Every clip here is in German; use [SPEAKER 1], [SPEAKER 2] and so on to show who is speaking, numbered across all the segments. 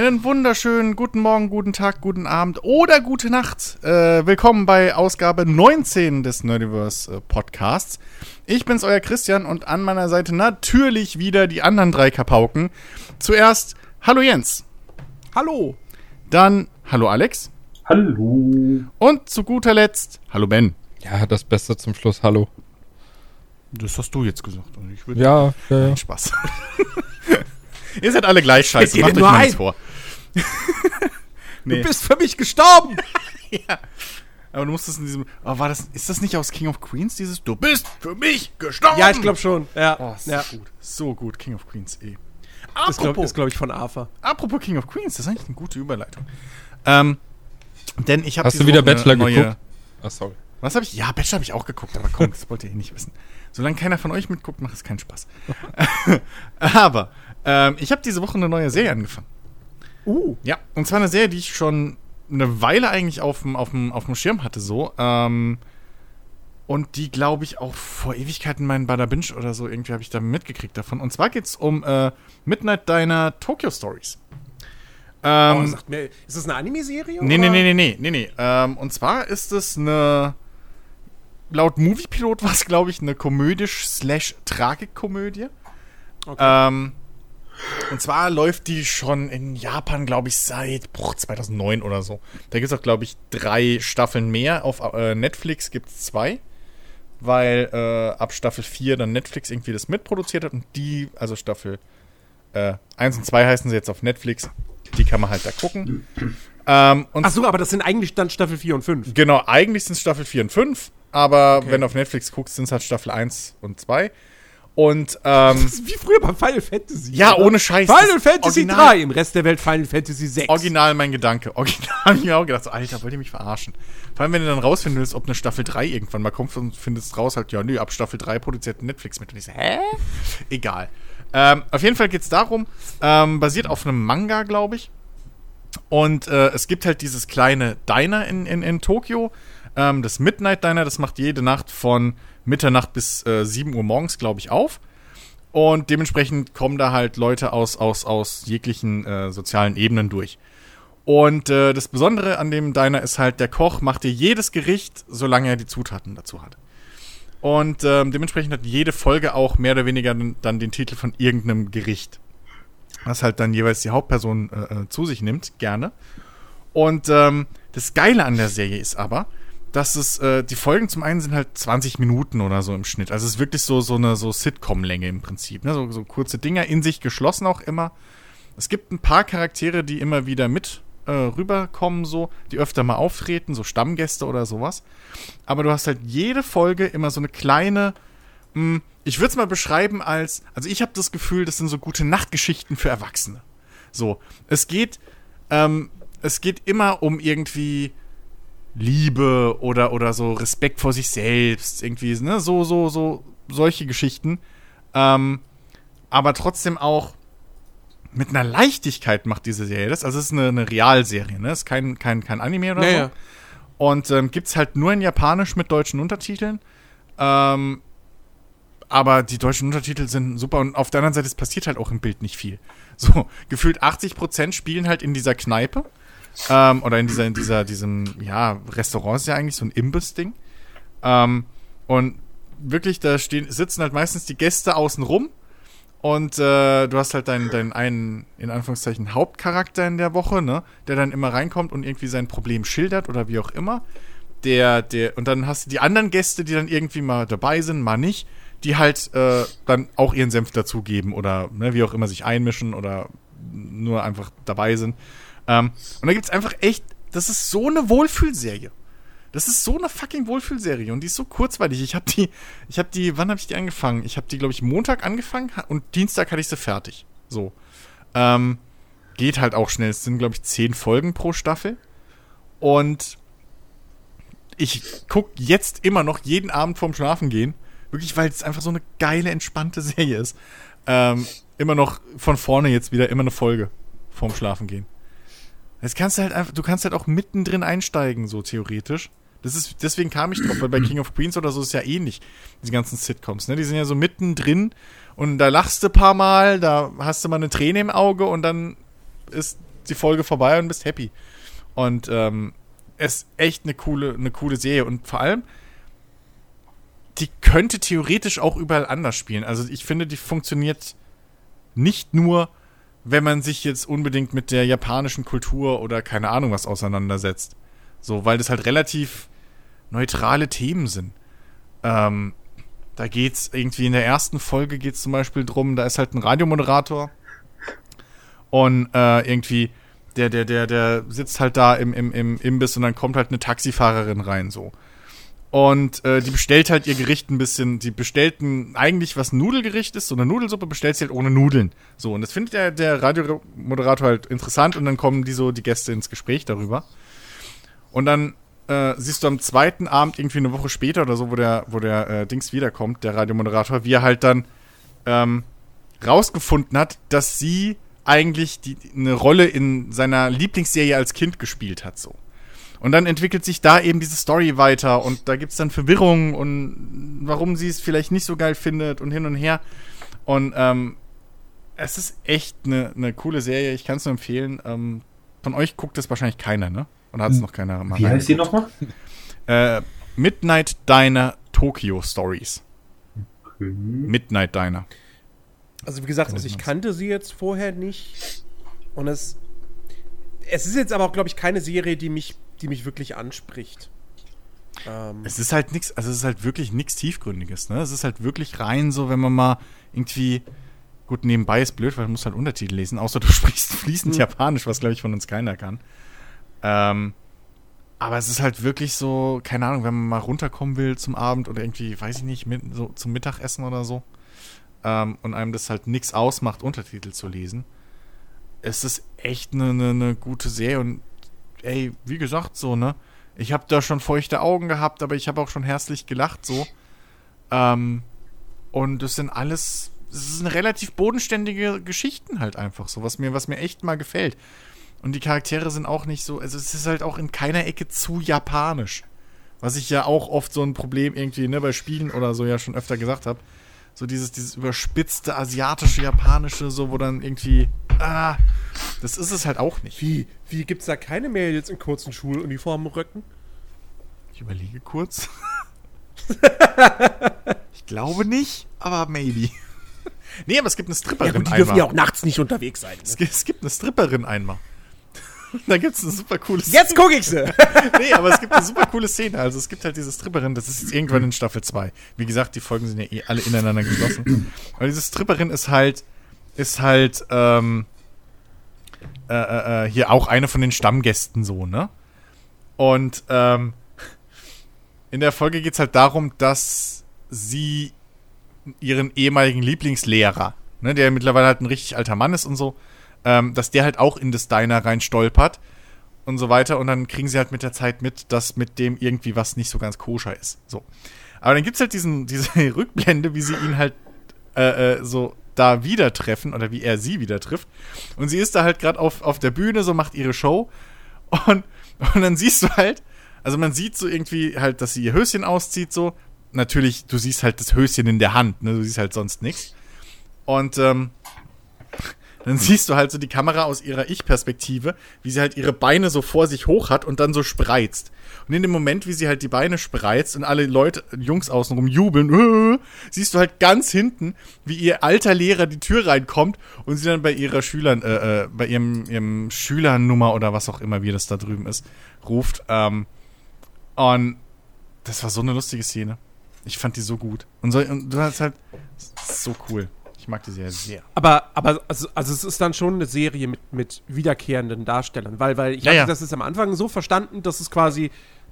[SPEAKER 1] Einen wunderschönen guten Morgen, guten Tag, guten Abend oder gute Nacht. Äh, willkommen bei Ausgabe 19 des Nerdiverse äh, Podcasts. Ich bin's, euer Christian, und an meiner Seite natürlich wieder die anderen drei Kapauken. Zuerst, hallo Jens.
[SPEAKER 2] Hallo.
[SPEAKER 1] Dann, hallo Alex.
[SPEAKER 3] Hallo.
[SPEAKER 1] Und zu guter Letzt, hallo Ben.
[SPEAKER 2] Ja, das Beste zum Schluss. Hallo.
[SPEAKER 1] Das hast du jetzt gesagt. und Ich würde
[SPEAKER 2] Ja, ja, ja.
[SPEAKER 1] Spaß. Ihr seid alle gleich scheiße, macht euch mal nichts vor. Nee.
[SPEAKER 2] Du bist für mich gestorben.
[SPEAKER 1] Aber du musstest in diesem. Oh, war das. Ist das nicht aus King of Queens, dieses Du bist für mich gestorben?
[SPEAKER 2] ja, ich glaube schon. Ja,
[SPEAKER 1] Oh, so
[SPEAKER 2] ja.
[SPEAKER 1] gut. So gut, King of Queens, eh.
[SPEAKER 2] Das glaube
[SPEAKER 1] Apropos,
[SPEAKER 2] glaub ich von AFA.
[SPEAKER 1] apropos King of Queens, das ist eigentlich eine gute Überleitung. Ähm, denn ich habe
[SPEAKER 2] Hast du wieder Bachelor geguckt? Ach, sorry.
[SPEAKER 1] Was habe ich? Ja, Bachelor habe ich auch geguckt, aber komm, das wollt ihr eh nicht wissen. Solange keiner von euch mitguckt, macht es keinen Spaß. aber ähm, ich habe diese Woche eine neue Serie angefangen.
[SPEAKER 2] Uh.
[SPEAKER 1] Ja, und zwar eine Serie, die ich schon eine Weile eigentlich auf dem, auf dem, auf dem Schirm hatte, so. Ähm, und die, glaube ich, auch vor Ewigkeiten meinen Bada Binge oder so irgendwie habe ich da mitgekriegt davon. Und zwar geht es um äh, Midnight Diner Tokyo Stories. Ähm,
[SPEAKER 2] oh, sagt mir, ist das eine Anime-Serie?
[SPEAKER 1] Nee, nee, nee, nee, nee, nee, nee. Ähm, und zwar ist es eine. Laut Moviepilot war es, glaube ich, eine komödisch-slash-Tragikkomödie.
[SPEAKER 2] Okay.
[SPEAKER 1] Ähm, und zwar läuft die schon in Japan, glaube ich, seit boah, 2009 oder so. Da gibt es auch, glaube ich, drei Staffeln mehr. Auf äh, Netflix gibt es zwei. Weil äh, ab Staffel 4 dann Netflix irgendwie das mitproduziert hat. Und die, also Staffel äh, 1 und 2 heißen sie jetzt auf Netflix. Die kann man halt da gucken. Ähm,
[SPEAKER 2] Ach so, aber das sind eigentlich dann Staffel 4 und 5.
[SPEAKER 1] Genau, eigentlich sind es Staffel 4 und 5, aber
[SPEAKER 2] Okay.
[SPEAKER 1] wenn du auf Netflix guckst, sind es halt Staffel 1 und 2. Und, ähm,
[SPEAKER 2] Das ist wie früher bei Final Fantasy.
[SPEAKER 1] ja,
[SPEAKER 2] oder?
[SPEAKER 1] ohne Scheiß.
[SPEAKER 2] Final Fantasy
[SPEAKER 1] Original,
[SPEAKER 2] 3, im Rest der Welt Final Fantasy 6.
[SPEAKER 1] Original mein Gedanke. Original hab ich mir auch gedacht, so, Alter, wollt ihr mich verarschen? Vor allem, wenn du dann rausfinden willst, ob eine Staffel 3 irgendwann mal kommt und findest raus, halt, ja, nö, ab Staffel 3 produziert Netflix mit. Und ich so, hä? Egal. Ähm, auf jeden Fall geht's darum, ähm, basiert auf einem Manga, glaube ich. Und äh, es gibt halt dieses kleine Diner in, in, in Tokio. Ähm, das Midnight Diner, das macht jede Nacht von Mitternacht bis äh, 7 Uhr morgens, glaube ich, auf. Und dementsprechend kommen da halt Leute aus, aus, aus jeglichen äh, sozialen Ebenen durch. Und äh, das Besondere an dem Diner ist halt, der Koch macht dir jedes Gericht, solange er die Zutaten dazu hat. Und ähm, dementsprechend hat jede Folge auch mehr oder weniger dann, dann den Titel von irgendeinem Gericht. Was halt dann jeweils die Hauptperson äh, äh, zu sich nimmt, gerne. Und ähm, das Geile an der Serie ist aber, dass es, äh, die Folgen zum einen sind halt 20 Minuten oder so im Schnitt. Also es ist wirklich so, so eine so Sitcom-Länge im Prinzip. Ne? So, so kurze Dinger, in sich geschlossen auch immer. Es gibt ein paar Charaktere, die immer wieder mit äh, rüberkommen, so, die öfter mal auftreten, so Stammgäste oder sowas. Aber du hast halt jede Folge immer so eine kleine, mh, ich würde es mal beschreiben als, also ich habe das Gefühl, das sind so gute Nachtgeschichten für Erwachsene. So, es geht, ähm, es geht immer um irgendwie Liebe oder, oder so Respekt vor sich selbst, irgendwie, ne, so, so, so, solche Geschichten. Ähm, aber trotzdem auch mit einer Leichtigkeit macht diese Serie das. Also es ist eine, eine Realserie, ne? Es ist kein, kein, kein Anime oder
[SPEAKER 2] Ja,
[SPEAKER 1] so. Und ähm, gibt's halt nur in Japanisch mit deutschen Untertiteln. Ähm, aber die deutschen Untertitel sind super und auf der anderen Seite, es passiert halt auch im Bild nicht viel. So, gefühlt 80% spielen halt in dieser Kneipe. Ähm, oder in dieser, in dieser, diesem, ja, Restaurant ist ja eigentlich so ein Imbiss-Ding. Ähm, und wirklich, da stehen, sitzen halt meistens die Gäste außen rum. Und äh, du hast halt deinen, deinen einen, in Anführungszeichen, Hauptcharakter in der Woche, ne? Der dann immer reinkommt und irgendwie sein Problem schildert oder wie auch immer. Der, der, und dann hast du die anderen Gäste, die dann irgendwie mal dabei sind, mal nicht, die halt äh, dann auch ihren Senf dazugeben oder ne, wie auch immer sich einmischen oder nur einfach dabei sind. Ähm, und da gibt's einfach echt, das ist so eine Wohlfühlserie. Das ist so eine fucking Wohlfühlserie und die ist so kurzweilig. Ich habe die, ich habe die, wann habe ich die angefangen? Ich habe die, glaube ich, Montag angefangen und Dienstag hatte ich sie fertig. So. Ähm, geht halt auch schnell. Es sind, glaube ich, zehn Folgen pro Staffel. Und ich guck jetzt immer noch jeden Abend vorm Schlafen gehen. Wirklich, weil es einfach so eine geile, entspannte Serie ist. Ähm, immer noch von vorne jetzt wieder immer eine Folge vorm Schlafen Jetzt kannst du halt einfach, du kannst halt auch mittendrin einsteigen, so theoretisch. Das ist, deswegen kam ich drauf, weil bei King of Queens oder so ist ja ähnlich, diese ganzen Sitcoms, ne? Die sind ja so mittendrin und da lachst du ein paar Mal, da hast du mal eine Träne im Auge und dann ist die Folge vorbei und bist happy. Und ähm, es ist echt eine coole, eine coole Serie. Und vor allem, die könnte theoretisch auch überall anders spielen. Also ich finde, die funktioniert nicht nur, wenn man sich jetzt unbedingt mit der japanischen Kultur oder keine Ahnung was auseinandersetzt. So, weil das halt relativ neutrale Themen sind. Ähm, da geht's irgendwie in der ersten Folge geht's zum Beispiel drum, da ist halt ein Radiomoderator und äh, irgendwie der, der, der, der sitzt halt da im, im, im Imbiss und dann kommt halt eine Taxifahrerin rein, so. Und äh, die bestellt halt ihr Gericht ein bisschen, die bestellt ein, eigentlich was Nudelgericht ist, so eine Nudelsuppe bestellt sie halt ohne Nudeln. So, und das findet der, der Radiomoderator halt interessant und dann kommen die so, die Gäste ins Gespräch darüber. Und dann äh, siehst du am zweiten Abend, irgendwie eine Woche später oder so, wo der, wo der äh, Dings wiederkommt, der Radiomoderator, wie er halt dann ähm, rausgefunden hat, dass sie eigentlich die, eine Rolle in seiner Lieblingsserie als Kind gespielt hat, so. Und dann entwickelt sich da eben diese Story weiter und da gibt es dann Verwirrung und warum sie es vielleicht nicht so geil findet und hin und her. Und ähm, es ist echt eine, eine coole Serie, ich kann es nur empfehlen. Ähm, von euch guckt es wahrscheinlich keiner, ne? Oder hat es noch keiner
[SPEAKER 3] mal Wie heißt die nochmal?
[SPEAKER 1] Äh, Midnight Diner Tokyo Stories. Okay. Midnight Diner.
[SPEAKER 2] Also wie gesagt, also ich kannte sie jetzt vorher nicht. Und es. Es ist jetzt aber auch, glaube ich, keine Serie, die mich die mich wirklich anspricht.
[SPEAKER 1] Ähm es ist halt nichts, also es ist halt wirklich nichts Tiefgründiges, ne? Es ist halt wirklich rein so, wenn man mal irgendwie. Gut, nebenbei ist blöd, weil man muss halt Untertitel lesen, außer du sprichst fließend mhm. Japanisch, was glaube ich von uns keiner kann. Ähm, aber es ist halt wirklich so, keine Ahnung, wenn man mal runterkommen will zum Abend oder irgendwie, weiß ich nicht, mit, so zum Mittagessen oder so. Ähm, und einem das halt nichts ausmacht, Untertitel zu lesen. Es ist echt eine, eine, eine gute Serie und ey, wie gesagt, so, ne? Ich habe da schon feuchte Augen gehabt, aber ich habe auch schon herzlich gelacht, so. Ähm, und das sind alles, das sind relativ bodenständige Geschichten halt einfach so, was mir, was mir echt mal gefällt. Und die Charaktere sind auch nicht so, also es ist halt auch in keiner Ecke zu japanisch. Was ich ja auch oft so ein Problem irgendwie, ne, bei Spielen oder so ja schon öfter gesagt habe. So dieses, dieses überspitzte asiatische, japanische, so, wo dann irgendwie, ah, das ist es halt auch nicht.
[SPEAKER 2] Wie, wie gibt's da keine Mädels in kurzen Schuluniformenröcken?
[SPEAKER 1] Ich überlege kurz. ich glaube nicht, aber maybe. nee, aber es gibt eine Stripperin
[SPEAKER 2] ja, gut, die dürfen ja auch nachts nicht unterwegs sein. Ne?
[SPEAKER 1] Es, gibt, es gibt eine Stripperin einmal. da gibt es eine super coole
[SPEAKER 2] Szene. Jetzt gucke ich sie!
[SPEAKER 1] nee, aber es gibt eine super coole Szene. Also es gibt halt diese Stripperin, das ist jetzt irgendwann in Staffel 2. Wie gesagt, die Folgen sind ja eh alle ineinander geschlossen. Aber diese Stripperin ist halt, ist halt, ähm, äh, äh, äh, hier auch eine von den Stammgästen so, ne? Und ähm, in der Folge geht es halt darum, dass sie ihren ehemaligen Lieblingslehrer, ne, der mittlerweile halt ein richtig alter Mann ist und so, ähm, dass der halt auch in das Diner rein stolpert und so weiter. Und dann kriegen sie halt mit der Zeit mit, dass mit dem irgendwie was nicht so ganz koscher ist. So. Aber dann gibt es halt diesen, diese Rückblende, wie sie ihn halt äh, äh, so da wieder treffen oder wie er sie wieder trifft. Und sie ist da halt gerade auf, auf der Bühne, so macht ihre Show. Und, und dann siehst du halt, also man sieht so irgendwie halt, dass sie ihr Höschen auszieht, so. Natürlich, du siehst halt das Höschen in der Hand, ne? Du siehst halt sonst nichts. Und ähm, dann siehst du halt so die Kamera aus ihrer Ich-Perspektive, wie sie halt ihre Beine so vor sich hoch hat und dann so spreizt. Und in dem Moment, wie sie halt die Beine spreizt und alle Leute, Jungs außenrum jubeln, äh, siehst du halt ganz hinten, wie ihr alter Lehrer die Tür reinkommt und sie dann bei ihrer Schülern, äh, äh, bei ihrem, ihrem Schülernummer oder was auch immer, wie das da drüben ist, ruft. Ähm, und das war so eine lustige Szene. Ich fand die so gut. Und, so, und du hast halt so cool. Ich mag die Serie sehr.
[SPEAKER 2] Aber, aber also, also es ist dann schon eine Serie mit, mit wiederkehrenden Darstellern, weil, weil ich ja, hatte ja. das ist am Anfang so verstanden, dass es quasi,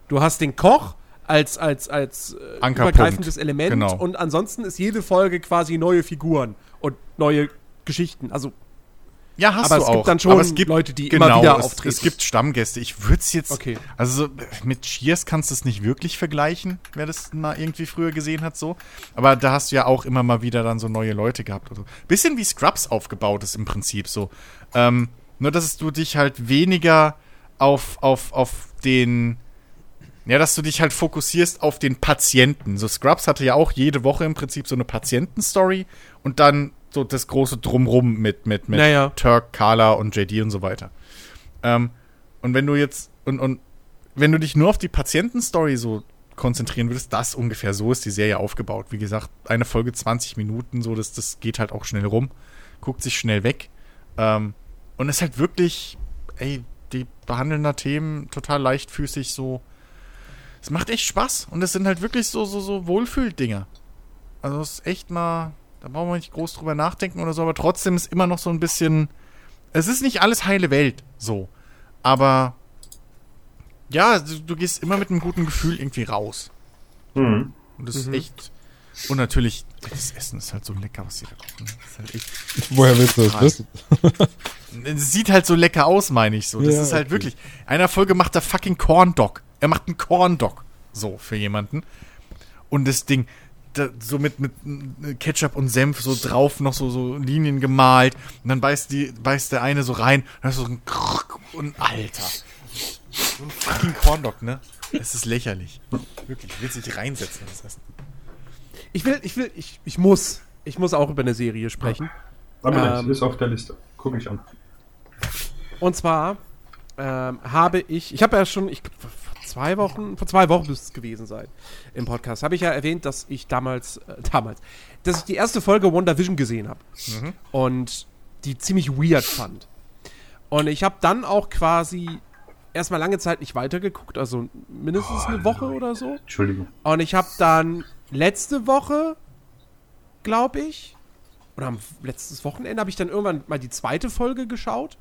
[SPEAKER 2] du hast den Koch als, als, als
[SPEAKER 1] äh, übergreifendes
[SPEAKER 2] Element genau. und ansonsten ist jede Folge quasi neue Figuren und neue Geschichten. Also
[SPEAKER 1] ja, hast
[SPEAKER 2] aber
[SPEAKER 1] du
[SPEAKER 2] es gibt dann schon
[SPEAKER 1] aber es gibt,
[SPEAKER 2] Leute, die genau, immer wieder
[SPEAKER 1] es,
[SPEAKER 2] auftreten.
[SPEAKER 1] Es gibt Stammgäste. Ich würde es jetzt.
[SPEAKER 2] Okay.
[SPEAKER 1] Also mit Cheers kannst du es nicht wirklich vergleichen, wer das mal irgendwie früher gesehen hat, so. Aber da hast du ja auch immer mal wieder dann so neue Leute gehabt. Oder so. Bisschen wie Scrubs aufgebaut ist im Prinzip so. Ähm, nur, dass du dich halt weniger auf, auf, auf den. Ja, dass du dich halt fokussierst auf den Patienten. So Scrubs hatte ja auch jede Woche im Prinzip so eine Patientenstory und dann so das große Drumrum mit, mit, mit
[SPEAKER 2] Naja.
[SPEAKER 1] Turk, Carla und JD und so weiter. Ähm, und wenn du jetzt, und, und wenn du dich nur auf die Patientenstory so konzentrieren würdest, das ungefähr so ist die Serie aufgebaut. Wie gesagt, eine Folge 20 Minuten, so, das, das geht halt auch schnell rum, guckt sich schnell weg. Ähm, und ist halt wirklich, ey, die behandeln da Themen total leichtfüßig, so. Es macht echt Spaß und es sind halt wirklich so, so, so Wohlfühldinger. Also es ist echt mal, da brauchen wir nicht groß drüber nachdenken oder so, aber trotzdem ist immer noch so ein bisschen, es ist nicht alles heile Welt, so. Aber ja, du, du gehst immer mit einem guten Gefühl irgendwie raus.
[SPEAKER 3] Mhm.
[SPEAKER 1] Und das ist echt. Und natürlich, das Essen ist halt so lecker, was sie da kochen. Das ist halt echt.
[SPEAKER 4] Woher willst du das wissen?
[SPEAKER 1] Es sieht halt so lecker aus, meine ich so. Das
[SPEAKER 4] Ja,
[SPEAKER 1] ist halt
[SPEAKER 4] okay.
[SPEAKER 1] wirklich. In einer Folge macht er fucking Corn Dog. Er macht einen Corn Dog. So, für jemanden. Und das Ding, da, so mit, mit Ketchup und Senf so drauf, noch so, so Linien gemalt. Und dann beißt, die, beißt der eine so rein. Und dann ist so ein Krrrk und Alter. So ein fucking Corn Dog, ne? Es ist lächerlich. Wirklich, willst du dich reinsetzen in das Essen?
[SPEAKER 2] Ich will, ich will, ich, ich muss, ich muss auch über eine Serie sprechen.
[SPEAKER 3] Aber
[SPEAKER 2] Ähm.
[SPEAKER 3] ist auf der Liste. Guck ich an.
[SPEAKER 2] Und zwar ähm, habe ich, ich habe ja schon, ich zwei Wochen, vor zwei Wochen müsste es gewesen sein im Podcast, habe ich ja erwähnt, dass ich damals, äh, damals, dass ich die erste Folge WandaVision gesehen habe und die ziemlich weird fand. Und ich habe dann auch quasi erstmal lange Zeit nicht weitergeguckt, also mindestens eine Woche oder so.
[SPEAKER 3] Entschuldigung.
[SPEAKER 2] Und ich habe dann letzte Woche, glaube ich, oder am letztes Wochenende habe ich dann irgendwann mal die zweite Folge geschaut.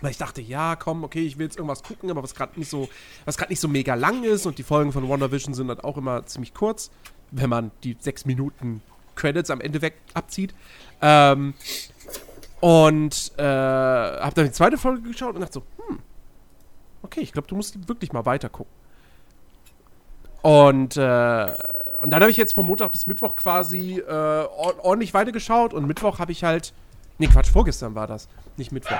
[SPEAKER 2] Weil ich dachte, ja, komm, okay, ich will jetzt irgendwas gucken, aber was gerade nicht so, was gerade nicht so mega lang ist und die Folgen von WandaVision sind halt auch immer ziemlich kurz, wenn man die sechs Minuten Credits am Ende weg abzieht. Ähm, und äh, habe dann die zweite Folge geschaut und dachte so, hm, okay, ich glaube, du musst wirklich mal weiter gucken. Und, äh, und dann habe ich jetzt von Montag bis Mittwoch quasi äh, or- ordentlich weitergeschaut und Mittwoch habe ich halt. Nee, Quatsch, vorgestern war das, nicht Mittwoch.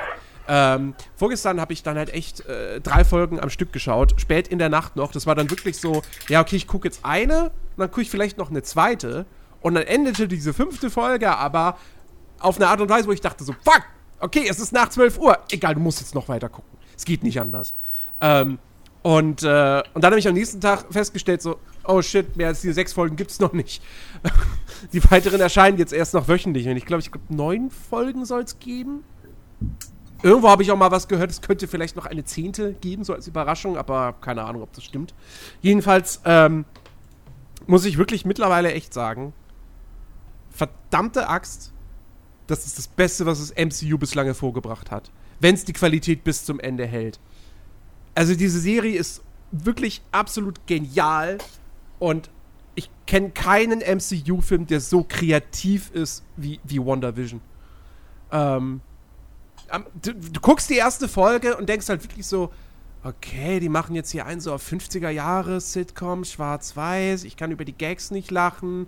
[SPEAKER 2] Ähm, vorgestern habe ich dann halt echt äh, drei Folgen am Stück geschaut, spät in der Nacht noch. Das war dann wirklich so, ja, okay, ich gucke jetzt eine, und dann gucke ich vielleicht noch eine zweite. Und dann endete diese fünfte Folge aber auf eine Art und Weise, wo ich dachte so, fuck, okay, es ist nach 12 Uhr. Egal, du musst jetzt noch weiter gucken. Es geht nicht anders. Ähm, und, äh, und dann habe ich am nächsten Tag festgestellt, so, oh shit, mehr als diese sechs Folgen gibt es noch nicht. Die weiteren erscheinen jetzt erst noch wöchentlich. Und ich glaube, ich glaube, neun Folgen soll es geben. Irgendwo habe ich auch mal was gehört, es könnte vielleicht noch eine zehnte geben, so als Überraschung, aber keine Ahnung, ob das stimmt. Jedenfalls ähm, muss ich wirklich mittlerweile echt sagen, verdammte Axt, das ist das Beste, was das MCU bislang hervorgebracht hat. Wenn es die Qualität bis zum Ende hält. Also diese Serie ist wirklich absolut genial und ich kenne keinen MCU-Film, der so kreativ ist wie, wie WandaVision. Ähm, du, du guckst die erste Folge und denkst halt wirklich so, okay, die machen jetzt hier einen so auf 50er Jahre Sitcom, schwarz-weiß, ich kann über die Gags nicht lachen.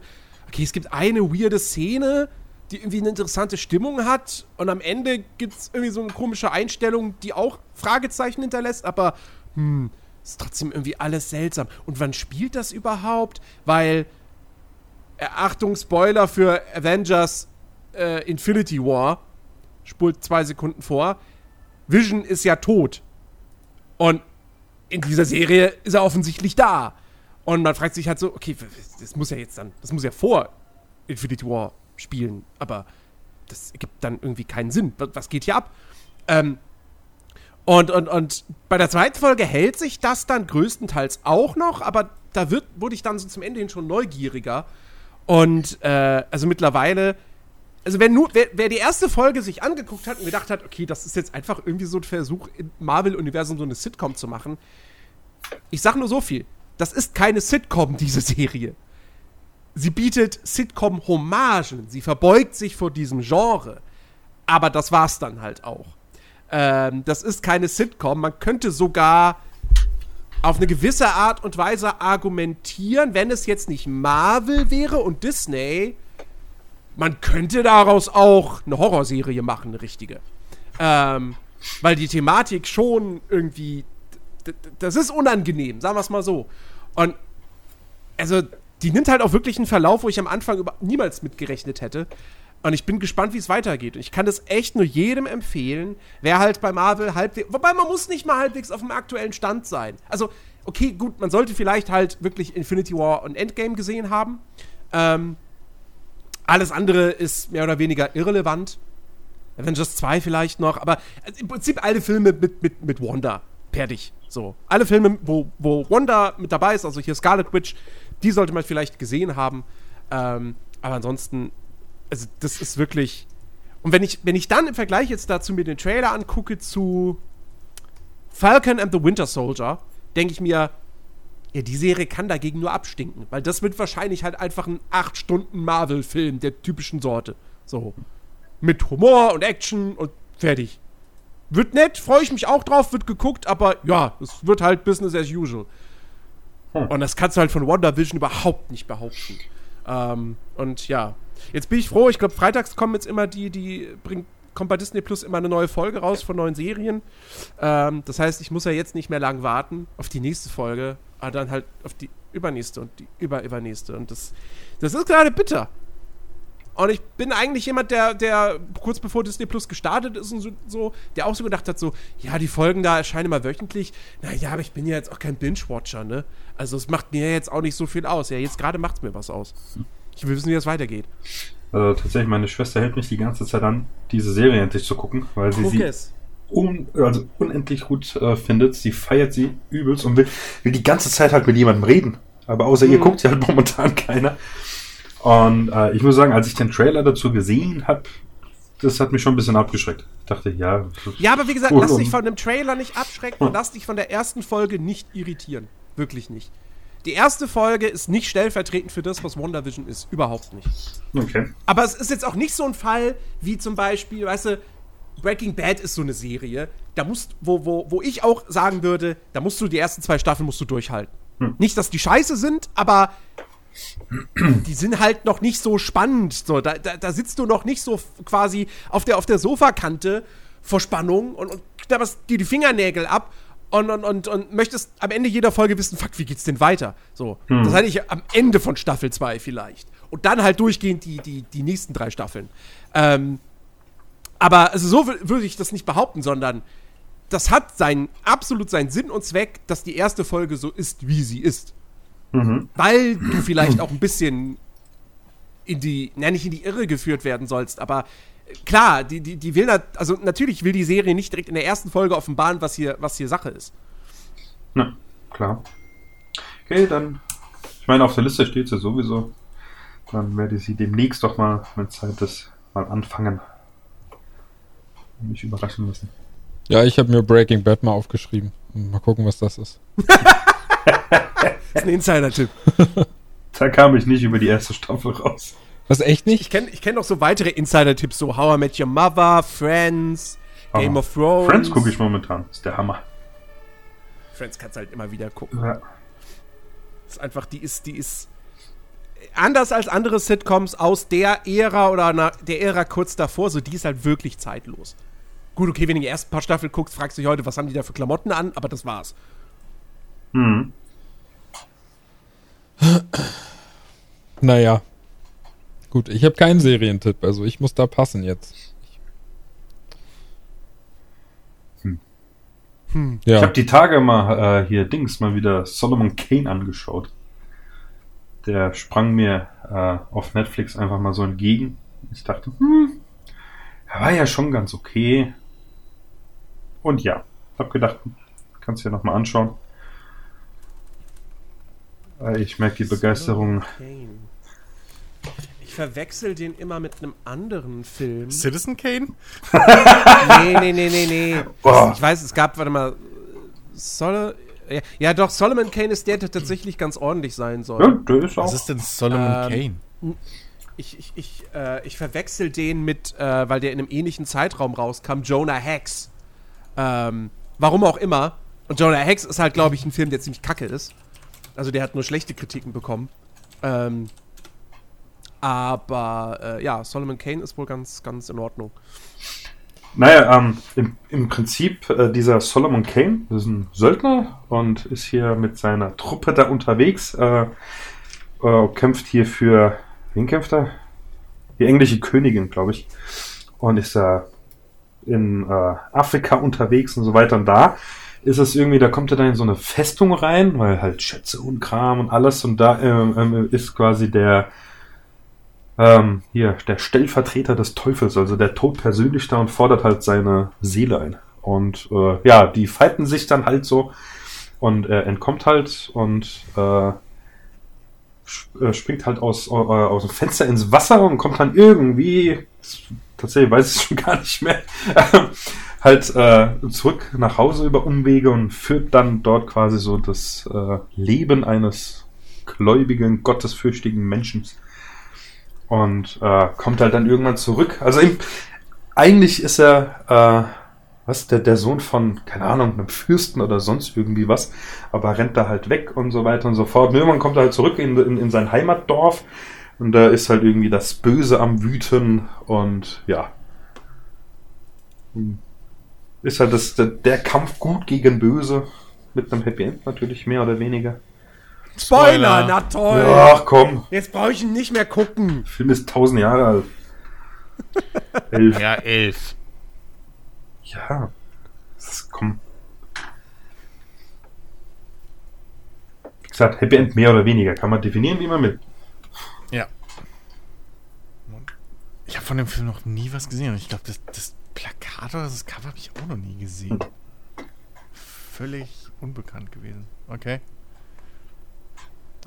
[SPEAKER 2] Okay, es gibt eine weirde Szene, die irgendwie eine interessante Stimmung hat und am Ende gibt es irgendwie so eine komische Einstellung, die auch Fragezeichen hinterlässt, aber hm, ist trotzdem irgendwie alles seltsam. Und wann spielt das überhaupt? Weil, äh, Achtung, Spoiler für Avengers äh, Infinity War, spult zwei Sekunden vor, Vision ist ja tot. Und in dieser Serie ist er offensichtlich da. Und man fragt sich halt so, okay, das muss ja jetzt dann, das muss ja vor Infinity War spielen, aber das ergibt dann irgendwie keinen Sinn. Was, geht hier ab? Ähm, und, und, und bei der zweiten Folge hält sich das dann größtenteils auch noch, aber da wird, wurde ich dann so zum Ende hin schon neugieriger. Und äh, also mittlerweile, also wenn nur, wer, wer die erste Folge sich angeguckt hat und gedacht hat, okay, das ist jetzt einfach irgendwie so ein Versuch, im Marvel-Universum so eine Sitcom zu machen, ich sag nur so viel. Das ist keine Sitcom, diese Serie. Sie bietet Sitcom-Hommagen. Sie verbeugt sich vor diesem Genre. Aber das war's dann halt auch. Ähm, das ist keine Sitcom. Man könnte sogar auf eine gewisse Art und Weise argumentieren, wenn es jetzt nicht Marvel wäre und Disney, man könnte daraus auch eine Horrorserie machen, eine richtige. Ähm, weil die Thematik schon irgendwie, das ist unangenehm, sagen wir es mal so. Und also, die nimmt halt auch wirklich einen Verlauf, wo ich am Anfang niemals mitgerechnet hätte. Und ich bin gespannt, wie es weitergeht. Und ich kann das echt nur jedem empfehlen, wer halt bei Marvel halbwegs. Wobei man muss nicht mal halbwegs auf dem aktuellen Stand sein. Also, okay, gut, man sollte vielleicht halt wirklich Infinity War und Endgame gesehen haben. Ähm, alles andere ist mehr oder weniger irrelevant. Avengers 2 vielleicht noch, aber im Prinzip alle Filme mit, mit, mit Wanda. Fertig. So. Alle Filme, wo, wo Wanda mit dabei ist, also hier Scarlet Witch, die sollte man vielleicht gesehen haben. Ähm, aber ansonsten also das ist wirklich. Und wenn ich, wenn ich dann im Vergleich jetzt dazu mir den Trailer angucke zu Falcon and the Winter Soldier, denke ich mir, ja, die Serie kann dagegen nur abstinken, weil das wird wahrscheinlich halt einfach ein 8-Stunden-Marvel-Film der typischen Sorte. So. Mit Humor und Action und fertig. Wird nett, freue ich mich auch drauf, wird geguckt, aber ja, es wird halt Business as usual. Hm. Und das kannst du halt von WandaVision überhaupt nicht behaupten. Ähm, und ja, Jetzt bin ich froh, ich glaube, freitags kommen jetzt immer die, die bringt, kommt bei Disney Plus immer eine neue Folge raus von neuen Serien. Ähm, das heißt, ich muss ja jetzt nicht mehr lang warten auf die nächste Folge, aber dann halt auf die übernächste und die überübernächste. Und das, das ist gerade bitter. Und ich bin eigentlich jemand, der, der kurz bevor Disney Plus gestartet ist und so, der auch so gedacht hat, so, ja, die Folgen da erscheinen immer wöchentlich. Naja, aber ich bin ja jetzt auch kein Binge-Watcher, ne? Also es macht mir jetzt auch nicht so viel aus. Ja, jetzt gerade macht es mir was aus. Ich will wissen, wie das weitergeht.
[SPEAKER 3] Also tatsächlich, meine Schwester hält mich die ganze Zeit an, diese Serie endlich zu gucken, weil sie sie un, also unendlich gut äh, findet. Sie feiert sie übelst und will, will die ganze Zeit halt mit jemandem reden. Aber außer mhm. ihr guckt sie halt momentan keiner. Und äh, ich muss sagen, als ich den Trailer dazu gesehen habe, das hat mich schon ein bisschen abgeschreckt. Ich dachte, ja.
[SPEAKER 2] Ja, aber wie gesagt, lass dich von dem Trailer nicht abschrecken und lass dich von der ersten Folge nicht irritieren. Wirklich nicht. Die erste Folge ist nicht stellvertretend für das, was WandaVision ist. Überhaupt nicht.
[SPEAKER 3] Okay.
[SPEAKER 2] Aber es ist jetzt auch nicht so ein Fall wie zum Beispiel, weißt du, Breaking Bad ist so eine Serie, da musst, wo, wo, wo ich auch sagen würde, da musst du die ersten zwei Staffeln musst du durchhalten. Hm. Nicht, dass die scheiße sind, aber die sind halt noch nicht so spannend. So, da, da, da sitzt du noch nicht so quasi auf der, auf der Sofakante vor Spannung und, und knabberst dir die Fingernägel ab und, und, und, und möchtest am Ende jeder Folge wissen, fuck, wie geht's denn weiter? So, hm. das hatte ich am Ende von Staffel 2 vielleicht. Und dann halt durchgehend die, die, die nächsten drei Staffeln. Ähm, aber also so würde ich das nicht behaupten, sondern das hat seinen, absolut seinen Sinn und Zweck, dass die erste Folge so ist, wie sie ist. Mhm. Weil du vielleicht auch ein bisschen in die, na nicht in die Irre geführt werden sollst, aber klar, die, die, die will, da, also natürlich will die Serie nicht direkt in der ersten Folge offenbaren, was hier, was hier Sache ist.
[SPEAKER 3] Na, klar. Okay, dann, ich meine, auf der Liste steht sie sowieso. Dann werde ich sie demnächst doch mal, wenn Zeit ist, mal anfangen. Mich überraschen lassen.
[SPEAKER 4] Ja, ich habe mir Breaking Bad mal aufgeschrieben. Mal gucken, was das ist.
[SPEAKER 2] das ist ein Insider-Tipp.
[SPEAKER 3] da kam ich nicht über die erste Staffel raus.
[SPEAKER 4] Was, echt nicht?
[SPEAKER 2] Ich kenne ich kenn noch so weitere Insider-Tipps, so How I Met Your Mother, Friends, Hammer. Game of Thrones.
[SPEAKER 3] Friends gucke ich momentan, ist der Hammer.
[SPEAKER 2] Friends kannst halt immer wieder gucken. Ja. ist einfach, die ist, die ist anders als andere Sitcoms aus der Ära oder der Ära kurz davor, so die ist halt wirklich zeitlos. Gut, okay, wenn du die ersten paar Staffeln guckst, fragst du dich heute, was haben die da für Klamotten an, aber das war's. Hm.
[SPEAKER 4] Naja, Gut, ich habe keinen Serientipp, also ich muss da passen jetzt.
[SPEAKER 3] Hm. Hm. Ja. Ich habe die Tage mal äh, hier Dings mal wieder Solomon Kane angeschaut. Der sprang mir äh, auf Netflix einfach mal so entgegen. Ich dachte, hm, er war ja schon ganz okay. Und ja, hab gedacht, kannst du ja nochmal anschauen. Äh, ich merke die Begeisterung. Kane.
[SPEAKER 2] Ich verwechsel den immer mit einem anderen Film.
[SPEAKER 1] Citizen Kane?
[SPEAKER 2] nee, nee, nee, nee, nee. Boah. Ich weiß, es gab, warte mal, Sol ja, ja, doch, Solomon Kane ist der, der tatsächlich ganz ordentlich sein soll. Ja,
[SPEAKER 1] der ist auch. Was ist denn Solomon ähm, Kane?
[SPEAKER 2] Ich, ich, ich, äh, ich verwechsel den mit, äh, weil der in einem ähnlichen Zeitraum rauskam, Jonah Hex. Ähm, warum auch immer. Und Jonah Hex ist halt, glaube ich, ein Film, der ziemlich kacke ist. Also der hat nur schlechte Kritiken bekommen. Ähm, aber äh, ja, Solomon Kane ist wohl ganz, ganz in Ordnung.
[SPEAKER 3] Naja, ähm, im, im Prinzip äh, dieser Solomon Kane ist ein Söldner und ist hier mit seiner Truppe da unterwegs, äh, äh kämpft hier für, wen kämpft er? die englische Königin, glaube ich. Und ist da in äh, Afrika unterwegs und so weiter. Und da ist es irgendwie, da kommt er dann in so eine Festung rein, weil halt Schätze und Kram und alles. Und da ähm, ähm, ist quasi der ähm, hier der Stellvertreter des Teufels, also der Tod persönlich da und fordert halt seine Seele ein. Und äh, ja, die fighten sich dann halt so und er entkommt halt und äh springt halt aus, äh, aus dem Fenster ins Wasser und kommt dann irgendwie, tatsächlich weiß ich schon gar nicht mehr, halt äh, zurück nach Hause über Umwege und führt dann dort quasi so das äh, Leben eines gläubigen, gottesfürchtigen Menschen. Und äh, kommt halt dann irgendwann zurück. Also im, eigentlich ist er äh, was, der, der Sohn von, keine Ahnung, einem Fürsten oder sonst irgendwie was, aber rennt da halt weg und so weiter und so fort. Und irgendwann kommt er halt zurück in, in, in sein Heimatdorf und da ist halt irgendwie das Böse am Wüten und ja. Ist halt das, der, der Kampf gut gegen Böse mit einem Happy End natürlich, mehr oder weniger.
[SPEAKER 2] Spoiler, na toll.
[SPEAKER 3] Ach komm.
[SPEAKER 2] Jetzt brauche ich ihn nicht mehr gucken.
[SPEAKER 3] Der Film ist tausend Jahre alt.
[SPEAKER 1] elf. Ja, elf.
[SPEAKER 3] Ja. Das, komm. Wie gesagt, Happy End mehr oder weniger. Kann man definieren, wie man will.
[SPEAKER 1] Ja. Ich habe von dem Film noch nie was gesehen. Ich glaube, das, das Plakat oder das Cover habe ich auch noch nie gesehen. Völlig unbekannt gewesen. Okay.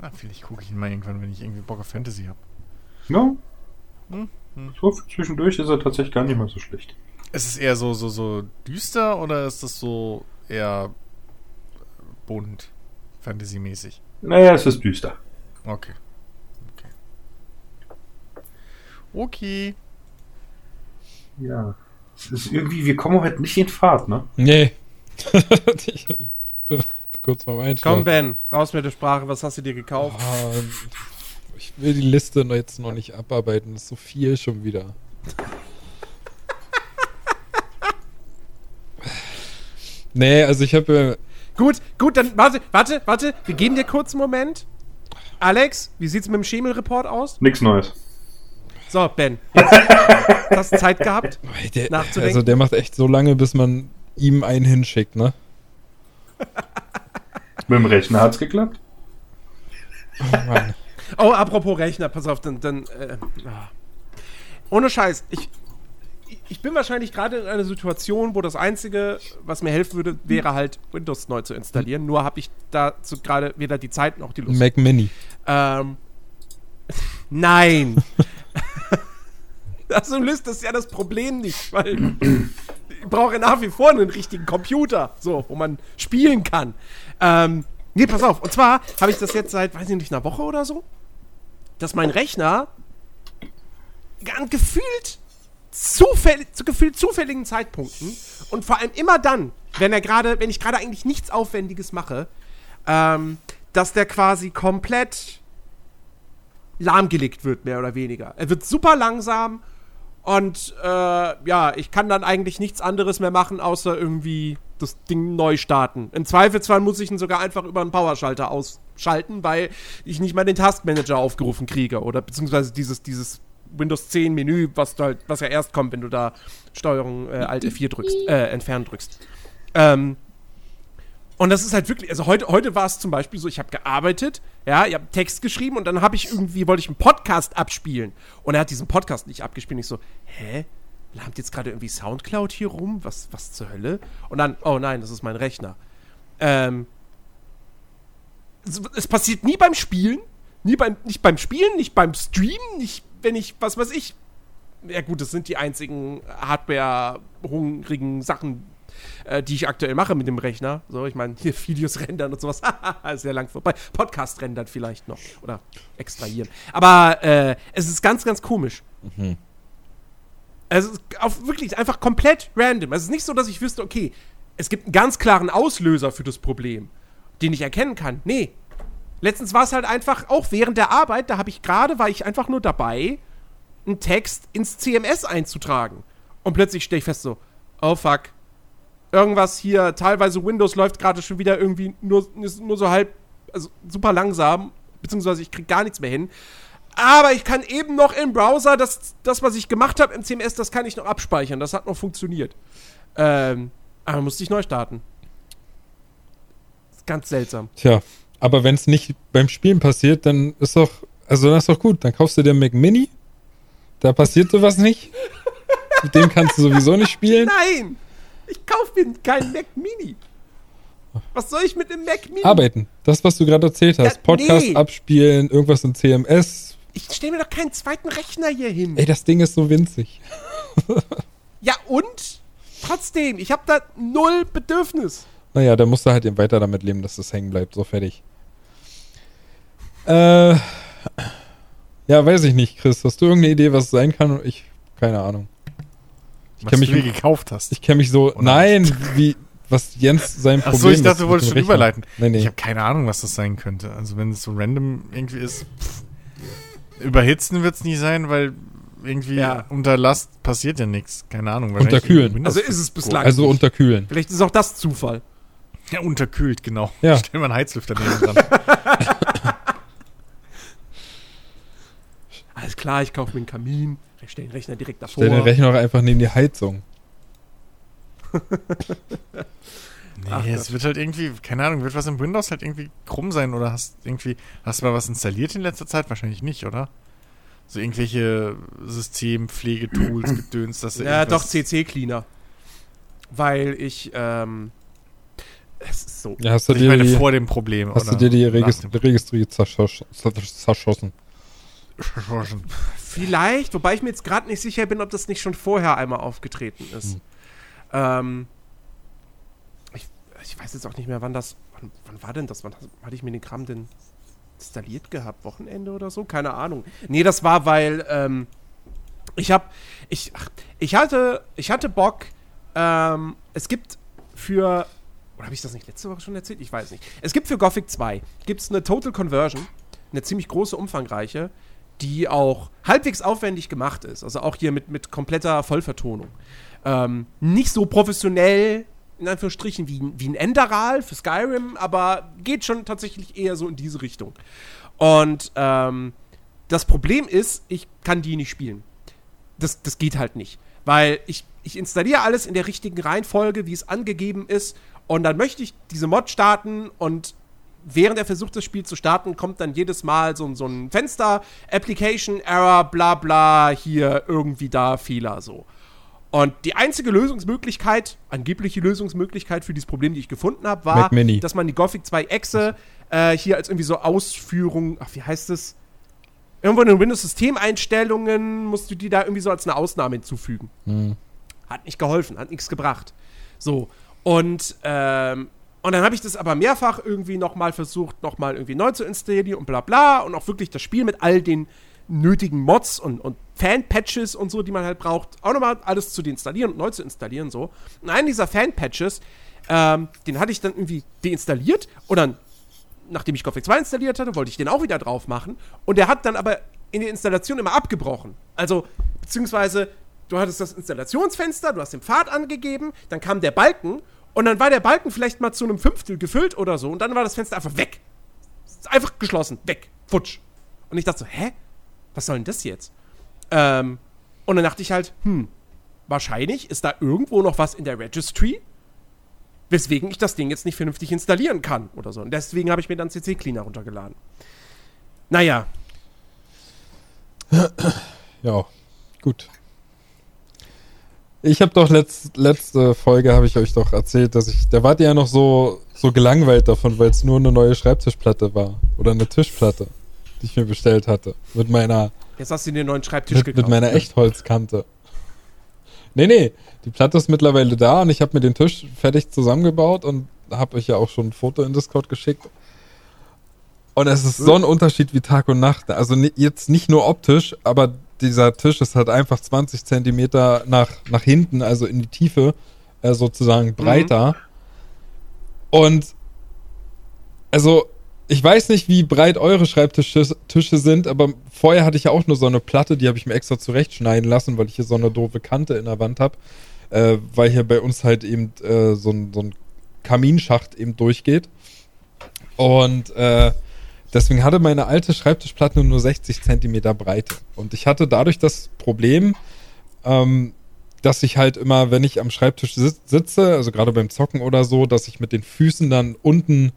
[SPEAKER 1] Ah, vielleicht gucke ich ihn mal irgendwann, wenn ich irgendwie Bock auf Fantasy habe.
[SPEAKER 3] Ja. Hm, hm. So zwischendurch ist er tatsächlich gar nicht mal so schlecht.
[SPEAKER 1] Ist es eher so, so, so düster oder ist das so eher bunt, fantasymäßig?
[SPEAKER 3] Naja, es ist düster.
[SPEAKER 1] Okay. Okay. Okay.
[SPEAKER 3] Ja. Es ist irgendwie, wir kommen heute nicht in Fahrt, ne?
[SPEAKER 4] Nee. ich bin kurz vorm Einschlafen.
[SPEAKER 2] Komm, Ben, raus mit der Sprache. Was hast du dir gekauft? Oh,
[SPEAKER 4] ich will die Liste jetzt noch nicht abarbeiten. Das ist so viel schon wieder. Nee, also ich habe.
[SPEAKER 2] Gut, gut, dann warte, warte, warte. Wir geben dir kurz einen Moment. Alex, wie sieht's mit dem Schemel-Report aus?
[SPEAKER 3] Nix Neues.
[SPEAKER 2] So, Ben. Jetzt hast du Zeit gehabt,
[SPEAKER 4] der, nachzudenken? Also der macht echt so lange, bis man ihm einen hinschickt, ne?
[SPEAKER 3] mit dem Rechner hat's geklappt.
[SPEAKER 2] Oh, Mann. oh, apropos Rechner, pass auf, dann. dann äh, ah. ohne Scheiß, ich, ich bin wahrscheinlich gerade in einer Situation, wo das Einzige, was mir helfen würde, wäre halt Windows neu zu installieren. Nur habe ich dazu gerade weder die Zeit noch die Lust.
[SPEAKER 4] Mac Mini.
[SPEAKER 2] Ähm, nein. das löst das ja das Problem nicht, weil ich brauche nach wie vor einen richtigen Computer, so, wo man spielen kann. Ähm, nee, pass auf. Und zwar habe ich das jetzt seit, weiß ich nicht, einer Woche oder so, dass mein Rechner gefühlt zufällig, zu gefühlt zufälligen Zeitpunkten und vor allem immer dann, wenn er gerade, wenn ich gerade eigentlich nichts Aufwendiges mache, ähm, dass der quasi komplett lahmgelegt wird, mehr oder weniger. Er wird super langsam und äh, ja, ich kann dann eigentlich nichts anderes mehr machen, außer irgendwie das Ding neu starten. Im Zweifelsfall muss ich ihn sogar einfach über einen Powerschalter ausschalten, weil ich nicht mal den Taskmanager aufgerufen kriege oder beziehungsweise dieses, dieses Windows 10 Menü, was, halt, was ja erst kommt, wenn du da Steuerung äh, Alt F4 drückst, äh, entfernen drückst. Ähm, und das ist halt wirklich, also heute, heute war es zum Beispiel so, ich habe gearbeitet, ja, ich habe Text geschrieben und dann habe ich irgendwie, wollte ich einen Podcast abspielen. Und er hat diesen Podcast nicht abgespielt. Und ich so, hä? Lahmt jetzt gerade irgendwie Soundcloud hier rum? Was, was zur Hölle? Und dann, oh nein, das ist mein Rechner. Ähm, es, es passiert nie beim Spielen, nie beim, nicht beim Spielen, nicht beim Streamen, nicht wenn ich, was weiß ich, ja gut, das sind die einzigen Hardware-hungrigen Sachen, äh, die ich aktuell mache mit dem Rechner. So, ich meine, hier Videos rendern und sowas, sehr lang vorbei. Podcast rendern vielleicht noch oder extrahieren. Aber äh, es ist ganz, ganz komisch. Mhm. Es ist auf, wirklich einfach komplett random. Es ist nicht so, dass ich wüsste, okay, es gibt einen ganz klaren Auslöser für das Problem, den ich erkennen kann. Nee, Letztens war es halt einfach, auch während der Arbeit, da habe ich gerade, war ich einfach nur dabei, einen Text ins CMS einzutragen. Und plötzlich stehe ich fest so, oh fuck. Irgendwas hier, teilweise Windows läuft gerade schon wieder irgendwie nur, nur so halb, also super langsam, beziehungsweise ich kriege gar nichts mehr hin. Aber ich kann eben noch im Browser das, das was ich gemacht habe im CMS, das kann ich noch abspeichern. Das hat noch funktioniert. Ähm, aber musste ich neu starten. Ganz seltsam.
[SPEAKER 4] Tja, aber wenn es nicht beim Spielen passiert, dann ist doch, also dann ist doch gut. Dann kaufst du dir Mac Mini. Da passiert sowas nicht. Mit dem kannst du sowieso nicht spielen.
[SPEAKER 2] Nein! Ich kaufe mir keinen Mac Mini. Was soll ich mit dem Mac Mini?
[SPEAKER 4] Arbeiten. Das, was du gerade erzählt hast.
[SPEAKER 2] Ja,
[SPEAKER 4] Podcast
[SPEAKER 2] nee.
[SPEAKER 4] abspielen, irgendwas in CMS.
[SPEAKER 2] Ich stelle mir doch keinen zweiten Rechner hier hin.
[SPEAKER 4] Ey, das Ding ist so winzig.
[SPEAKER 2] Ja, und? Trotzdem, ich habe da null Bedürfnis.
[SPEAKER 4] Naja, da musst du halt eben weiter damit leben, dass das hängen bleibt. So fertig. Äh. Ja, weiß ich nicht, Chris. Hast du irgendeine Idee, was es sein kann? Ich, keine Ahnung.
[SPEAKER 1] Was
[SPEAKER 4] kenn
[SPEAKER 1] du
[SPEAKER 4] mich-
[SPEAKER 1] dir gekauft hast.
[SPEAKER 4] Ich kenne mich so.
[SPEAKER 1] Oder
[SPEAKER 4] nein, wie. Was Jens sein Problem
[SPEAKER 1] Achso, ich dachte,
[SPEAKER 4] ist
[SPEAKER 1] du wolltest schon
[SPEAKER 4] Rechner.
[SPEAKER 1] überleiten.
[SPEAKER 4] Nee, nee.
[SPEAKER 1] Ich habe keine Ahnung, was das sein könnte. Also wenn es so random irgendwie ist, pff, überhitzen wird es nie sein, weil irgendwie
[SPEAKER 2] Ja.
[SPEAKER 1] unter Last passiert ja nichts. Keine Ahnung.
[SPEAKER 4] Unterkühlen.
[SPEAKER 2] Also ist es bislang.
[SPEAKER 4] also unterkühlen.
[SPEAKER 2] Vielleicht ist auch das Zufall.
[SPEAKER 1] Ja, unterkühlt, genau.
[SPEAKER 4] Ja.
[SPEAKER 1] Stell mal einen Heizlüfter neben dran.
[SPEAKER 2] Alles klar, ich kaufe mir einen Kamin. Ich stelle den Rechner direkt davor.
[SPEAKER 4] Stell den Rechner doch einfach neben die Heizung.
[SPEAKER 1] Nee,
[SPEAKER 2] Ach
[SPEAKER 1] es wird halt irgendwie, keine Ahnung, wird was im Windows halt irgendwie krumm sein oder hast irgendwie, hast du mal was installiert in letzter Zeit? Wahrscheinlich nicht, oder? So irgendwelche Systempflegetools, Gedöns, dass du
[SPEAKER 2] Ja, doch, CC-Cleaner. Weil ich, ähm. Es ist so.
[SPEAKER 4] Ja, hast du
[SPEAKER 1] Ich
[SPEAKER 4] dir
[SPEAKER 1] meine,
[SPEAKER 4] die,
[SPEAKER 1] vor dem Problem,
[SPEAKER 4] hast du dir die
[SPEAKER 1] nach
[SPEAKER 4] Regis
[SPEAKER 1] dem
[SPEAKER 4] Registrie zerschoss zerschossen?
[SPEAKER 2] Vielleicht, wobei ich mir jetzt gerade nicht sicher bin, ob das nicht schon vorher einmal aufgetreten ist.
[SPEAKER 4] Hm.
[SPEAKER 2] Ähm. Ich, ich weiß jetzt auch nicht mehr, wann das. Wann, wann war denn das? Wann hatte ich mir den Kram denn installiert gehabt? Wochenende oder so? Keine Ahnung. Nee, das war, weil. Ähm, ich habe. Ich, ach, ich, hatte, ich hatte Bock. Ähm, es gibt für. Oder habe ich das nicht letzte Woche schon erzählt? Ich weiß nicht. Es gibt für Gothic 2 gibt's eine Total Conversion, eine ziemlich große, umfangreiche, die auch halbwegs aufwendig gemacht ist. Also auch hier mit, mit kompletter Vollvertonung. Ähm, nicht so professionell, in Anführungsstrichen, wie, wie ein Enderal für Skyrim, aber geht schon tatsächlich eher so in diese Richtung. Und ähm, das Problem ist, ich kann die nicht spielen. Das, das geht halt nicht. Weil ich, ich installiere alles in der richtigen Reihenfolge, wie es angegeben ist. Und dann möchte ich diese Mod starten und während er versucht, das Spiel zu starten, kommt dann jedes Mal so, so ein Fenster, Application Error, bla bla, hier irgendwie da Fehler so. Und die einzige Lösungsmöglichkeit, angebliche Lösungsmöglichkeit für dieses Problem, die ich gefunden habe, war, dass man die Gothic 2 Exe äh, hier als irgendwie so Ausführung, ach, wie heißt es? Irgendwo in den Windows-Systemeinstellungen musst du die da irgendwie so als eine Ausnahme hinzufügen.
[SPEAKER 4] Hm.
[SPEAKER 2] Hat nicht geholfen, hat nichts gebracht. So. Und, ähm, und dann habe ich das aber mehrfach irgendwie nochmal versucht, nochmal irgendwie neu zu installieren und bla bla. Und auch wirklich das Spiel mit all den nötigen Mods und, und Fan-Patches und so, die man halt braucht, auch nochmal alles zu deinstallieren und neu zu installieren. so. Und einen dieser Fan-Patches, ähm, den hatte ich dann irgendwie deinstalliert und dann nachdem ich Gothic 2 installiert hatte, wollte ich den auch wieder drauf machen. Und der hat dann aber in der Installation immer abgebrochen. Also, beziehungsweise, du hattest das Installationsfenster, du hast den Pfad angegeben, dann kam der Balken und dann war der Balken vielleicht mal zu einem Fünftel gefüllt oder so und dann war das Fenster einfach weg. Einfach geschlossen, weg, futsch. Und ich dachte so, hä? Was soll denn das jetzt? Ähm, und dann dachte ich halt, hm, wahrscheinlich ist da irgendwo noch was in der Registry, weswegen ich das Ding jetzt nicht vernünftig installieren kann oder so. Und deswegen habe ich mir dann CC Cleaner runtergeladen. Naja,
[SPEAKER 4] Ja, gut. Ich habe doch letz, letzte Folge habe ich euch doch erzählt, dass ich, da wart ihr ja noch so so gelangweilt davon, weil es nur eine neue Schreibtischplatte war oder eine Tischplatte, die ich mir bestellt hatte mit meiner
[SPEAKER 2] jetzt hast du dir einen neuen Schreibtisch
[SPEAKER 4] mit,
[SPEAKER 2] gekauft.
[SPEAKER 4] mit meiner Echtholzkante. Nee, nee, die Platte ist mittlerweile da und ich habe mir den Tisch fertig zusammengebaut und habe euch ja auch schon ein Foto in Discord geschickt. Und es ist so ein Unterschied wie Tag und Nacht. Also jetzt nicht nur optisch, aber dieser Tisch ist halt einfach 20 Zentimeter nach, nach hinten, also in die Tiefe, äh, sozusagen breiter. Und also ich weiß nicht, wie breit eure Schreibtische Tische sind, aber vorher hatte ich ja auch nur so eine Platte, die habe ich mir extra zurechtschneiden lassen, weil ich hier so eine doofe Kante in der Wand habe, äh, weil hier bei uns halt eben äh, so, ein, so ein Kaminschacht eben durchgeht. Und äh, deswegen hatte meine alte Schreibtischplatte nur 60 Zentimeter Breite. Und ich hatte dadurch das Problem, ähm, dass ich halt immer, wenn ich am Schreibtisch sitze, also gerade beim Zocken oder so, dass ich mit den Füßen dann unten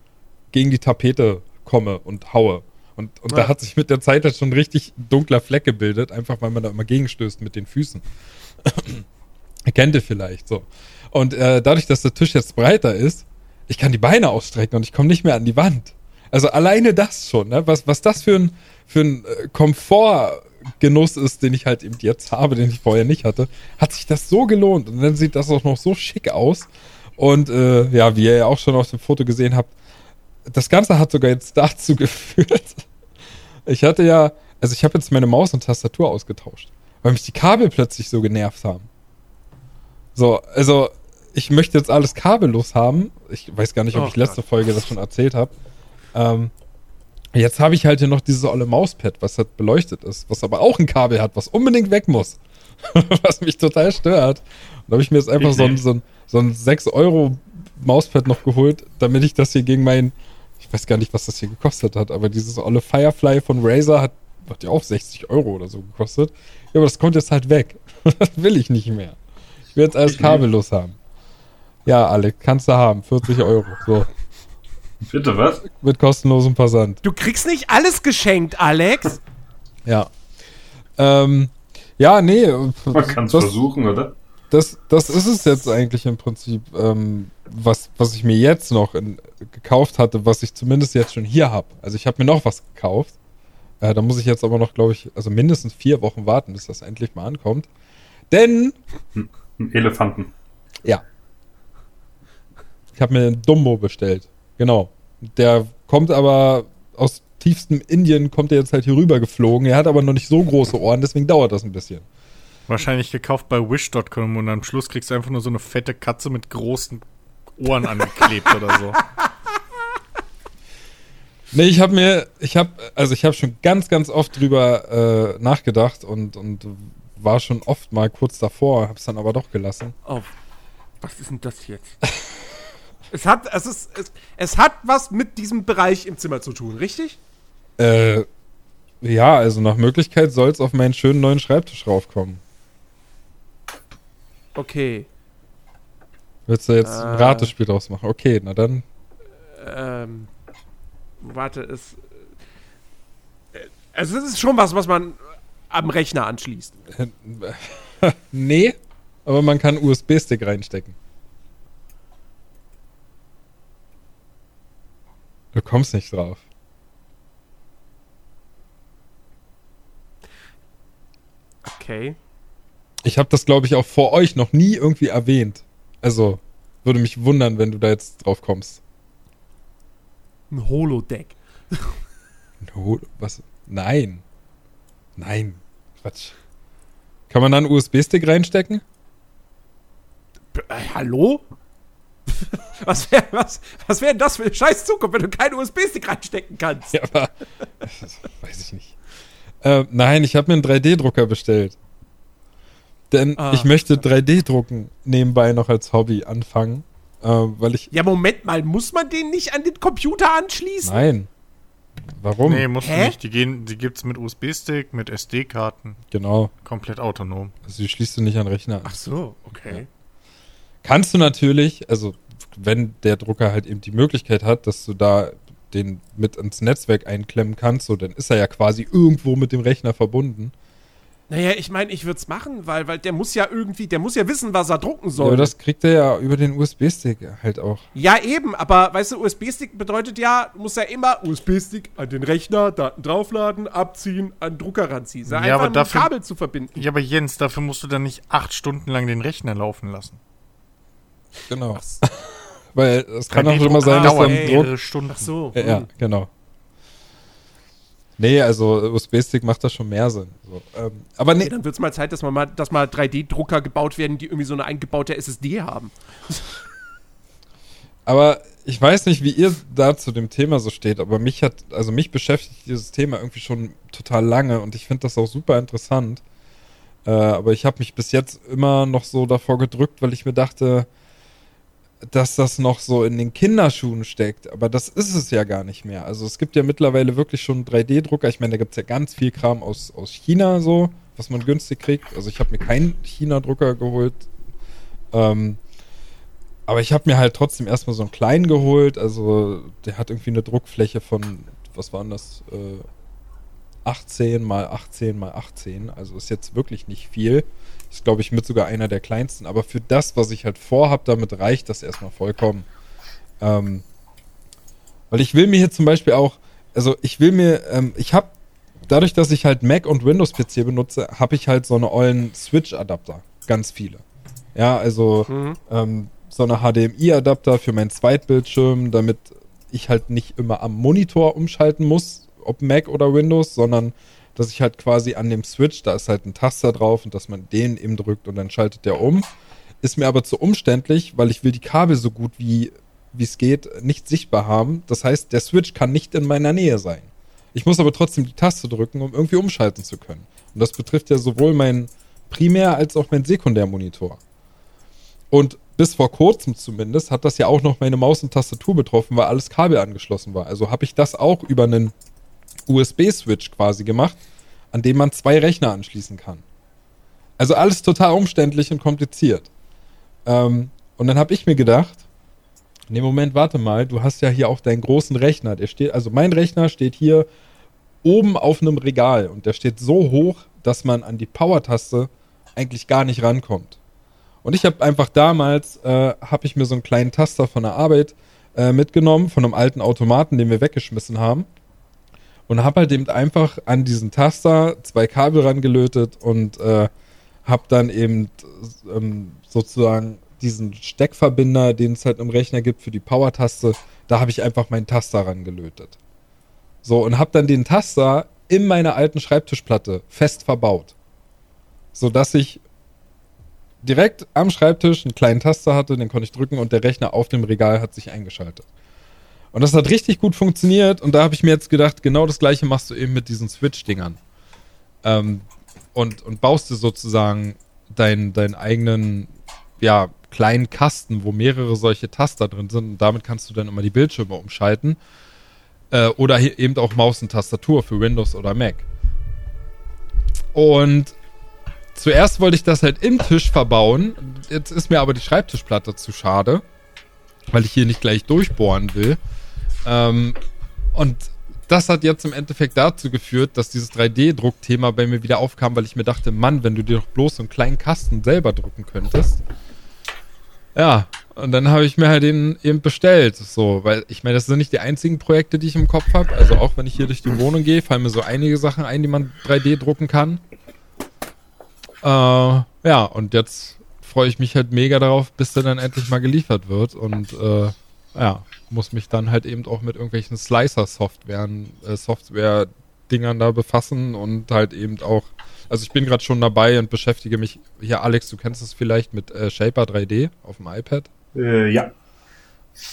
[SPEAKER 4] gegen die Tapete komme und haue. Und, und ja. da hat sich mit der Zeit halt schon richtig dunkler Fleck gebildet, einfach weil man da immer gegenstößt mit den Füßen. Kennt ihr vielleicht so. Und äh, dadurch, dass der Tisch jetzt breiter ist, ich kann die Beine ausstrecken und ich komme nicht mehr an die Wand. Also alleine das schon, ne? was, was das für ein, für ein äh, Komfortgenuss ist, den ich halt eben jetzt habe, den ich vorher nicht hatte, hat sich das so gelohnt. Und dann sieht das auch noch so schick aus. Und äh, ja, wie ihr ja auch schon auf dem Foto gesehen habt, das Ganze hat sogar jetzt dazu geführt. Ich hatte ja, also ich habe jetzt meine Maus und Tastatur ausgetauscht, weil mich die Kabel plötzlich so genervt haben. So, also ich möchte jetzt alles kabellos haben. Ich weiß gar nicht, ob oh, ich letzte Gott. Folge das schon erzählt habe. Ähm, jetzt habe ich halt hier noch dieses olle Mauspad, was halt beleuchtet ist, was aber auch ein Kabel hat, was unbedingt weg muss. was mich total stört. Und da habe ich mir jetzt einfach so ein, so ein, so ein 6 Euro Mauspad noch geholt, damit ich das hier gegen mein, ich weiß gar nicht, was das hier gekostet hat, aber dieses olle Firefly von Razer hat, hat ja auch 60 Euro oder so gekostet. Ja, aber das kommt jetzt halt weg. das will ich nicht mehr. Ich will jetzt alles kabellos haben. Ja, Alec, kannst du haben. 40 Euro. So.
[SPEAKER 3] Bitte was?
[SPEAKER 4] Mit kostenlosem Versand.
[SPEAKER 2] Du kriegst nicht alles geschenkt, Alex.
[SPEAKER 4] ja. Ähm, ja, nee.
[SPEAKER 3] Man kann es versuchen, oder?
[SPEAKER 4] Das, das ist es jetzt eigentlich im Prinzip, ähm, was, was ich mir jetzt noch in, gekauft hatte, was ich zumindest jetzt schon hier habe. Also ich habe mir noch was gekauft. Äh, da muss ich jetzt aber noch, glaube ich, also mindestens vier Wochen warten, bis das endlich mal ankommt. Denn.
[SPEAKER 3] Ein Elefanten.
[SPEAKER 4] Ja. Ich habe mir einen Dumbo bestellt. Genau. Der kommt aber aus tiefstem Indien, kommt er jetzt halt hier rüber geflogen. Er hat aber noch nicht so große Ohren, deswegen dauert das ein bisschen.
[SPEAKER 1] Wahrscheinlich gekauft bei Wish.com und am Schluss kriegst du einfach nur so eine fette Katze mit großen Ohren angeklebt oder so.
[SPEAKER 4] Nee, ich habe mir, ich habe, also ich habe schon ganz, ganz oft drüber äh, nachgedacht und, und war schon oft mal kurz davor, habe es dann aber doch gelassen.
[SPEAKER 2] Oh, was ist denn das jetzt? Es hat, es, ist, es, es hat was mit diesem Bereich im Zimmer zu tun, richtig?
[SPEAKER 4] Äh, ja, also nach Möglichkeit soll es auf meinen schönen neuen Schreibtisch raufkommen.
[SPEAKER 2] Okay.
[SPEAKER 4] Willst du jetzt äh, ein Ratespiel draus machen? Okay, na dann.
[SPEAKER 2] Ähm, warte, es. Also, es ist schon was, was man am Rechner anschließt.
[SPEAKER 4] nee, aber man kann USB-Stick reinstecken. Du kommst nicht drauf.
[SPEAKER 2] Okay.
[SPEAKER 4] Ich habe das, glaube ich, auch vor euch noch nie irgendwie erwähnt. Also, würde mich wundern, wenn du da jetzt drauf kommst.
[SPEAKER 2] Ein Holodeck.
[SPEAKER 4] Ein Holo was? Nein. Nein. Quatsch. Kann man da einen USB-Stick reinstecken?
[SPEAKER 2] Äh, hallo? was wäre was, was wär das für eine scheiß Zukunft, wenn du keinen USB-Stick reinstecken kannst? Ja, aber.
[SPEAKER 4] weiß ich nicht. Äh, nein, ich habe mir einen 3D-Drucker bestellt. Denn ah. ich möchte 3D-Drucken nebenbei noch als Hobby anfangen. Äh, weil ich.
[SPEAKER 2] Ja, Moment mal, muss man den nicht an den Computer anschließen?
[SPEAKER 4] Nein. Warum?
[SPEAKER 1] Nee, musst Hä? du nicht. Die, gehen, die gibt's mit USB-Stick, mit SD-Karten.
[SPEAKER 4] Genau.
[SPEAKER 1] Komplett autonom.
[SPEAKER 4] Also die schließt du nicht an Rechner an.
[SPEAKER 2] Ach so, okay. Ja.
[SPEAKER 4] Kannst du natürlich, also wenn der Drucker halt eben die Möglichkeit hat, dass du da den mit ins Netzwerk einklemmen kannst, so, dann ist er ja quasi irgendwo mit dem Rechner verbunden.
[SPEAKER 2] Naja, ich meine, ich würde es machen, weil, weil der muss ja irgendwie, der muss ja wissen, was er drucken soll. Ja,
[SPEAKER 4] aber das kriegt er ja über den USB-Stick halt auch.
[SPEAKER 2] Ja, eben, aber weißt du, USB-Stick bedeutet ja, muss ja immer USB-Stick an den Rechner, Daten draufladen, abziehen, an den Drucker ranziehen. Ja, einfach aber dafür, Kabel zu verbinden.
[SPEAKER 1] Ja, aber Jens, dafür musst du dann nicht acht Stunden lang den Rechner laufen lassen.
[SPEAKER 4] Genau. Weil es kann auch immer sein, dass dann
[SPEAKER 1] Druck. Stunden. Ach
[SPEAKER 4] so. Ja, ja, genau. Nee, also USB-Stick macht das schon mehr Sinn. So, ähm, aber nee.
[SPEAKER 2] Okay, dann wird es mal Zeit, dass, man mal, dass mal 3D-Drucker gebaut werden, die irgendwie so eine eingebaute SSD haben.
[SPEAKER 4] aber ich weiß nicht, wie ihr da zu dem Thema so steht, aber mich hat, also mich beschäftigt dieses Thema irgendwie schon total lange und ich finde das auch super interessant. Äh, aber ich habe mich bis jetzt immer noch so davor gedrückt, weil ich mir dachte, dass das noch so in den Kinderschuhen steckt. Aber das ist es ja gar nicht mehr. Also es gibt ja mittlerweile wirklich schon 3D-Drucker. Ich meine, da gibt es ja ganz viel Kram aus, aus China so, was man günstig kriegt. Also ich habe mir keinen China-Drucker geholt. Ähm, aber ich habe mir halt trotzdem erstmal so einen kleinen geholt. Also der hat irgendwie eine Druckfläche von, was waren das? Äh, 18 mal 18 mal 18. Also ist jetzt wirklich nicht viel. Ist, glaube ich, mit sogar einer der kleinsten. Aber für das, was ich halt vorhab, damit reicht das erstmal vollkommen. Ähm, weil ich will mir hier zum Beispiel auch, also ich will mir, ähm, ich habe, dadurch, dass ich halt Mac und Windows PC benutze, habe ich halt so eine ollen Switch-Adapter. Ganz viele. Ja, also mhm. ähm, so eine HDMI-Adapter für meinen Zweitbildschirm, damit ich halt nicht immer am Monitor umschalten muss, ob Mac oder Windows, sondern dass ich halt quasi an dem Switch, da ist halt ein Taster drauf und dass man den eben drückt und dann schaltet der um. Ist mir aber zu umständlich, weil ich will die Kabel so gut wie wie es geht nicht sichtbar haben. Das heißt, der Switch kann nicht in meiner Nähe sein. Ich muss aber trotzdem die Taste drücken, um irgendwie umschalten zu können. Und das betrifft ja sowohl meinen Primär- als auch meinen Sekundärmonitor. Und bis vor kurzem zumindest hat das ja auch noch meine Maus und Tastatur betroffen, weil alles Kabel angeschlossen war. Also habe ich das auch über einen USB-Switch quasi gemacht, an dem man zwei Rechner anschließen kann. Also alles total umständlich und kompliziert. Ähm, und dann habe ich mir gedacht, nee, Moment, warte mal, du hast ja hier auch deinen großen Rechner. Der steht, also mein Rechner steht hier oben auf einem Regal und der steht so hoch, dass man an die Power-Taste eigentlich gar nicht rankommt. Und ich habe einfach damals, äh, habe ich mir so einen kleinen Taster von der Arbeit äh, mitgenommen, von einem alten Automaten, den wir weggeschmissen haben und habe halt eben einfach an diesen Taster zwei Kabel rangelötet und äh, habe dann eben ähm, sozusagen diesen Steckverbinder, den es halt im Rechner gibt für die Power-Taste, da habe ich einfach meinen Taster rangelötet. So, und habe dann den Taster in meiner alten Schreibtischplatte fest verbaut. Sodass ich direkt am Schreibtisch einen kleinen Taster hatte, den konnte ich drücken und der Rechner auf dem Regal hat sich eingeschaltet. Und das hat richtig gut funktioniert. Und da habe ich mir jetzt gedacht, genau das gleiche machst du eben mit diesen Switch-Dingern. Ähm, und, und baust du sozusagen deinen dein eigenen, ja, kleinen Kasten, wo mehrere solche Taster drin sind. Und damit kannst du dann immer die Bildschirme umschalten. Äh, oder eben auch Maus und Tastatur für Windows oder Mac. Und zuerst wollte ich das halt im Tisch verbauen. Jetzt ist mir aber die Schreibtischplatte zu schade, weil ich hier nicht gleich durchbohren will. Ähm, und das hat jetzt im Endeffekt dazu geführt, dass dieses 3D-Druckthema bei mir wieder aufkam, weil ich mir dachte, Mann, wenn du dir doch bloß so einen kleinen Kasten selber drucken könntest. Ja, und dann habe ich mir halt den eben bestellt. So, weil ich meine, das sind nicht die einzigen Projekte, die ich im Kopf habe. Also auch wenn ich hier durch die Wohnung gehe, fallen mir so einige Sachen ein, die man 3D drucken kann. Äh, ja, und jetzt freue ich mich halt mega darauf, bis der dann endlich mal geliefert wird. Und äh, ja, muss mich dann halt eben auch mit irgendwelchen Slicer-Softwaren, äh, Software-Dingern da befassen und halt eben auch, also ich bin gerade schon dabei und beschäftige mich, hier Alex, du kennst es vielleicht mit äh, Shaper 3D auf dem iPad?
[SPEAKER 3] Äh, ja.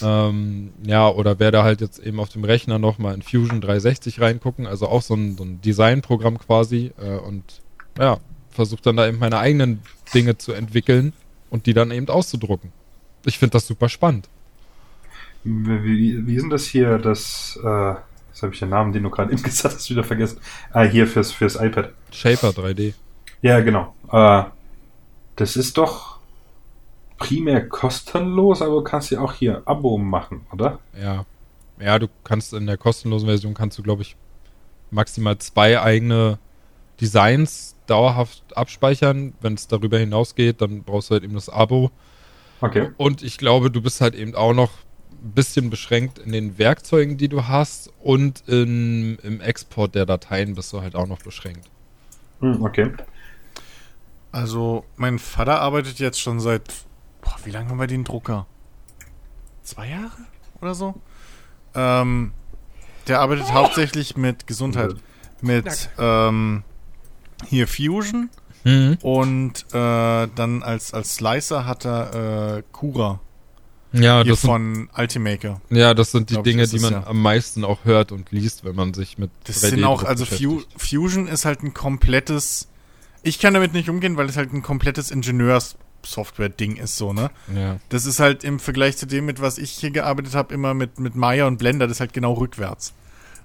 [SPEAKER 4] Ähm, ja, oder werde halt jetzt eben auf dem Rechner nochmal in Fusion 360 reingucken, also auch so ein, so ein Designprogramm quasi äh, und ja, versuche dann da eben meine eigenen Dinge zu entwickeln und die dann eben auszudrucken. Ich finde das super spannend.
[SPEAKER 3] Wie, wie ist denn das hier, das, äh, jetzt habe ich den Namen, den du gerade eben gesagt hast, wieder vergessen. Ah, hier fürs, fürs iPad.
[SPEAKER 4] Shaper 3D.
[SPEAKER 3] Ja, genau. Äh, das ist doch primär kostenlos, aber du kannst ja auch hier Abo machen, oder?
[SPEAKER 4] Ja. Ja, du kannst in der kostenlosen Version kannst du, glaube ich, maximal zwei eigene Designs dauerhaft abspeichern. Wenn es darüber hinausgeht, dann brauchst du halt eben das Abo.
[SPEAKER 3] Okay.
[SPEAKER 4] Und ich glaube, du bist halt eben auch noch bisschen beschränkt in den Werkzeugen, die du hast und in, im Export der Dateien bist du halt auch noch beschränkt.
[SPEAKER 3] Hm, okay.
[SPEAKER 1] Also, mein Vater arbeitet jetzt schon seit, boah, wie lange haben wir den Drucker? Zwei Jahre oder so? Ähm, der arbeitet oh. hauptsächlich mit Gesundheit. Mit, ähm, hier Fusion. Mhm. Und äh, dann als, als Slicer hat er äh, Cura.
[SPEAKER 4] Ja,
[SPEAKER 1] das von Ultimaker.
[SPEAKER 4] Ja, das sind die Dinge, die man ja. am meisten auch hört und liest, wenn man sich mit
[SPEAKER 1] Das sind auch, also Fu Fusion ist halt ein komplettes. Ich kann damit nicht umgehen, weil es halt ein komplettes Ingenieurs Photoshop-Software-Ding ist, so, ne?
[SPEAKER 4] Ja.
[SPEAKER 1] Das ist halt im Vergleich zu dem, mit was ich hier gearbeitet habe, immer mit, mit Maya und Blender, das ist halt genau rückwärts.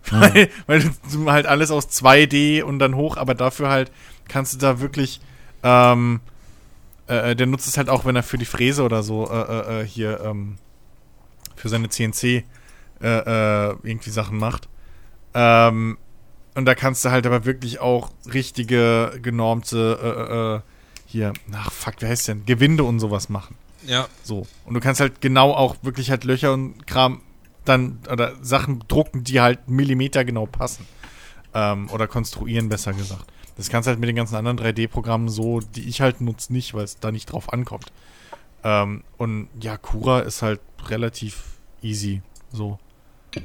[SPEAKER 1] Weil, weil du halt alles aus 2D und dann hoch, aber dafür halt kannst du da wirklich, ähm, äh, der nutzt es halt auch, wenn er für die Fräse oder so, äh, äh, hier, ähm, für seine CNC, äh, äh, irgendwie Sachen macht. Ähm, und da kannst du halt aber wirklich auch richtige, genormte, äh, äh, hier, ach fuck, wer heißt denn? Gewinde und sowas machen.
[SPEAKER 4] Ja.
[SPEAKER 1] So. Und du kannst halt genau auch wirklich halt Löcher und Kram dann, oder Sachen drucken, die halt Millimeter genau passen. Ähm, oder konstruieren, besser gesagt. Das kannst du halt mit den ganzen anderen 3D-Programmen so, die ich halt nutze, nicht, weil es da nicht drauf ankommt. Ähm, und ja, Cura ist halt relativ easy so.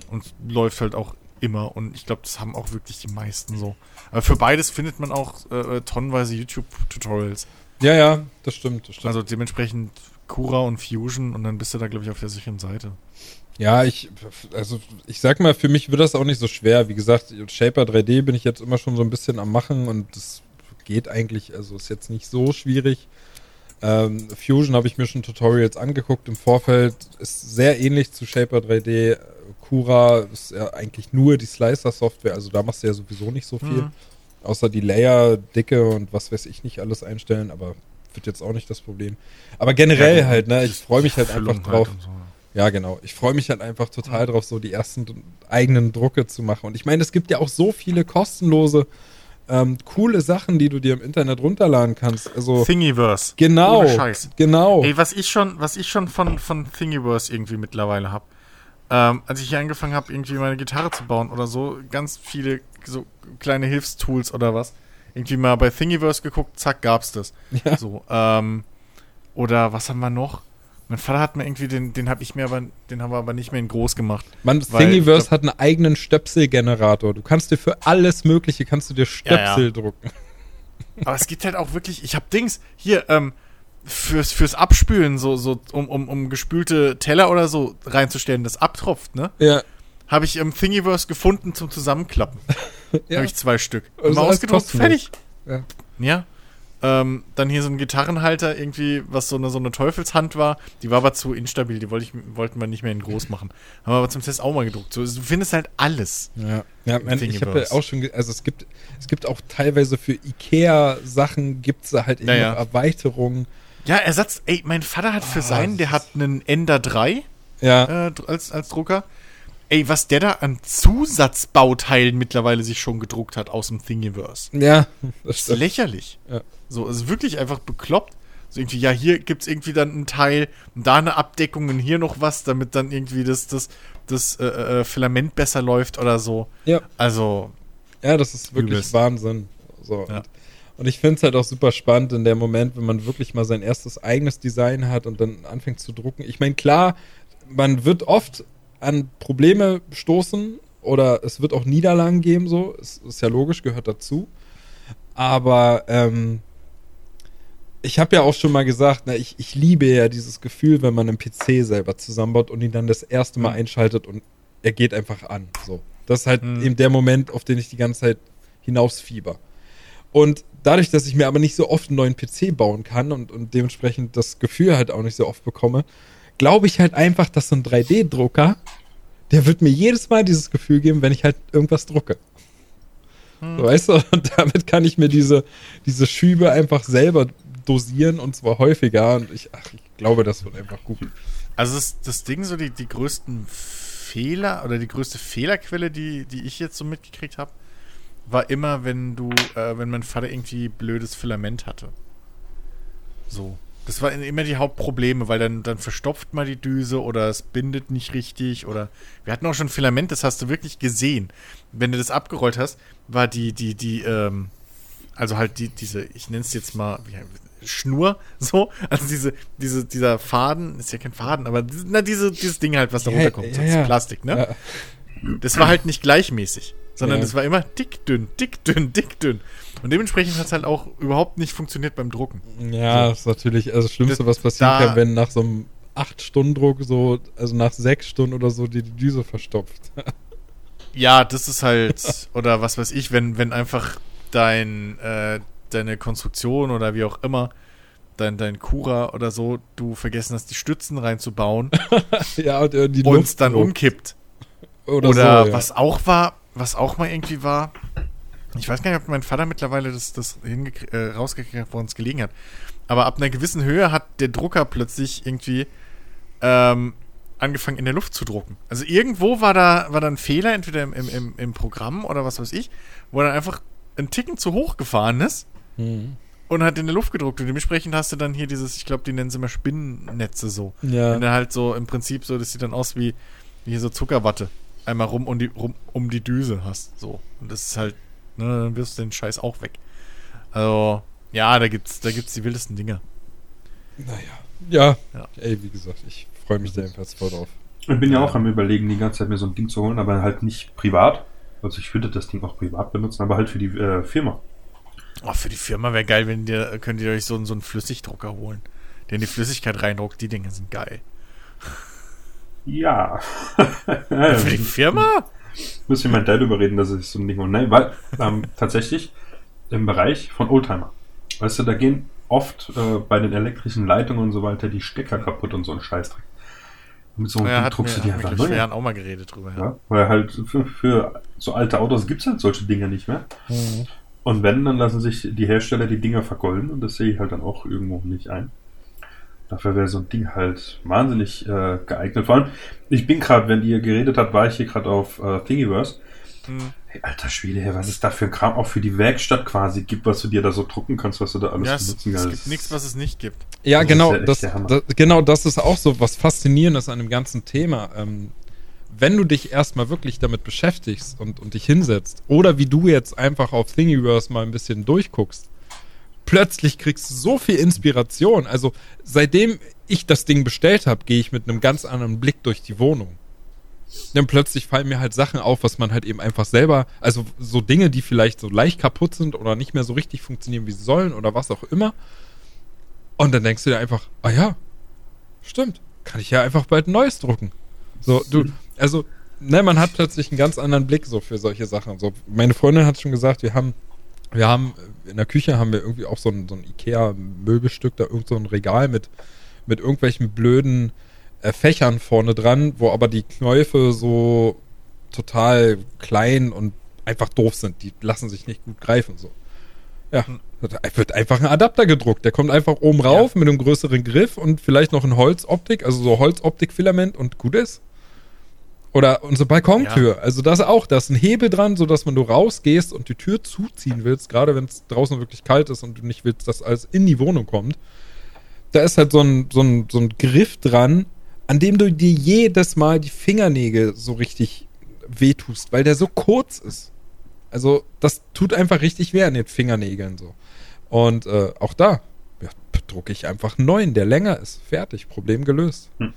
[SPEAKER 1] Und läuft halt auch immer. Und ich glaube, das haben auch wirklich die meisten so. Aber für beides findet man auch äh, tonnenweise YouTube-Tutorials.
[SPEAKER 4] Ja, ja, das stimmt, das stimmt.
[SPEAKER 1] Also dementsprechend Cura und Fusion und dann bist du da, glaube ich, auf der sicheren Seite.
[SPEAKER 4] Ja, ich, also ich sag mal, für mich wird das auch nicht so schwer. Wie gesagt, Shaper 3D bin ich jetzt immer schon so ein bisschen am machen und das geht eigentlich, also ist jetzt nicht so schwierig. Ähm, Fusion habe ich mir schon Tutorials angeguckt im Vorfeld, ist sehr ähnlich zu Shaper 3D. Cura ist ja eigentlich nur die Slicer-Software, also da machst du ja sowieso nicht so viel.
[SPEAKER 1] Mhm.
[SPEAKER 4] Außer die Layer, Dicke und was weiß ich nicht alles einstellen, aber wird jetzt auch nicht das Problem. Aber generell
[SPEAKER 1] Ja,
[SPEAKER 4] halt, ne, ich freue mich halt einfach drauf.
[SPEAKER 1] und so.
[SPEAKER 4] Ja, genau. Ich freue mich halt einfach total drauf, so die ersten eigenen Drucke zu machen. Und ich meine, es gibt ja auch so viele kostenlose, ähm, coole Sachen, die du dir im Internet runterladen kannst. Also,
[SPEAKER 1] Thingiverse.
[SPEAKER 4] genau.
[SPEAKER 1] Ohne Scheiß.
[SPEAKER 4] Genau.
[SPEAKER 1] Ey, was ich schon, was ich schon von, von Thingiverse irgendwie mittlerweile habe. Ähm, als ich hier angefangen habe, irgendwie meine Gitarre zu bauen oder so, ganz viele so kleine Hilfstools oder was. Irgendwie mal bei Thingiverse geguckt, zack, gab's das.
[SPEAKER 4] Ja.
[SPEAKER 1] So, ähm, oder was haben wir noch? Mein Vater hat mir irgendwie den, den habe ich mir aber, den haben wir aber nicht mehr in groß gemacht.
[SPEAKER 4] Man, Thingiverse
[SPEAKER 1] ich
[SPEAKER 4] hat einen eigenen Stöpselgenerator. Du kannst dir für alles Mögliche, kannst du dir Stöpsel
[SPEAKER 1] ja.
[SPEAKER 4] drucken.
[SPEAKER 1] Aber es gibt halt auch wirklich, ich habe Dings, hier, ähm, fürs, fürs Abspülen, so, so, um, um, um gespülte Teller oder so reinzustellen, das abtropft, ne?
[SPEAKER 4] Ja.
[SPEAKER 1] Habe ich im Thingiverse gefunden zum Zusammenklappen.
[SPEAKER 4] ja.
[SPEAKER 1] Habe ich zwei Stück.
[SPEAKER 4] Also kostenlos.
[SPEAKER 1] fertig.
[SPEAKER 4] Ja.
[SPEAKER 1] Ja. Ähm, dann hier so ein Gitarrenhalter irgendwie, was so eine, so eine Teufelshand war. Die war aber zu instabil, die wollte ich, wollten wir nicht mehr in groß machen. Haben wir aber zum Test auch mal gedruckt. So, du findest halt alles.
[SPEAKER 4] Ja, ja man, ich habe ja auch schon, also es gibt, es gibt auch teilweise für Ikea-Sachen gibt es halt eben
[SPEAKER 1] Ja, ja.
[SPEAKER 4] noch Erweiterungen.
[SPEAKER 1] Ja, Ersatz, ey, mein Vater hat für
[SPEAKER 4] Ah,
[SPEAKER 1] seinen, der hat einen Ender 3
[SPEAKER 4] Ja,
[SPEAKER 1] äh, als, als Drucker. Ey, was der da an Zusatzbauteilen mittlerweile sich schon gedruckt hat aus dem Thingiverse.
[SPEAKER 4] ja, das
[SPEAKER 1] Das ist lächerlich.
[SPEAKER 4] Ja.
[SPEAKER 1] So, es ist wirklich einfach bekloppt. So irgendwie, ja, hier gibt's irgendwie dann einen Teil, da eine Abdeckung und hier noch was, damit dann irgendwie das, das, das äh, äh, Filament besser läuft oder so.
[SPEAKER 4] Ja.
[SPEAKER 1] Also,
[SPEAKER 4] Ja, das ist wirklich
[SPEAKER 1] Übelst.
[SPEAKER 4] Wahnsinn. So.
[SPEAKER 1] Ja.
[SPEAKER 4] Und, und ich finde es halt auch super spannend in dem Moment, wenn man wirklich mal sein erstes eigenes Design hat und dann anfängt zu drucken. Ich meine, klar, man wird oft an Probleme stoßen oder es wird auch Niederlagen geben, so. Es ist ja logisch, gehört dazu. Aber ähm, ich habe ja auch schon mal gesagt, na, ich, ich liebe ja dieses Gefühl, wenn man einen PC selber zusammenbaut und ihn dann das erste Mal
[SPEAKER 1] Mhm.
[SPEAKER 4] einschaltet und er geht einfach an. So. Das ist halt
[SPEAKER 1] Mhm.
[SPEAKER 4] eben der Moment, auf den ich die ganze Zeit hinausfieber. Und dadurch, dass ich mir aber nicht so oft einen neuen PC bauen kann und, und dementsprechend das Gefühl halt auch nicht so oft bekomme, glaube ich halt einfach, dass so ein 3D-Drucker, der wird mir jedes Mal dieses Gefühl geben, wenn ich halt irgendwas drucke.
[SPEAKER 1] Hm.
[SPEAKER 4] So, weißt du, und damit kann ich mir diese, diese Schübe einfach selber dosieren und zwar häufiger. Und ich, ach, ich glaube, das wird einfach gut.
[SPEAKER 1] also das, das Ding, so die, die größten Fehler oder die größte Fehlerquelle, die, die ich jetzt so mitgekriegt habe, war immer, wenn du, äh, wenn mein Vater irgendwie blödes Filament hatte. So. Das waren immer die Hauptprobleme, weil dann, dann verstopft mal die Düse oder es bindet nicht richtig oder wir hatten auch schon Filament, das hast du wirklich gesehen. Wenn du das abgerollt hast, war die, die, die, ähm, also halt die, diese, ich nenne es jetzt mal, Schnur, so, also diese, diese, dieser Faden, ist ja kein Faden, aber na, diese, dieses Ding halt, was da runterkommt, so
[SPEAKER 4] ja,
[SPEAKER 1] das
[SPEAKER 4] ja.
[SPEAKER 1] Plastik, ne? Das war halt nicht gleichmäßig, sondern das war immer dick, dünn, dick, dünn, dick, dünn. Und dementsprechend hat es halt auch überhaupt nicht funktioniert beim Drucken.
[SPEAKER 4] Ja, das ist natürlich also das Schlimmste, was passieren
[SPEAKER 1] da-
[SPEAKER 4] kann, wenn nach so einem 8-Stunden-Druck so, also nach 6 Stunden oder so, die, die Düse verstopft.
[SPEAKER 1] Ja, das ist halt, oder was weiß ich, wenn, wenn einfach dein, äh, deine Konstruktion oder wie auch immer dein, dein Cura oder so, du vergessen hast, die Stützen reinzubauen
[SPEAKER 4] ja, und, äh, die
[SPEAKER 1] und
[SPEAKER 4] Luft
[SPEAKER 1] es dann umkippt.
[SPEAKER 4] Oder,
[SPEAKER 1] Oder
[SPEAKER 4] so, ja.
[SPEAKER 1] was auch war, was auch mal irgendwie war, ich weiß gar nicht, ob mein Vater mittlerweile das, das äh, rausgekriegt hat, wo uns gelegen hat. Aber ab einer gewissen Höhe hat der Drucker plötzlich irgendwie ähm, angefangen in der Luft zu drucken. Also irgendwo war da, war da ein Fehler, entweder im, im, im, Programm oder was weiß ich, wo er dann einfach ein Ticken zu hoch gefahren ist
[SPEAKER 4] Mhm.
[SPEAKER 1] und hat in der Luft gedruckt. Und dementsprechend hast du dann hier dieses, ich glaube, die nennen sie immer Spinnennetze so.
[SPEAKER 4] Ja.
[SPEAKER 1] Wenn du halt so im Prinzip so, das sieht dann aus wie, wie hier so Zuckerwatte. Einmal rum um die, rum um die Düse hast. So. Und das ist halt, ne, dann wirst du den Scheiß auch weg. Also, ja, da gibt's, da gibt's die wildesten Dinge.
[SPEAKER 4] Naja. Ja.
[SPEAKER 1] Ja.
[SPEAKER 4] Ey, wie gesagt, ich freue mich da jedenfalls voll drauf.
[SPEAKER 3] Ich bin ja auch am überlegen, die ganze Zeit mir so ein Ding zu holen, aber halt nicht privat. Also ich würde das Ding auch privat benutzen, aber halt für die äh, Firma.
[SPEAKER 1] Oh, für die Firma wäre geil, wenn ihr, könnt ihr euch so, einen- so einen Flüssigdrucker holen. Der in die Flüssigkeit reindruckt. Die Dinge sind geil.
[SPEAKER 3] Ja.
[SPEAKER 1] Für die Firma?
[SPEAKER 3] Muss ich meinen Dad überreden, dass ich so ein Ding hole. Nein, weil ähm, tatsächlich im Bereich von Oldtimer. Weißt du, da gehen oft äh, bei den elektrischen Leitungen und so weiter die Stecker kaputt und so ein Scheißdreck. Und mit so einem
[SPEAKER 1] Ja, hat mir,
[SPEAKER 3] druckst du die einfach neu.
[SPEAKER 1] Jahren auch mal geredet drüber. Ja.
[SPEAKER 3] Ja, weil halt für, für so alte Autos gibt es halt solche Dinge nicht mehr. Und wenn, dann lassen sich die Hersteller die Dinger vergolden und das sehe ich halt dann auch irgendwo nicht ein. Dafür wäre so ein Ding halt wahnsinnig äh, geeignet. Vor allem, ich bin gerade, wenn ihr geredet habt, war ich hier gerade auf äh, Thingiverse.
[SPEAKER 1] Hm.
[SPEAKER 3] Hey, alter Schwede, hey, was ist da für ein Kram auch für die Werkstatt quasi gibt, was du dir da so drucken kannst, was du da alles
[SPEAKER 1] Ja, es,
[SPEAKER 3] benutzen
[SPEAKER 1] es
[SPEAKER 3] kannst.
[SPEAKER 1] gibt nichts, was es nicht gibt.
[SPEAKER 4] Ja,
[SPEAKER 3] Das
[SPEAKER 4] genau, das, das, genau das ist auch so was Faszinierendes an dem ganzen Thema. Ähm, wenn du dich erstmal wirklich damit beschäftigst und, und dich hinsetzt, oder wie du jetzt einfach auf Thingiverse mal ein bisschen durchguckst, plötzlich kriegst du so viel Inspiration. Also seitdem ich das Ding bestellt habe, gehe ich mit einem ganz anderen Blick durch die Wohnung. Dann plötzlich fallen mir halt Sachen auf, was man halt eben einfach selber, also so Dinge, die vielleicht so leicht kaputt sind oder nicht mehr so richtig funktionieren, wie sie sollen oder was auch immer. Und dann denkst du dir einfach, ah ja, stimmt, kann ich ja einfach bald ein neues drucken. So, du, also, ne, man hat plötzlich einen ganz anderen Blick so für solche Sachen. So, meine Freundin hat schon gesagt, wir haben, wir haben, in der Küche haben wir irgendwie auch so ein, so ein Ikea-Möbelstück, da irgend so ein Regal mit, mit irgendwelchen blöden äh, Fächern vorne dran, wo aber die Knäufe so total klein und einfach doof sind. Die lassen sich nicht gut greifen, so. Ja, da wird einfach ein Adapter gedruckt. Der kommt einfach oben rauf mit einem größeren Griff und vielleicht noch ein Holzoptik, also so Holzoptikfilament und gut ist. Oder unsere Balkontür. Also da ist auch, da ist ein Hebel dran, sodass wenn du rausgehst und die Tür zuziehen willst, gerade wenn es draußen wirklich kalt ist und du nicht willst, dass alles in die Wohnung kommt, da ist halt so ein, so ein, so ein Griff dran, an dem du dir jedes Mal die Fingernägel so richtig wehtust, weil der so kurz ist. Also das tut einfach richtig weh an den Fingernägeln so. Und äh, auch da ja, drucke ich einfach einen neuen, der länger ist. Fertig, Problem gelöst.
[SPEAKER 3] Hm.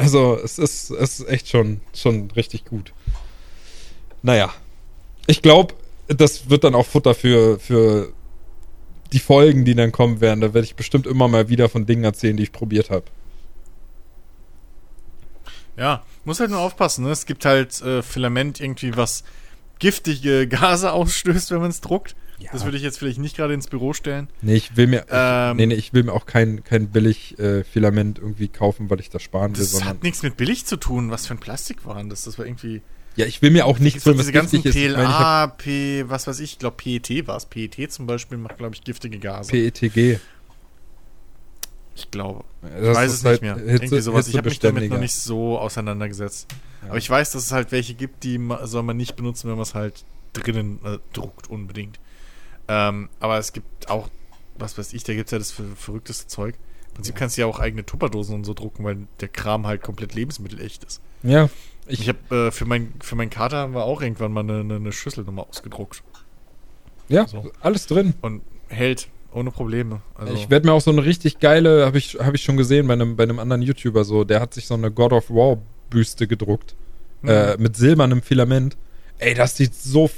[SPEAKER 4] Also es ist, es ist echt schon, schon richtig gut. Naja, ich glaube, das wird dann auch Futter für, für die Folgen, die dann kommen werden. Da werde ich bestimmt immer mal wieder von Dingen erzählen, die ich probiert habe.
[SPEAKER 1] Ja, muss halt nur aufpassen. Ne? Es gibt halt äh, Filament irgendwie, was giftige Gase ausstößt, wenn man es druckt.
[SPEAKER 4] Ja.
[SPEAKER 1] Das würde ich jetzt vielleicht nicht gerade ins Büro stellen.
[SPEAKER 4] Nee, ich will mir,
[SPEAKER 1] Ähm,
[SPEAKER 4] nee, nee, ich will mir auch kein, kein billig äh, Filament irgendwie kaufen, weil ich das sparen will,
[SPEAKER 1] Das
[SPEAKER 4] sondern.
[SPEAKER 1] hat nichts mit billig zu tun. Was für ein Plastik waren das? Das war irgendwie.
[SPEAKER 4] Ja, ich will mir auch nichts
[SPEAKER 1] so
[SPEAKER 4] holen, was
[SPEAKER 1] diese ganzen
[SPEAKER 4] ist. Ich meine, ich hab
[SPEAKER 1] PLA, P, was weiß ich, ich glaube PET war es. PET zum Beispiel macht, glaube ich, giftige Gase.
[SPEAKER 4] PETG.
[SPEAKER 1] ich glaube.
[SPEAKER 4] Das
[SPEAKER 1] Ich weiß es
[SPEAKER 4] halt
[SPEAKER 1] nicht mehr.
[SPEAKER 4] Hitze,
[SPEAKER 1] Irgendwie sowas. Ich habe mich damit noch nicht so auseinandergesetzt.
[SPEAKER 4] Ja.
[SPEAKER 1] Aber ich weiß, dass es halt welche gibt, die soll man nicht benutzen, wenn man es halt drinnen äh, druckt, unbedingt. Ähm, aber es gibt auch, was weiß ich, da gibt es ja das ver verrückteste Zeug. Im Prinzip kannst du ja auch eigene Tupperdosen und so drucken, weil der Kram halt komplett lebensmittelecht ist.
[SPEAKER 4] Ja,
[SPEAKER 1] Ich
[SPEAKER 4] ich,
[SPEAKER 1] habe äh, für mein für meinen Kater haben wir auch irgendwann mal eine, eine, nochmal ausgedruckt
[SPEAKER 4] ja,
[SPEAKER 1] so.
[SPEAKER 4] alles drin.
[SPEAKER 1] und hält ohne Probleme. Also,
[SPEAKER 4] Ich werde mir auch so eine richtig geile, habe ich, hab ich schon gesehen bei einem, bei einem anderen YouTuber so, der hat sich so eine God of War Büste gedruckt.
[SPEAKER 1] Mhm.
[SPEAKER 4] Äh, mit silbernem Filament. Ey, das sieht so,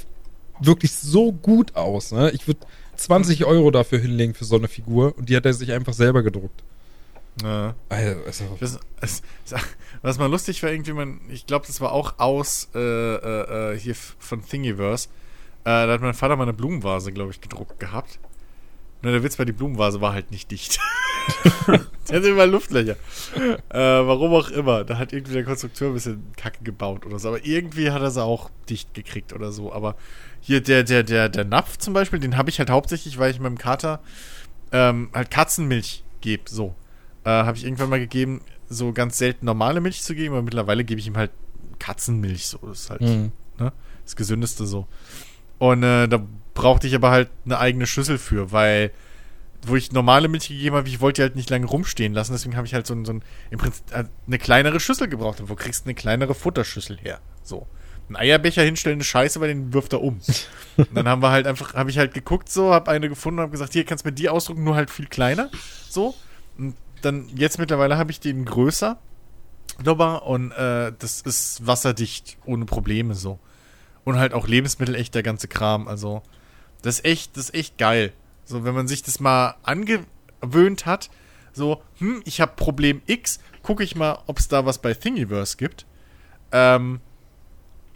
[SPEAKER 4] wirklich so gut aus, ne? Ich würde 20 Euro dafür hinlegen für so eine Figur und die hat er sich einfach selber gedruckt.
[SPEAKER 1] ja.
[SPEAKER 4] Also, also
[SPEAKER 1] Das, es, was mal lustig war, irgendwie, man, ich glaube, das war auch aus äh, äh, äh, hier von Thingiverse. Äh, da hat mein Vater mal eine Blumenvase, glaube ich, gedruckt gehabt. Nur der Witz bei die Blumenvase war halt nicht dicht. der hatte immer Luftlöcher. Äh, warum auch immer. Da hat irgendwie der Konstrukteur ein bisschen Kacke gebaut oder so. Aber irgendwie hat er sie auch dicht gekriegt oder so. Aber hier der, der, der, der Napf zum Beispiel, den habe ich halt hauptsächlich, weil ich meinem Kater ähm, halt Katzenmilch gebe. So. Äh, habe ich irgendwann mal gegeben, so ganz selten normale Milch zu geben, aber mittlerweile gebe ich ihm halt Katzenmilch. So. Das ist halt mhm. ne, das Gesündeste so. Und äh, da brauchte ich aber halt eine eigene Schüssel für, weil wo ich normale Milch gegeben habe, ich wollte die halt nicht lange rumstehen lassen, deswegen habe ich halt so, so ein, im Prinzip äh, eine kleinere Schüssel gebraucht. Und wo kriegst du eine kleinere Futterschüssel her? So. Ein Eierbecher hinstellen ist scheiße, weil den wirft er um. und dann haben wir halt einfach, habe ich halt geguckt so, habe eine gefunden und habe gesagt, hier kannst du mir die ausdrucken, nur halt viel kleiner. So. Und dann, jetzt mittlerweile habe ich den größer. Nochmal, und äh, das ist wasserdicht, ohne Probleme so. Und halt auch Lebensmittel echt der ganze Kram. Also, das ist echt, das ist echt geil. So, wenn man sich das mal angewöhnt hat, so, hm, ich habe Problem X, gucke ich mal, ob es da was bei Thingiverse gibt. Ähm,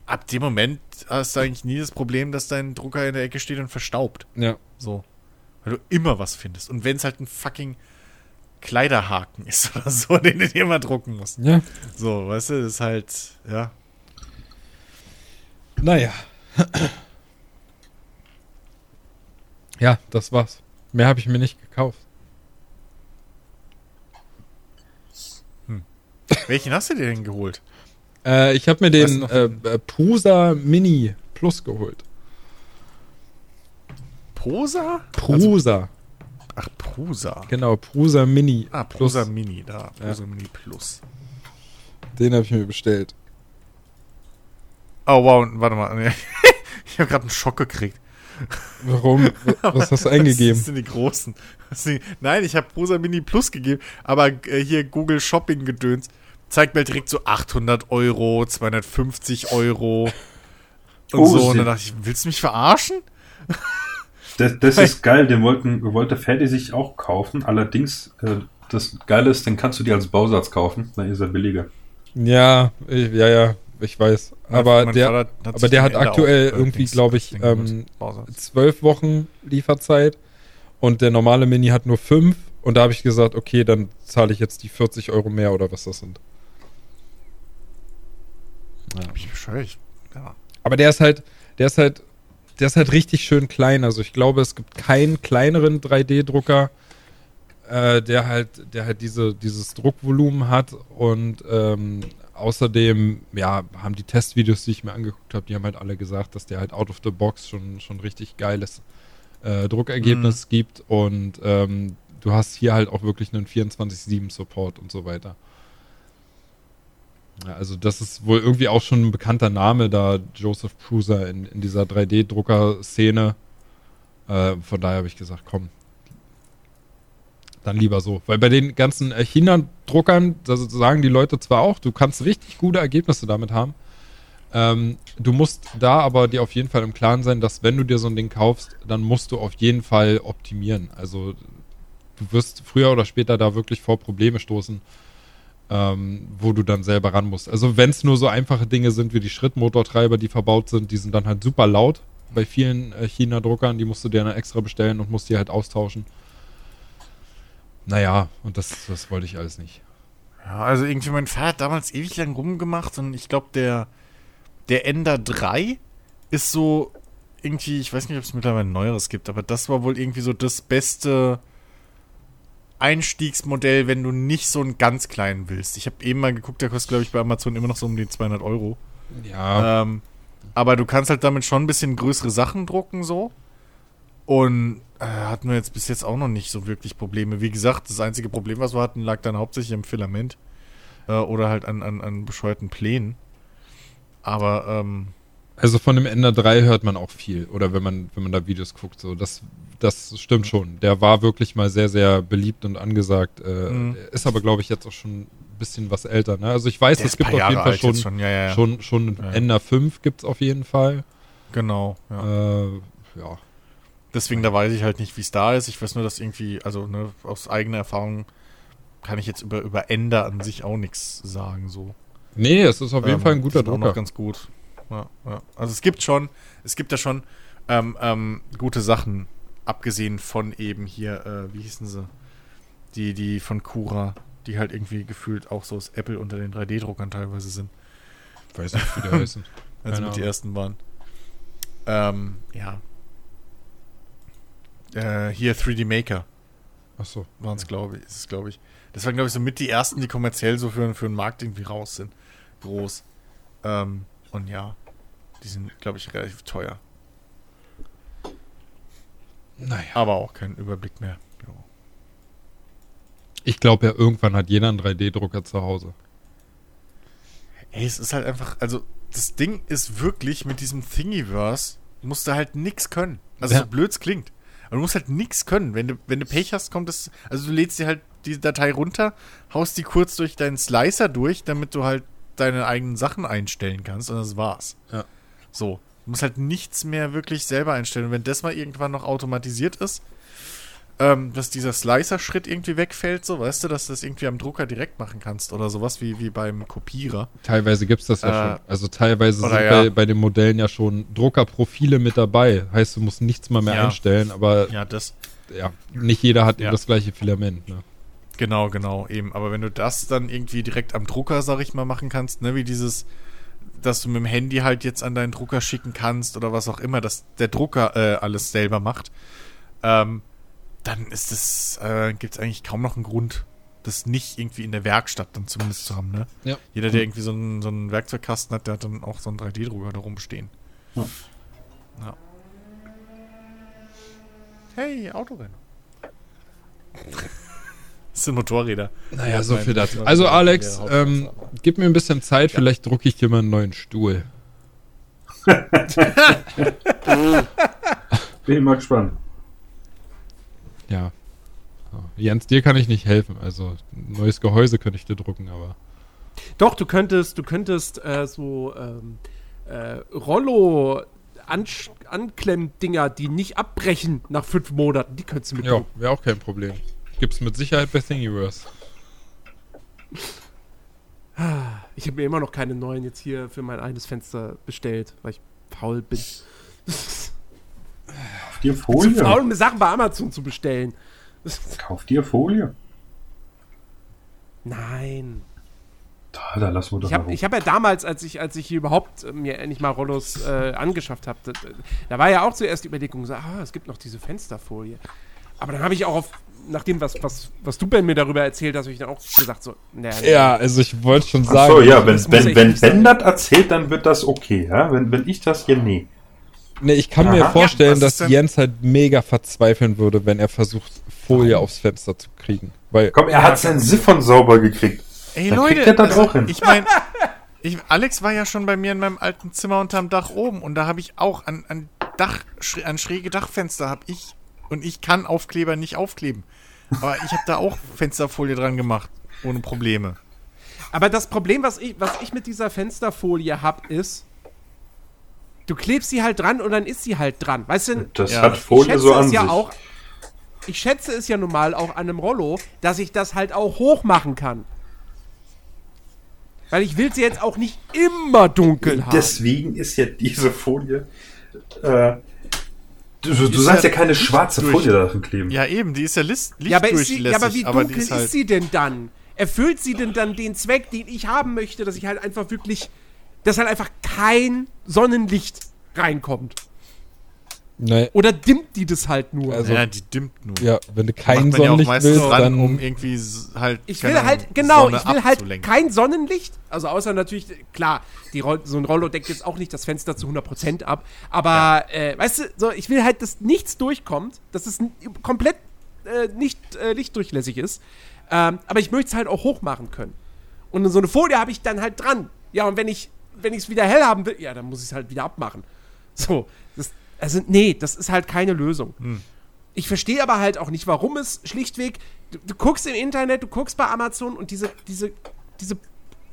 [SPEAKER 1] ab dem Moment hast du eigentlich nie das Problem, dass dein Drucker in der Ecke steht und verstaubt.
[SPEAKER 4] Ja.
[SPEAKER 1] So. Weil du immer was findest. Und wenn es halt ein fucking Kleiderhaken ist oder so, den du dir mal drucken musst.
[SPEAKER 4] Ja.
[SPEAKER 1] So, weißt du, das ist halt, ja.
[SPEAKER 4] Naja. Ja, das war's. Mehr habe ich mir nicht gekauft.
[SPEAKER 1] Hm. Welchen hast du dir denn geholt?
[SPEAKER 4] Äh, ich habe mir den äh, äh, Prusa Mini Plus geholt.
[SPEAKER 1] Posa?
[SPEAKER 4] Prusa.
[SPEAKER 1] Also, ach, Prusa.
[SPEAKER 4] Genau, Prusa Mini.
[SPEAKER 1] Ah, Prusa Plus. Mini, da. Prusa ja. Mini Plus.
[SPEAKER 4] Den habe ich mir bestellt.
[SPEAKER 1] Oh, wow, warte mal. ich habe gerade einen Schock gekriegt.
[SPEAKER 4] Warum? Was hast du eingegeben?
[SPEAKER 1] Das sind die großen. Nein, ich habe Prosa Mini Plus gegeben, aber äh, hier Google Shopping gedöns zeigt mir direkt so 800 Euro, 250 Euro und oh, so. Und dann dachte ich, willst du mich verarschen?
[SPEAKER 3] Das, das ist geil, den wollten, wollte Ferdi sich auch kaufen. Allerdings, äh, das Geile ist, den kannst du dir als Bausatz kaufen, dann ist er billiger.
[SPEAKER 4] Ja, ich, ja, ja ich weiß. Aber mein der, hat aber der hat aktuell irgendwie, glaube ich, ähm, zwölf Wochen Lieferzeit und der normale Mini hat nur fünf. Und da habe ich gesagt, okay, dann zahle ich jetzt die 40 Euro mehr oder was das sind.
[SPEAKER 1] Ja. Ich bescheuert. Ja.
[SPEAKER 4] Aber der ist halt, der ist halt, der ist halt richtig schön klein. Also ich glaube, es gibt keinen kleineren 3D-Drucker, äh, der halt, der halt diese, dieses Druckvolumen hat und ähm, außerdem, ja, haben die Testvideos, die ich mir angeguckt habe, die haben halt alle gesagt, dass der halt out of the box schon, schon richtig geiles äh, Druckergebnis mhm. gibt und ähm, du hast hier halt auch wirklich einen 24-7-Support und so weiter. Also das ist wohl irgendwie auch schon ein bekannter Name da, Joseph Prusa in, in dieser 3D-Drucker-Szene. Äh, von daher habe ich gesagt, komm, dann lieber so. Weil bei den ganzen China-Druckern, sagen die Leute zwar auch, du kannst richtig gute Ergebnisse damit haben. Ähm, du musst da aber dir auf jeden Fall im Klaren sein, dass wenn du dir so ein Ding kaufst, dann musst du auf jeden Fall optimieren. Also du wirst früher oder später da wirklich vor Probleme stoßen, ähm, wo du dann selber ran musst. Also wenn es nur so einfache Dinge sind wie die Schrittmotortreiber, die verbaut sind, die sind dann halt super laut bei vielen äh, China-Druckern, die musst du dir dann extra bestellen und musst die halt austauschen. Naja, und das, das wollte ich alles nicht.
[SPEAKER 1] Ja, also irgendwie mein hat damals ewig lang rumgemacht und ich glaube, der, der Ender 3 ist so irgendwie, ich weiß nicht, ob es mittlerweile ein neueres gibt, aber das war wohl irgendwie so das beste Einstiegsmodell, wenn du nicht so einen ganz kleinen willst. Ich habe eben mal geguckt, der kostet, glaube ich, bei Amazon immer noch so um die 200 Euro.
[SPEAKER 4] Ja.
[SPEAKER 1] Ähm, aber du kannst halt damit schon ein bisschen größere Sachen drucken, so. Und äh, hatten wir jetzt bis jetzt auch noch nicht so wirklich Probleme. Wie gesagt, das einzige Problem, was wir hatten, lag dann hauptsächlich im Filament. Äh, oder halt an, an, an bescheuerten Plänen. Aber, ähm,
[SPEAKER 4] Also von dem Ender 3 hört man auch viel. Oder wenn man, wenn man da Videos guckt, so. Das, das stimmt schon. Der war wirklich mal sehr, sehr beliebt und angesagt. Äh, mhm. Ist aber, glaube ich, jetzt auch schon ein bisschen was älter. Ne? Also ich weiß, es gibt auf jeden Fall schon, schon, ja, ja. schon, schon ja. Ender 5 gibt es auf jeden Fall.
[SPEAKER 1] Genau,
[SPEAKER 4] ja. Äh, ja.
[SPEAKER 1] Deswegen, da weiß ich halt nicht, wie es da ist. Ich weiß nur, dass irgendwie, also ne, aus eigener Erfahrung kann ich jetzt über, über Ender an sich auch nichts sagen. So.
[SPEAKER 4] Nee, es ist auf jeden ähm, Fall ein guter Drucker. Auch noch
[SPEAKER 1] ganz gut. Ja, ja. Also es gibt schon, es gibt ja schon ähm, ähm, gute Sachen abgesehen von eben hier, äh, wie hießen sie? Die, die von Cura, die halt irgendwie gefühlt auch so das Apple unter den 3D-Druckern teilweise sind.
[SPEAKER 4] Weiß nicht, wie die heißen.
[SPEAKER 1] Also mit die ersten waren. Ähm, ja. Äh, hier 3D Maker
[SPEAKER 4] Achso.
[SPEAKER 1] waren es, glaube ich, ist es, glaube ich. Das waren, glaube ich, so mit die ersten, die kommerziell so für, für den Markt irgendwie raus sind. Groß. Ähm, und ja, die sind, glaube ich, relativ teuer.
[SPEAKER 4] Naja.
[SPEAKER 1] Aber auch keinen Überblick mehr. Jo.
[SPEAKER 4] Ich glaube ja, irgendwann hat jeder einen 3D-Drucker zu Hause.
[SPEAKER 1] Ey, es ist halt einfach, also das Ding ist wirklich mit diesem Thingiverse, musst du halt nix können. Also
[SPEAKER 4] Ja.
[SPEAKER 1] so blöd's klingt. Aber du musst halt nix können. Wenn du, wenn du Pech hast, kommt es, also du lädst dir halt die Datei runter, haust die kurz durch deinen Slicer durch, damit du halt deine eigenen Sachen einstellen kannst und das war's.
[SPEAKER 4] Ja.
[SPEAKER 1] So. Du musst halt nichts mehr wirklich selber einstellen. Und wenn das mal irgendwann noch automatisiert ist, ähm, dass dieser Slicer-Schritt irgendwie wegfällt, so, weißt du, dass du das irgendwie am Drucker direkt machen kannst oder sowas wie, wie beim Kopierer.
[SPEAKER 4] Teilweise gibt es das ja
[SPEAKER 1] Äh,
[SPEAKER 4] schon. Also teilweise sind
[SPEAKER 1] ja.
[SPEAKER 4] bei, bei den Modellen ja schon Druckerprofile mit dabei. Heißt, du musst nichts mal mehr
[SPEAKER 1] Ja.
[SPEAKER 4] einstellen, aber
[SPEAKER 1] Ja, das.
[SPEAKER 4] ja, nicht jeder hat
[SPEAKER 1] Ja.
[SPEAKER 4] eben das gleiche Filament. Ne?
[SPEAKER 1] Genau, genau, eben. Aber wenn du das dann irgendwie direkt am Drucker, sag ich mal, machen kannst, ne, wie dieses, dass du mit dem Handy halt jetzt an deinen Drucker schicken kannst oder was auch immer, dass der Drucker äh, alles selber macht, ähm, dann ist es, äh, gibt es eigentlich kaum noch einen Grund, das nicht irgendwie in der Werkstatt dann zumindest zu haben, ne?
[SPEAKER 4] Ja.
[SPEAKER 1] Jeder, der irgendwie so einen, so einen Werkzeugkasten hat, der hat dann auch so einen 3D-Drucker da rumstehen.
[SPEAKER 3] Ja.
[SPEAKER 1] Ja. Hey, Autorennen. Das sind Motorräder.
[SPEAKER 4] Naja,
[SPEAKER 1] Ja,
[SPEAKER 4] so viel dazu. Also Alex, ähm, gib mir ein bisschen Zeit, vielleicht drucke ich dir mal einen neuen Stuhl.
[SPEAKER 3] Bin mal gespannt.
[SPEAKER 4] Ja. Jens, dir kann ich nicht helfen. Also ein neues Gehäuse könnte ich dir drucken, aber.
[SPEAKER 2] Doch, du könntest, du könntest äh, so ähm, äh, Rollo Anklemm-Dinger, die nicht abbrechen nach fünf Monaten, die könntest du mit
[SPEAKER 4] Ja, wäre auch kein Problem. Gibt's mit Sicherheit bei Thingiverse.
[SPEAKER 2] Ich habe mir immer noch keine neuen jetzt hier für mein eines Fenster bestellt, weil ich faul bin.
[SPEAKER 3] Kauf dir
[SPEAKER 2] Zu
[SPEAKER 3] Folie.
[SPEAKER 2] faul, um mir Sachen bei Amazon zu bestellen.
[SPEAKER 3] Kauf dir Folie.
[SPEAKER 2] Nein.
[SPEAKER 3] Da, da lassen wir doch
[SPEAKER 2] Ich habe
[SPEAKER 3] mal
[SPEAKER 2] ich hab ja damals, als ich, als ich hier überhaupt äh, mir endlich mal Rollos äh, angeschafft habe, da, da war ja auch zuerst die Überlegung, so, ah, es gibt noch diese Fensterfolie. Aber dann habe ich auch auf, nachdem, was, was, was du Ben mir darüber erzählt hast, habe ich dann auch gesagt, so, naja,
[SPEAKER 4] Ja, also ich wollte schon
[SPEAKER 3] Ach
[SPEAKER 4] sagen.
[SPEAKER 3] so, ja, wenn, wenn, wenn. Ben das erzählt, dann wird das okay, ja? Wenn, wenn ich das hier, nee.
[SPEAKER 4] Nee, ich kann mir
[SPEAKER 3] Aha.
[SPEAKER 4] vorstellen,
[SPEAKER 1] Ja,
[SPEAKER 4] dass Jens halt mega verzweifeln würde, wenn er versucht, Folie aufs Fenster zu kriegen. Weil,
[SPEAKER 3] Komm, er hat seinen Siphon sauber gekriegt.
[SPEAKER 1] Ey,
[SPEAKER 3] Dann
[SPEAKER 1] Leute,
[SPEAKER 3] kriegt er das
[SPEAKER 1] also,
[SPEAKER 3] auch hin.
[SPEAKER 1] ich meine, ich, Alex war ja schon bei mir in meinem alten Zimmer unterm Dach oben und da habe ich auch an, an Dach, schräg- an schräge Dachfenster habe ich und ich kann Aufkleber nicht aufkleben. Aber ich habe da auch Fensterfolie dran gemacht, ohne Probleme.
[SPEAKER 2] Aber das Problem, was ich, was ich mit dieser Fensterfolie habe, ist, du klebst sie halt dran und dann ist sie halt dran. Weißt du,
[SPEAKER 3] Das
[SPEAKER 1] Ja.
[SPEAKER 3] hat
[SPEAKER 2] ich
[SPEAKER 3] Folie
[SPEAKER 2] schätze
[SPEAKER 3] so an
[SPEAKER 2] es ja
[SPEAKER 3] sich.
[SPEAKER 2] auch. Ich schätze es ja nun mal auch an einem Rollo, dass ich das halt auch hoch machen kann. Weil ich will sie jetzt auch nicht immer dunkel haben.
[SPEAKER 3] Deswegen ist ja diese Folie. Äh, du du
[SPEAKER 1] ist
[SPEAKER 3] sagst
[SPEAKER 1] ja
[SPEAKER 3] ja keine schwarze
[SPEAKER 1] durch-
[SPEAKER 3] Folie da drin kleben.
[SPEAKER 1] Ja, eben, die ist ja List,
[SPEAKER 2] ja, aber, ist sie, ja, aber wie
[SPEAKER 1] aber
[SPEAKER 2] dunkel ist,
[SPEAKER 1] halt,
[SPEAKER 2] sie denn dann? Erfüllt sie denn dann den Zweck, den ich haben möchte, dass ich halt einfach wirklich, dass halt einfach kein Sonnenlicht reinkommt?
[SPEAKER 4] Ne,
[SPEAKER 2] Oder dimmt die das halt nur?
[SPEAKER 4] Also-
[SPEAKER 1] Ja, die dimmt nur.
[SPEAKER 4] ja, wenn du kein
[SPEAKER 1] Macht man ja auch
[SPEAKER 4] Sonnenlicht
[SPEAKER 1] meistens
[SPEAKER 4] willst,
[SPEAKER 1] dran,
[SPEAKER 4] dann.
[SPEAKER 1] um irgendwie halt.
[SPEAKER 2] Ich will halt, genau,
[SPEAKER 1] Sonne
[SPEAKER 2] ich will halt kein Sonnenlicht. Also außer natürlich, klar, die Roll, so ein Rollo deckt jetzt auch nicht das Fenster zu 100% ab. Aber, äh, weißt du, so, ich will halt, dass nichts durchkommt, dass es komplett äh, nicht äh, lichtdurchlässig ist. Ähm, aber ich möchte es halt auch hoch machen können. Und so eine Folie habe ich dann halt dran. Ja, und wenn ich wenn ich es wieder hell haben will, ja, dann muss ich es halt wieder abmachen. So, das, also nee, das ist halt keine Lösung. Ich verstehe aber halt auch nicht, warum es schlichtweg. Du, du guckst im Internet, du guckst bei Amazon und diese, diese, diese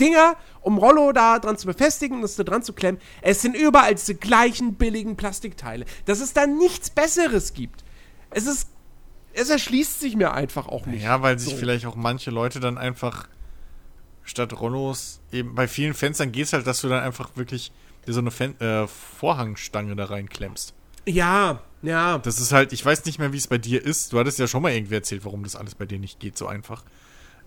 [SPEAKER 2] Dinger, um Rollo da dran zu befestigen und das da dran zu klemmen, es sind überall diese gleichen billigen Plastikteile. Dass es da nichts Besseres gibt. Es ist. Es erschließt sich mir einfach auch nicht.
[SPEAKER 1] Ja, weil sich
[SPEAKER 2] So.
[SPEAKER 1] vielleicht auch manche Leute dann einfach statt Rollos eben bei vielen Fenstern geht es halt, dass du dann einfach wirklich dir so eine Fen äh, Vorhangstange da reinklemmst.
[SPEAKER 2] Ja,
[SPEAKER 1] Ja. Das ist halt, ich weiß nicht mehr, wie es bei dir ist. Du hattest ja schon mal irgendwie erzählt, warum das alles bei dir nicht geht so einfach.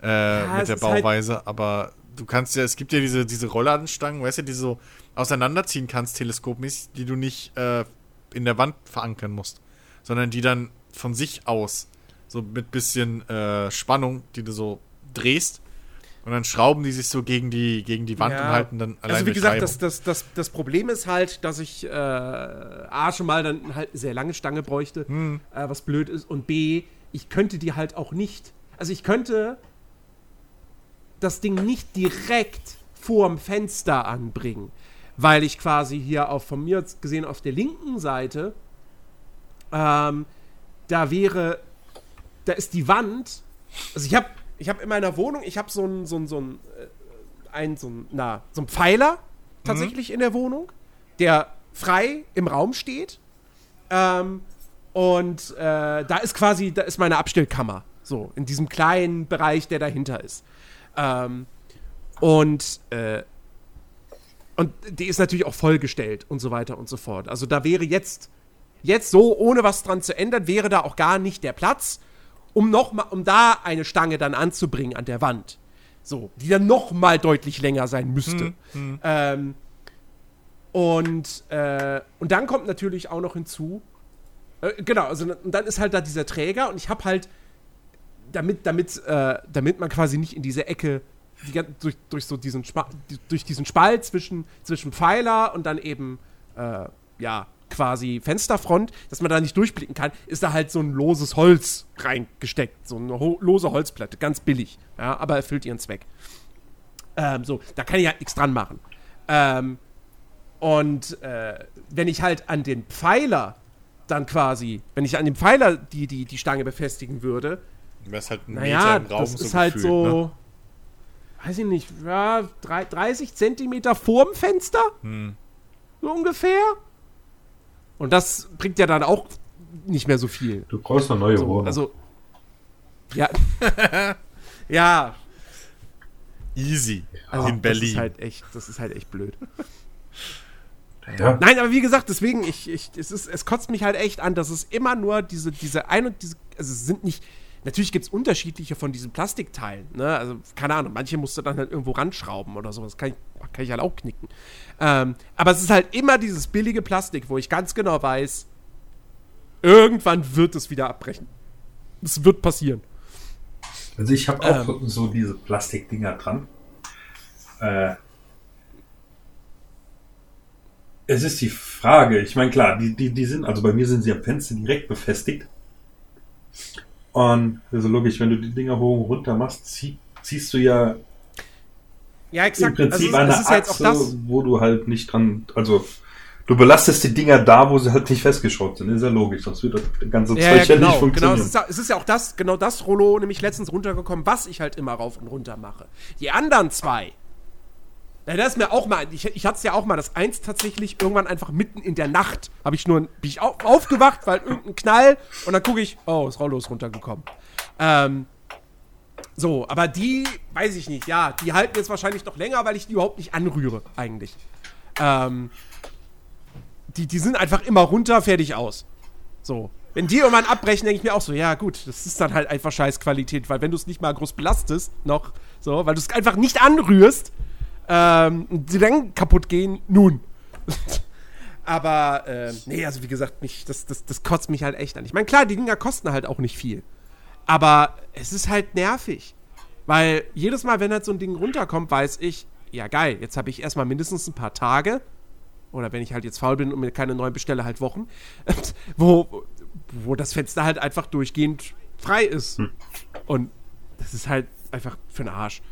[SPEAKER 1] Äh, ja, mit der halt Bauweise, halt aber du kannst ja, es gibt ja diese, diese Rollladenstangen, weißt du, die du so auseinanderziehen kannst, teleskopmäßig, die du nicht äh, in der Wand verankern musst, sondern die dann von sich aus, so mit bisschen äh, Spannung, die du so drehst, und dann schrauben die sich so gegen die, gegen die Wand ja. und halten dann
[SPEAKER 2] allein Also wie gesagt, das, das, das, das Problem ist halt, dass ich äh, A schon mal dann halt eine sehr lange Stange bräuchte, hm. äh, was blöd ist, und B, ich könnte die halt auch nicht. Also ich könnte das Ding nicht direkt vorm Fenster anbringen, weil ich quasi hier auf von mir gesehen auf der linken Seite ähm, da wäre da ist die Wand also ich habe ich habe in meiner Wohnung, ich habe so ein, so ein, so ein, äh, ein, so ein, na, so ein Pfeiler tatsächlich mhm. in der Wohnung, der frei im Raum steht. Ähm, und äh, da ist quasi, da ist meine Abstellkammer. So, in diesem kleinen Bereich, der dahinter ist. Ähm, und, äh, und die ist natürlich auch vollgestellt und so weiter und so fort. Also da wäre jetzt, jetzt so, ohne was dran zu ändern, wäre da auch gar nicht der Platz um noch mal, um da eine Stange dann anzubringen an der Wand. So, die dann noch mal deutlich länger sein müsste. Mhm. Ähm, und, äh, und dann kommt natürlich auch noch hinzu, äh, genau, also und dann ist halt da dieser Träger und ich habe halt, damit, damit, äh, damit man quasi nicht in diese Ecke die, durch, durch so diesen, Spa durch diesen Spalt zwischen, zwischen Pfeiler und dann eben, äh, ja, quasi Fensterfront, dass man da nicht durchblicken kann, ist da halt so ein loses Holz reingesteckt. So eine lose Holzplatte, ganz billig. Ja, aber erfüllt ihren Zweck. Ähm, so, da kann ich halt nichts dran machen. Ähm, und äh, wenn ich halt an den Pfeiler dann quasi, wenn ich an dem Pfeiler die, die, die Stange befestigen würde,
[SPEAKER 1] wäre es halt
[SPEAKER 2] ein naja, Meter im Raum das so ist halt gefühlt, so, ne? weiß ich nicht, ja, 30 Zentimeter vorm Fenster? Hm. So ungefähr. Und das bringt ja dann auch nicht mehr so viel.
[SPEAKER 3] Du brauchst eine neue
[SPEAKER 2] so,
[SPEAKER 3] Wohnung.
[SPEAKER 2] Also, ja. ja.
[SPEAKER 1] Easy.
[SPEAKER 2] Also, in Berlin. Das ist halt echt, das ist halt echt blöd. Ja. Nein, aber wie gesagt, deswegen, ich, ich, es, ist, es kotzt mich halt echt an, dass es immer nur diese, diese ein und diese, also es sind nicht, natürlich gibt es unterschiedliche von diesen Plastikteilen, ne? Also, keine Ahnung, manche musst du dann halt irgendwo ranschrauben oder sowas, kann ich, kann ich halt auch knicken. Ähm, aber es ist halt immer dieses billige Plastik, wo ich ganz genau weiß, irgendwann wird es wieder abbrechen. Es wird passieren.
[SPEAKER 3] Also ich habe auch ähm, so diese Plastikdinger dran. Äh, es ist die Frage, ich meine, klar, die, die, die sind, also bei mir sind sie am Fenster direkt befestigt. Und also logisch, wenn du die Dinger hoch und runter machst, zieh, ziehst du ja
[SPEAKER 2] ja, exakt.
[SPEAKER 3] Im Prinzip also, eine Achse, wo du halt nicht dran, also du belastest die Dinger da, wo sie halt nicht festgeschraubt sind. Ist ja logisch, sonst wird das ganze
[SPEAKER 2] ja, Zeug ja, genau, nicht funktionieren. Genau, es ist, es ist, ja auch das, genau das Rollo nämlich letztens runtergekommen, was ich halt immer rauf und runter mache. Die anderen zwei, ja, das ist mir auch mal, ich, ich hatte es ja auch mal, das eins tatsächlich irgendwann einfach mitten in der Nacht, habe ich nur, bin ich auf, aufgewacht, weil irgendein Knall und dann gucke ich, oh, ist runtergekommen. Ähm, so, aber die, weiß ich nicht, ja, die halten jetzt wahrscheinlich noch länger, weil ich die überhaupt nicht anrühre, eigentlich. Ähm, die, die sind einfach immer runter, fertig aus. So. Wenn die irgendwann abbrechen, denke ich mir auch so, ja gut, das ist dann halt einfach Scheißqualität, weil wenn du es nicht mal groß belastest, noch, so, weil du es einfach nicht anrührst, ähm, die dann kaputt gehen, nun. Aber, äh, nee, also wie gesagt, mich, das, das, das kotzt mich halt echt an. Ich meine, klar, die Dinger kosten halt auch nicht viel. Aber es ist halt nervig. Weil jedes Mal, wenn halt so ein Ding runterkommt, weiß ich, ja geil, jetzt habe ich erstmal mindestens ein paar Tage, oder wenn ich halt jetzt faul bin und mir keine neuen bestelle, halt Wochen, wo, wo das Fenster halt einfach durchgehend frei ist. Hm. Und das ist halt einfach für den Arsch.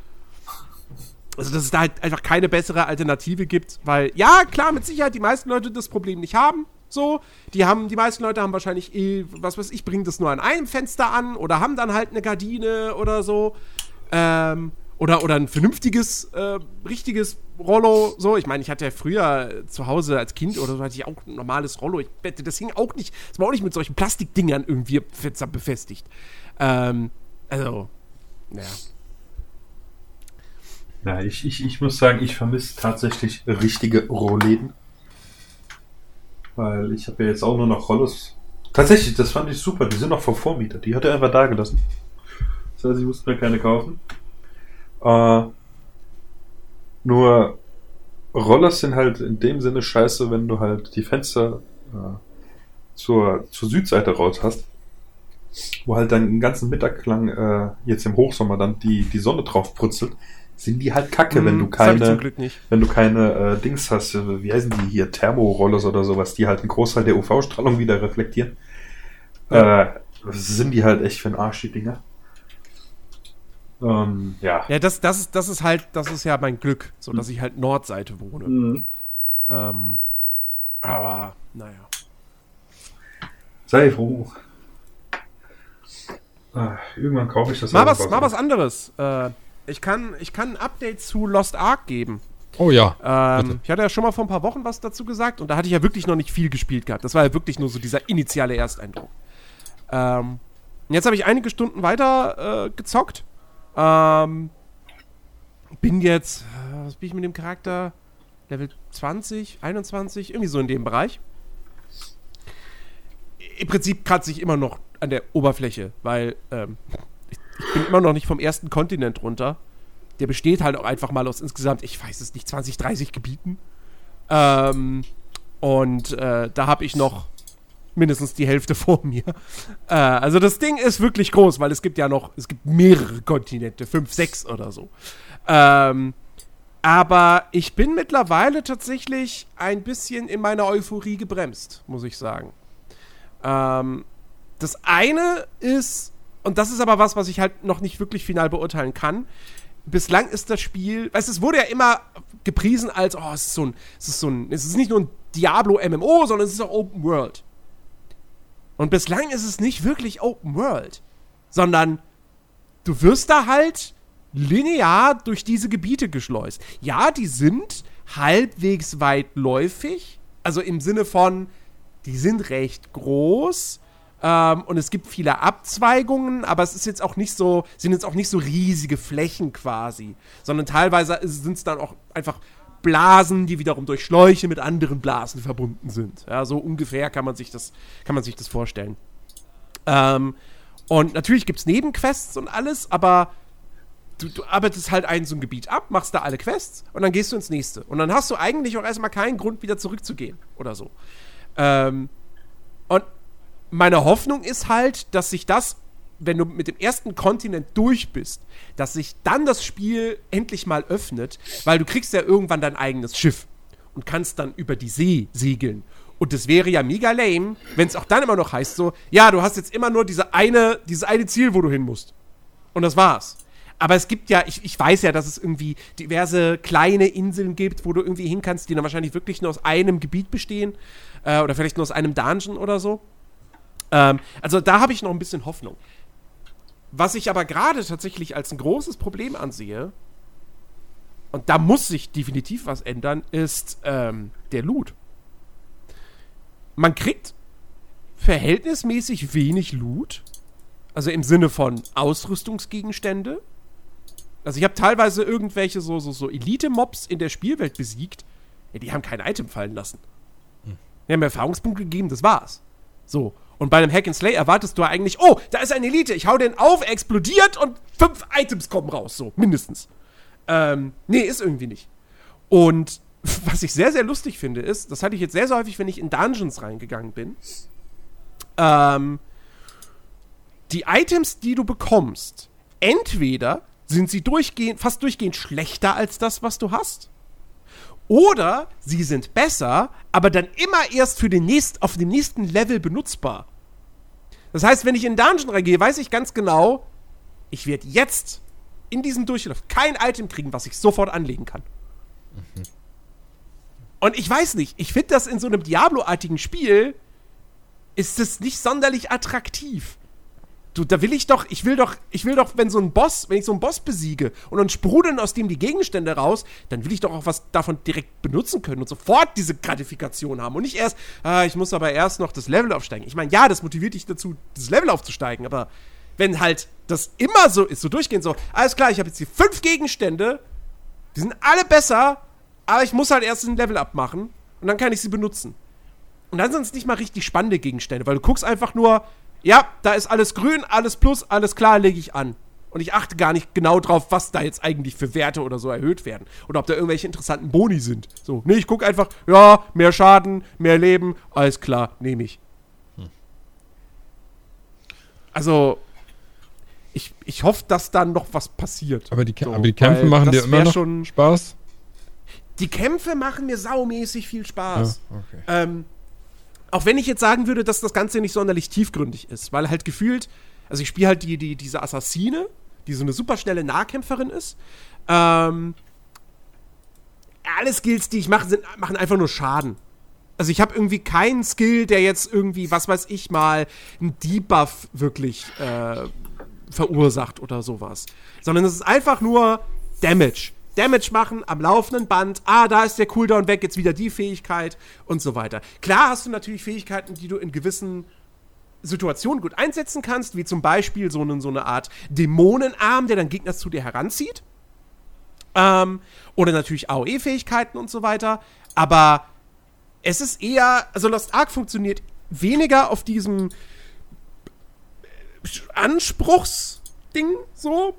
[SPEAKER 2] Also, dass es da halt einfach keine bessere Alternative gibt, weil, ja, klar, mit Sicherheit die meisten Leute das Problem nicht haben. So, die haben, die meisten Leute haben wahrscheinlich eh, was weiß ich, bringen das nur an einem Fenster an oder haben dann halt eine Gardine oder so. Ähm, oder, oder ein vernünftiges, äh, richtiges Rollo. So, ich meine, ich hatte ja früher zu Hause als Kind oder so hatte ich auch ein normales Rollo. Ich wette, das hing auch nicht, das war auch nicht mit solchen Plastikdingern irgendwie befestigt. Ähm, also, naja.
[SPEAKER 3] Ja, ich, ich, ich muss sagen, ich vermisse tatsächlich richtige Rollläden. Weil ich habe ja jetzt auch nur noch Rollos Tatsächlich, das fand ich super. Die sind noch vom Vormieter. Die hat er einfach da gelassen. Das heißt, ich musste mir keine kaufen. Äh, nur Rollers sind halt in dem Sinne scheiße, wenn du halt die Fenster äh, zur, zur Südseite raus hast, wo halt dann den ganzen Mittag lang äh, jetzt im Hochsommer dann die, die Sonne drauf brutzelt, sind die halt kacke, wenn du
[SPEAKER 2] Hm, ich zum
[SPEAKER 3] keine,
[SPEAKER 2] Glück nicht.
[SPEAKER 3] wenn du keine äh, Dings hast, äh, wie heißen die hier, Thermorollers oder sowas, die halt einen Großteil der UV-Strahlung wieder reflektieren. Äh, sind die halt echt für den Arsch, die Dinger. Ähm, ja.
[SPEAKER 2] Ja, das, das, ist, das ist halt, das ist ja mein Glück, so dass ich halt Nordseite wohne.
[SPEAKER 3] Mhm.
[SPEAKER 2] Ähm, aber, naja.
[SPEAKER 3] Sei froh. Ah, irgendwann kaufe ich das
[SPEAKER 2] Mal was, mal was anderes. Äh, ich, kann, ich kann ein Update zu Lost Ark geben.
[SPEAKER 4] Oh ja.
[SPEAKER 2] Ähm, ich hatte ja schon mal vor ein paar Wochen was dazu gesagt und da hatte ich ja wirklich noch nicht viel gespielt gehabt. Das war ja wirklich nur so dieser initiale Ersteindruck. Ähm, jetzt habe ich einige Stunden weiter äh, gezockt. Ähm, bin jetzt, äh, was bin ich mit dem Charakter? Level 20, 21, irgendwie so in dem Bereich. Im Prinzip kratze ich immer noch an der Oberfläche, weil ähm, ich, bin immer noch nicht vom ersten Kontinent runter. Der besteht halt auch einfach mal aus insgesamt, ich weiß es nicht, 20, 30 Gebieten. Ähm, und äh, da habe ich noch mindestens die Hälfte vor mir. Äh, also das Ding ist wirklich groß, weil es gibt ja noch, es gibt mehrere Kontinente, fünf, sechs oder so. Ähm, aber ich bin mittlerweile tatsächlich ein bisschen in meiner Euphorie gebremst, muss ich sagen. Ähm, das eine ist, und das ist aber was, was ich halt noch nicht wirklich final beurteilen kann. Bislang ist das Spiel, weißt es wurde ja immer gepriesen als, oh, es ist so ein, es ist so ein, es ist nicht nur ein Diablo MMO, sondern es ist auch Open World. Und bislang ist es nicht wirklich Open World, sondern du wirst da halt linear durch diese Gebiete geschleust. Ja, die sind halbwegs weitläufig, also im Sinne von, die sind recht groß ähm, und es gibt viele Abzweigungen, aber es ist jetzt auch nicht so, sind jetzt auch nicht so riesige Flächen quasi, sondern teilweise sind es dann auch einfach Blasen, die wiederum durch Schläuche mit anderen Blasen verbunden sind. Ja, so ungefähr kann man sich das, kann man sich das vorstellen. Ähm, und natürlich gibt es Nebenquests und alles, aber du, du arbeitest halt ein so ein Gebiet ab, machst da alle Quests und dann gehst du ins nächste. Und dann hast du eigentlich auch erstmal keinen Grund, wieder zurückzugehen oder so. Ähm, und meine Hoffnung ist halt, dass sich das, wenn du mit dem ersten Kontinent durch bist, dass sich dann das Spiel endlich mal öffnet, weil du kriegst ja irgendwann dein eigenes Schiff und kannst dann über die See segeln. Und das wäre ja mega lame, wenn es auch dann immer noch heißt so, ja, du hast jetzt immer nur diese eine, dieses eine Ziel, wo du hin musst. Und das war's. Aber es gibt ja, ich, ich weiß ja, dass es irgendwie diverse kleine Inseln gibt, wo du irgendwie hin kannst, die dann wahrscheinlich wirklich nur aus einem Gebiet bestehen. Äh, oder vielleicht nur aus einem Dungeon oder so. Ähm, also da habe ich noch ein bisschen Hoffnung. Was ich aber gerade tatsächlich als ein großes Problem ansehe, und da muss sich definitiv was ändern, ist ähm, der Loot. Man kriegt verhältnismäßig wenig Loot. Also im Sinne von Ausrüstungsgegenstände. Also ich habe teilweise irgendwelche so, so, so Elite-Mobs in der Spielwelt besiegt. Ja, die haben kein Item fallen lassen. Die haben mir Erfahrungspunkte gegeben, das war's. So. Und bei einem Hack and Slay erwartest du eigentlich, oh, da ist eine Elite, ich hau den auf, er explodiert und fünf Items kommen raus, so, mindestens. Ähm, nee, ist irgendwie nicht. Und was ich sehr, sehr lustig finde, ist, das hatte ich jetzt sehr, sehr häufig, wenn ich in Dungeons reingegangen bin. Ähm, die Items, die du bekommst, entweder sind sie durchgehend, fast durchgehend schlechter als das, was du hast. Oder sie sind besser, aber dann immer erst für den nächst, auf dem nächsten Level benutzbar. Das heißt, wenn ich in Dungeon reingehe, weiß ich ganz genau, ich werde jetzt in diesem Durchlauf kein Item kriegen, was ich sofort anlegen kann. Und ich weiß nicht, ich finde das in so einem Diablo-artigen Spiel ist es nicht sonderlich attraktiv. Du, da will ich doch, ich will doch, ich will doch, wenn so ein Boss, wenn ich so einen Boss besiege und dann sprudeln aus dem die Gegenstände raus, dann will ich doch auch was davon direkt benutzen können und sofort diese Gratifikation haben und nicht erst, ah, ich muss aber erst noch das Level aufsteigen. Ich meine, ja, das motiviert dich dazu, das Level aufzusteigen, aber wenn halt das immer so ist, so durchgehend so, alles klar, ich habe jetzt hier fünf Gegenstände, die sind alle besser, aber ich muss halt erst ein Level abmachen und dann kann ich sie benutzen. Und dann sind es nicht mal richtig spannende Gegenstände, weil du guckst einfach nur, ja, da ist alles grün, alles plus, alles klar, lege ich an. Und ich achte gar nicht genau drauf, was da jetzt eigentlich für Werte oder so erhöht werden. Oder ob da irgendwelche interessanten Boni sind. So, nee, ich gucke einfach, ja, mehr Schaden, mehr Leben, alles klar, nehme ich. Hm. Also, ich, ich hoffe, dass dann noch was passiert.
[SPEAKER 4] Aber die, so, aber die Kämpfe machen dir immer noch schon, Spaß?
[SPEAKER 2] Die Kämpfe machen mir saumäßig viel Spaß. Ja, okay. ähm, auch wenn ich jetzt sagen würde, dass das Ganze nicht sonderlich tiefgründig ist, weil halt gefühlt, also ich spiele halt die, die, diese Assassine, die so eine superschnelle Nahkämpferin ist. Ähm, alle Skills, die ich mache, sind, machen einfach nur Schaden. Also ich habe irgendwie keinen Skill, der jetzt irgendwie, was weiß ich mal, einen Debuff wirklich äh, verursacht oder sowas. Sondern es ist einfach nur Damage. Damage machen am laufenden Band. Ah, da ist der Cooldown weg, jetzt wieder die Fähigkeit und so weiter. Klar hast du natürlich Fähigkeiten, die du in gewissen Situationen gut einsetzen kannst, wie zum Beispiel so, eine, so eine Art Dämonenarm, der dann Gegner zu dir heranzieht. Ähm, oder natürlich AOE-Fähigkeiten und so weiter. Aber es ist eher, also Lost Ark funktioniert weniger auf diesem Anspruchsding so,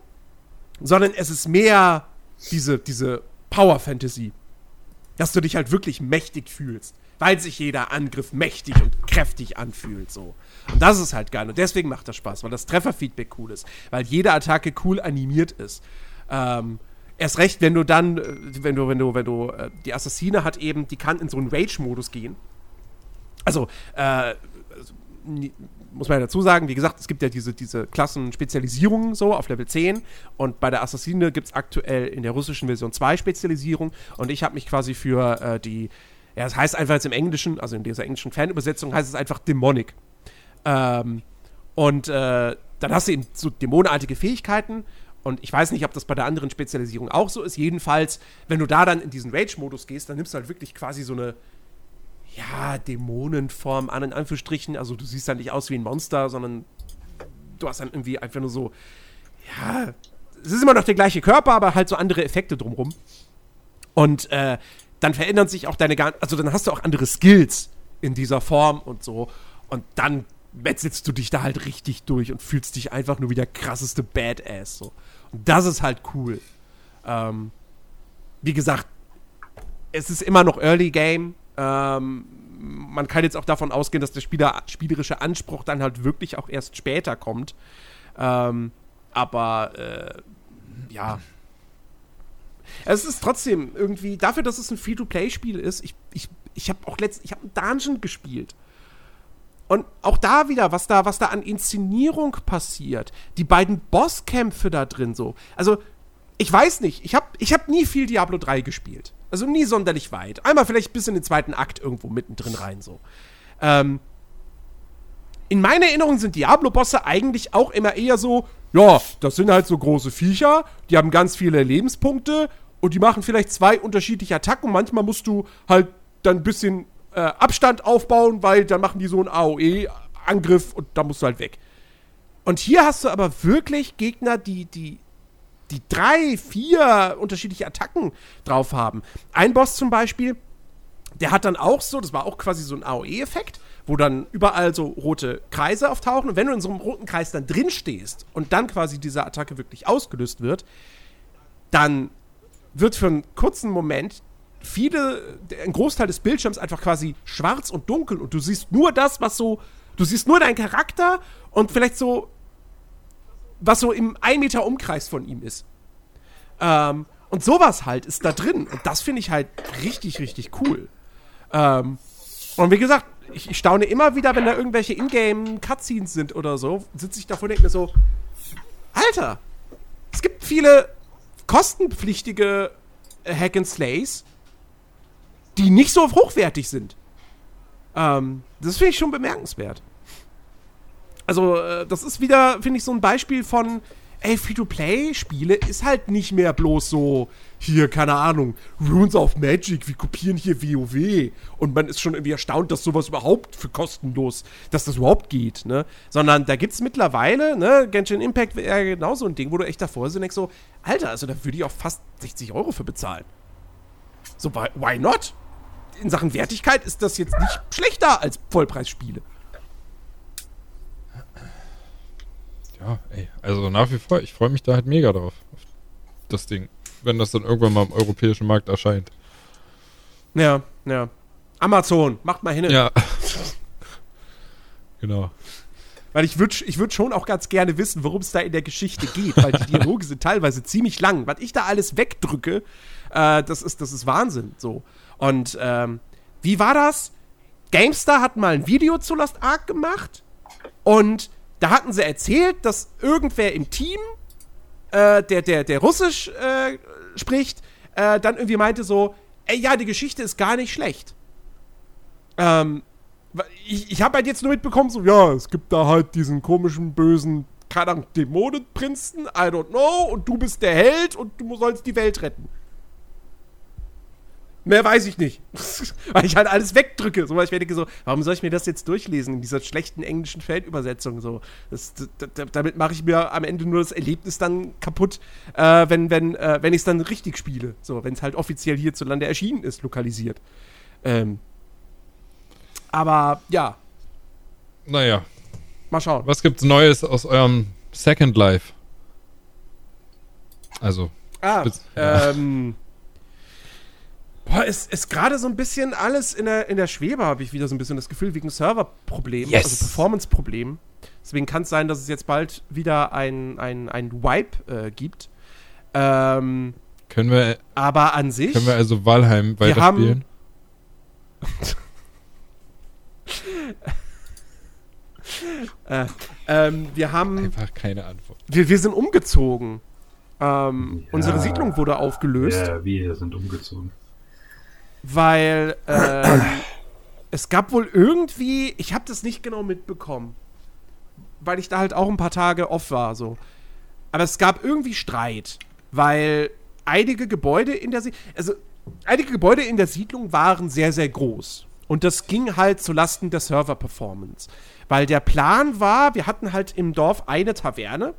[SPEAKER 2] sondern es ist mehr diese, diese Power Fantasy. Dass du dich halt wirklich mächtig fühlst. Weil sich jeder Angriff mächtig und kräftig anfühlt, so. Und das ist halt geil. Und deswegen macht das Spaß, weil das Trefferfeedback cool ist. Weil jede Attacke cool animiert ist. Ähm, erst recht, wenn du dann, äh, wenn du, wenn du, wenn du, äh, die Assassine hat eben, die kann in so einen Rage-Modus gehen. Also, äh, muss man ja dazu sagen, wie gesagt, es gibt ja diese, diese Klassenspezialisierungen so auf Level 10 und bei der Assassine gibt es aktuell in der russischen Version zwei Spezialisierungen und ich habe mich quasi für äh, die, ja, es das heißt einfach jetzt im Englischen, also in dieser englischen Fanübersetzung heißt es einfach Demonic. Ähm, und äh, dann hast du eben so dämonenartige Fähigkeiten und ich weiß nicht, ob das bei der anderen Spezialisierung auch so ist. Jedenfalls, wenn du da dann in diesen Rage-Modus gehst, dann nimmst du halt wirklich quasi so eine, ja, Dämonenform an, in Anführungsstrichen. Also du siehst dann nicht aus wie ein Monster, sondern du hast dann irgendwie einfach nur so, ja, es ist immer noch der gleiche Körper, aber halt so andere Effekte drumrum. Und äh, dann verändern sich auch deine, also dann hast du auch andere Skills in dieser Form und so. Und dann metzelst du dich da halt richtig durch und fühlst dich einfach nur wie der krasseste Badass. So. Und das ist halt cool. Ähm, wie gesagt, es ist immer noch Early Game. Ähm, man kann jetzt auch davon ausgehen, dass der Spieler, spielerische Anspruch dann halt wirklich auch erst später kommt. Ähm, aber äh, ja. Es ist trotzdem irgendwie, dafür, dass es ein Free-to-Play-Spiel ist, ich, ich, ich habe auch letzt, ich habe einen Dungeon gespielt. Und auch da wieder, was da, was da an Inszenierung passiert. Die beiden Bosskämpfe da drin so. Also, ich weiß nicht, ich habe ich hab nie viel Diablo 3 gespielt. Also nie sonderlich weit. Einmal vielleicht bis in den zweiten Akt irgendwo mittendrin rein so. Ähm, in meiner Erinnerung sind Diablo-Bosse eigentlich auch immer eher so, ja, das sind halt so große Viecher, die haben ganz viele Lebenspunkte und die machen vielleicht zwei unterschiedliche Attacken. Manchmal musst du halt dann ein bisschen äh, Abstand aufbauen, weil dann machen die so einen AOE-Angriff und da musst du halt weg. Und hier hast du aber wirklich Gegner, die, die die drei, vier unterschiedliche Attacken drauf haben. Ein Boss zum Beispiel, der hat dann auch so, das war auch quasi so ein AOE-Effekt, wo dann überall so rote Kreise auftauchen. Und wenn du in so einem roten Kreis dann drin stehst und dann quasi diese Attacke wirklich ausgelöst wird, dann wird für einen kurzen Moment viele, ein Großteil des Bildschirms einfach quasi schwarz und dunkel und du siehst nur das, was so, du siehst nur deinen Charakter und vielleicht so was so im 1 Meter Umkreis von ihm ist. Ähm, und sowas halt ist da drin. Und das finde ich halt richtig, richtig cool. Ähm, und wie gesagt, ich, ich, staune immer wieder, wenn da irgendwelche Ingame-Cutscenes sind oder so, sitze ich davor und denke mir so, Alter, es gibt viele kostenpflichtige Hack and Slays, die nicht so hochwertig sind. Ähm, das finde ich schon bemerkenswert. Also, äh, das ist wieder, finde ich, so ein Beispiel von, ey, Free-to-Play-Spiele ist halt nicht mehr bloß so, hier, keine Ahnung, Runes of Magic, wir kopieren hier WoW. Und man ist schon irgendwie erstaunt, dass sowas überhaupt für kostenlos, dass das überhaupt geht, ne? Sondern da gibt es mittlerweile, ne, Genshin Impact wäre genau so ein Ding, wo du echt davor und denkst so, Alter, also da würde ich auch fast 60 Euro für bezahlen. So, why not? in Sachen Wertigkeit ist das jetzt nicht schlechter als Vollpreisspiele.
[SPEAKER 4] Ja, ey, also nach wie vor, ich freue mich da halt mega drauf. Auf das Ding. Wenn das dann irgendwann mal im europäischen Markt erscheint.
[SPEAKER 2] Ja, ja. Amazon, macht mal hin.
[SPEAKER 4] Ja. genau.
[SPEAKER 2] Weil ich würde ich würd schon auch ganz gerne wissen, worum es da in der Geschichte geht, weil die Dialoge sind teilweise ziemlich lang. Was ich da alles wegdrücke, äh, das, ist, das ist Wahnsinn. So. Und ähm, wie war das? GameStar hat mal ein Video zu Lost Ark gemacht und da hatten sie erzählt, dass irgendwer im Team, äh, der, der, der Russisch äh, spricht, äh, dann irgendwie meinte so, ey, ja, die Geschichte ist gar nicht schlecht. Ähm, ich, ich habe halt jetzt nur mitbekommen, so, ja, es gibt da halt diesen komischen, bösen, keine Ahnung, Dämonenprinzen, I don't know, und du bist der Held und du sollst die Welt retten. Mehr weiß ich nicht. weil ich halt alles wegdrücke. So, weil ich denke so, warum soll ich mir das jetzt durchlesen in dieser schlechten englischen Feldübersetzung? So, das, damit mache ich mir am Ende nur das Erlebnis dann kaputt, äh, wenn, wenn, äh, wenn ich es dann richtig spiele. So, wenn es halt offiziell hierzulande erschienen ist, lokalisiert. Ähm, aber ja.
[SPEAKER 4] Naja.
[SPEAKER 2] Mal schauen.
[SPEAKER 4] Was gibt's Neues aus eurem Second Life? Also.
[SPEAKER 2] Ah, ähm. Boah, es ist gerade so ein bisschen alles in der, in der Schwebe, habe ich wieder so ein bisschen das Gefühl, wegen Serverproblemen,
[SPEAKER 4] yes.
[SPEAKER 2] also Performance-Problemen. Deswegen kann es sein, dass es jetzt bald wieder ein, ein, ein Wipe äh, gibt. Ähm,
[SPEAKER 4] können wir.
[SPEAKER 2] Aber an sich.
[SPEAKER 4] Können wir also Valheim weiterspielen?
[SPEAKER 2] äh, ähm, wir haben.
[SPEAKER 4] Einfach keine Antwort.
[SPEAKER 2] Wir, wir sind umgezogen. Ähm, ja. Unsere Siedlung wurde aufgelöst.
[SPEAKER 3] Ja, wir sind umgezogen
[SPEAKER 2] weil äh, es gab wohl irgendwie, ich habe das nicht genau mitbekommen, weil ich da halt auch ein paar Tage off war, so. Aber es gab irgendwie Streit, weil einige Gebäude in der Siedlung, also einige Gebäude in der Siedlung waren sehr, sehr groß. Und das ging halt zulasten der Server-Performance. Weil der Plan war, wir hatten halt im Dorf eine Taverne.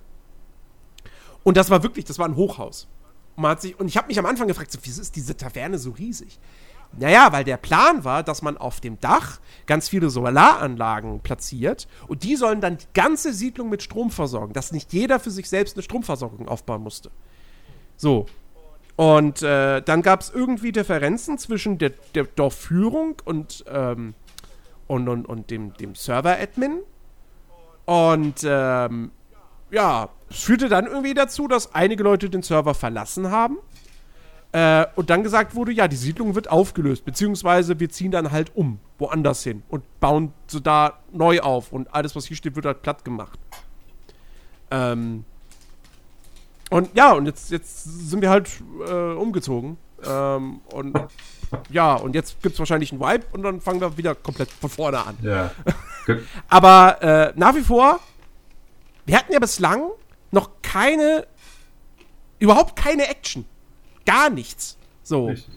[SPEAKER 2] Und das war wirklich, das war ein Hochhaus. Und, man hat sich, und ich habe mich am Anfang gefragt, so, wieso ist diese Taverne so riesig? Naja, weil der Plan war, dass man auf dem Dach ganz viele Solaranlagen platziert und die sollen dann die ganze Siedlung mit Strom versorgen, dass nicht jeder für sich selbst eine Stromversorgung aufbauen musste. So. Und äh, dann gab es irgendwie Differenzen zwischen der, der Dorfführung und, ähm, und, und, und dem, dem Server-Admin. Und ähm, ja, es führte dann irgendwie dazu, dass einige Leute den Server verlassen haben äh, und dann gesagt wurde, ja, die Siedlung wird aufgelöst, beziehungsweise wir ziehen dann halt um, woanders hin und bauen so da neu auf und alles, was hier steht, wird halt platt gemacht. Ähm, und ja, und jetzt, jetzt sind wir halt äh, umgezogen. Ähm, und ja, und jetzt gibt es wahrscheinlich einen Vibe und dann fangen wir wieder komplett von vorne an.
[SPEAKER 3] Ja.
[SPEAKER 2] Aber äh, nach wie vor, wir hatten ja bislang noch keine, überhaupt keine Action gar nichts. So. Richtig.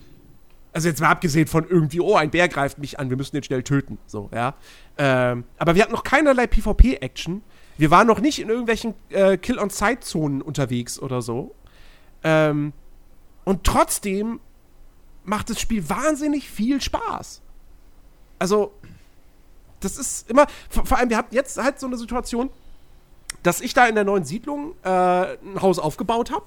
[SPEAKER 2] Also jetzt mal abgesehen von irgendwie, oh, ein Bär greift mich an, wir müssen den schnell töten. So, ja. Ähm, aber wir hatten noch keinerlei PvP-Action. Wir waren noch nicht in irgendwelchen äh, Kill-on-Site-Zonen unterwegs oder so. Ähm, und trotzdem macht das Spiel wahnsinnig viel Spaß. Also, das ist immer, vor, vor allem, wir hatten jetzt halt so eine Situation, dass ich da in der neuen Siedlung äh, ein Haus aufgebaut habe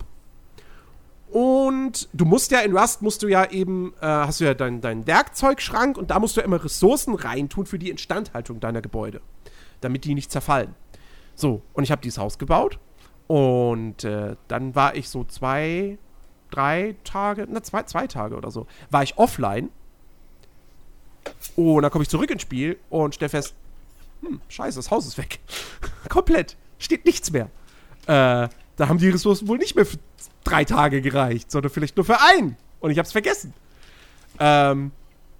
[SPEAKER 2] und du musst ja in Rust musst du ja eben, äh, hast du ja deinen dein Werkzeugschrank und da musst du ja immer Ressourcen reintun für die Instandhaltung deiner Gebäude, damit die nicht zerfallen. So, und ich habe dieses Haus gebaut und äh, dann war ich so zwei, drei Tage, na zwei, zwei Tage oder so, war ich offline. Und dann komme ich zurück ins Spiel und stelle fest, hm, scheiße, das Haus ist weg. Komplett. Steht nichts mehr. Äh, da haben die Ressourcen wohl nicht mehr für drei Tage gereicht, sondern vielleicht nur für einen. Und ich hab's vergessen. Ähm,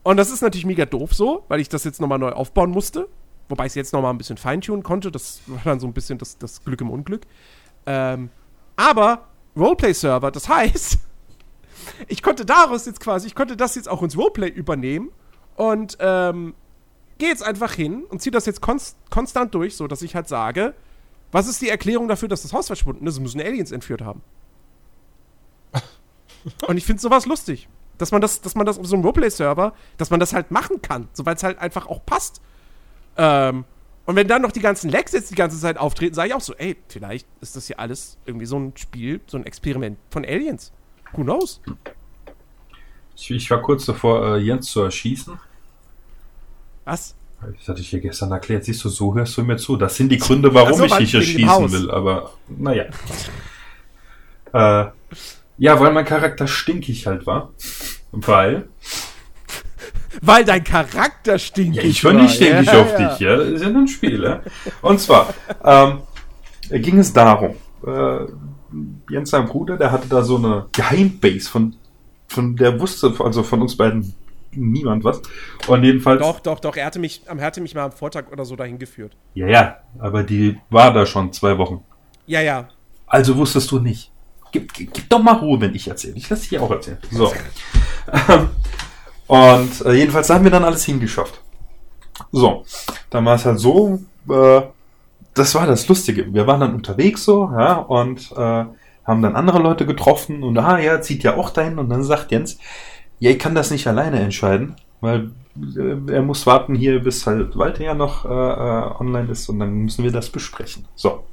[SPEAKER 2] und das ist natürlich mega doof so, weil ich das jetzt nochmal neu aufbauen musste. Wobei ich es jetzt nochmal ein bisschen feintunen konnte. Das war dann so ein bisschen das, das Glück im Unglück. Ähm, aber Roleplay-Server, das heißt, ich konnte daraus jetzt quasi, ich konnte das jetzt auch ins Roleplay übernehmen und ähm, gehe jetzt einfach hin und ziehe das jetzt konst konstant durch, so dass ich halt sage, was ist die Erklärung dafür, dass das Haus verschwunden ist? Es müssen Aliens entführt haben. Und ich finde sowas lustig. dass man das, dass man das auf so einem Roleplay-Server, dass man das halt machen kann, soweit es halt einfach auch passt. Ähm, und wenn dann noch die ganzen Lags jetzt die ganze Zeit auftreten, sage ich auch so, ey, vielleicht ist das hier alles irgendwie so ein Spiel, so ein Experiment von Aliens. Who knows?
[SPEAKER 3] Ich, ich war kurz davor, äh, Jens zu erschießen.
[SPEAKER 2] Was?
[SPEAKER 3] Das hatte ich dir gestern erklärt. Siehst du, so hörst du mir zu. Das sind die Gründe, warum so, ich dich erschießen will. Aber naja. äh, ja, weil mein Charakter stinkig halt war. Weil.
[SPEAKER 2] Weil dein Charakter stinkig
[SPEAKER 3] war. Ja, ich war nicht stinkig ja, auf ja. dich, ja. Das ist ja ein Spiel, ja. Und zwar ähm, ging es darum, äh, Jens, sein Bruder, der hatte da so eine Geheimbase von, von der wusste, also von uns beiden niemand was. Und jedenfalls.
[SPEAKER 2] Doch, doch, doch. Er hatte mich, er hatte mich mal am Vortag oder so dahin geführt.
[SPEAKER 3] Ja, ja. Aber die war da schon zwei Wochen.
[SPEAKER 2] Ja, ja.
[SPEAKER 3] Also wusstest du nicht. Gib, gib, doch mal Ruhe, wenn ich erzähle. Ich lasse dich auch erzählen. So. Und äh, jedenfalls haben wir dann alles hingeschafft. So. Dann war es halt so, äh, das war das Lustige. Wir waren dann unterwegs so, ja, und äh, haben dann andere Leute getroffen und ah ja, zieht ja auch dahin und dann sagt Jens, ja, ich kann das nicht alleine entscheiden, weil äh, er muss warten hier, bis halt Walter ja noch äh, äh, online ist und dann müssen wir das besprechen. So.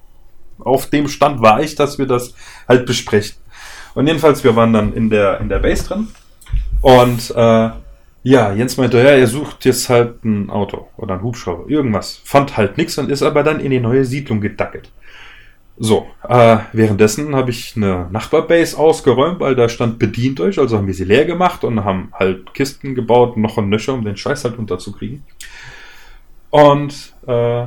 [SPEAKER 3] Auf dem Stand war ich, dass wir das halt besprechen. Und jedenfalls, wir waren dann in der, in der Base drin. Und äh, ja, Jens meinte, ja, er sucht jetzt halt ein Auto oder ein Hubschrauber, irgendwas. Fand halt nichts und ist aber dann in die neue Siedlung gedackelt. So, äh, währenddessen habe ich eine Nachbarbase ausgeräumt, weil da stand bedient euch, also haben wir sie leer gemacht und haben halt Kisten gebaut, noch ein Nöcher, um den Scheiß halt unterzukriegen. Und äh,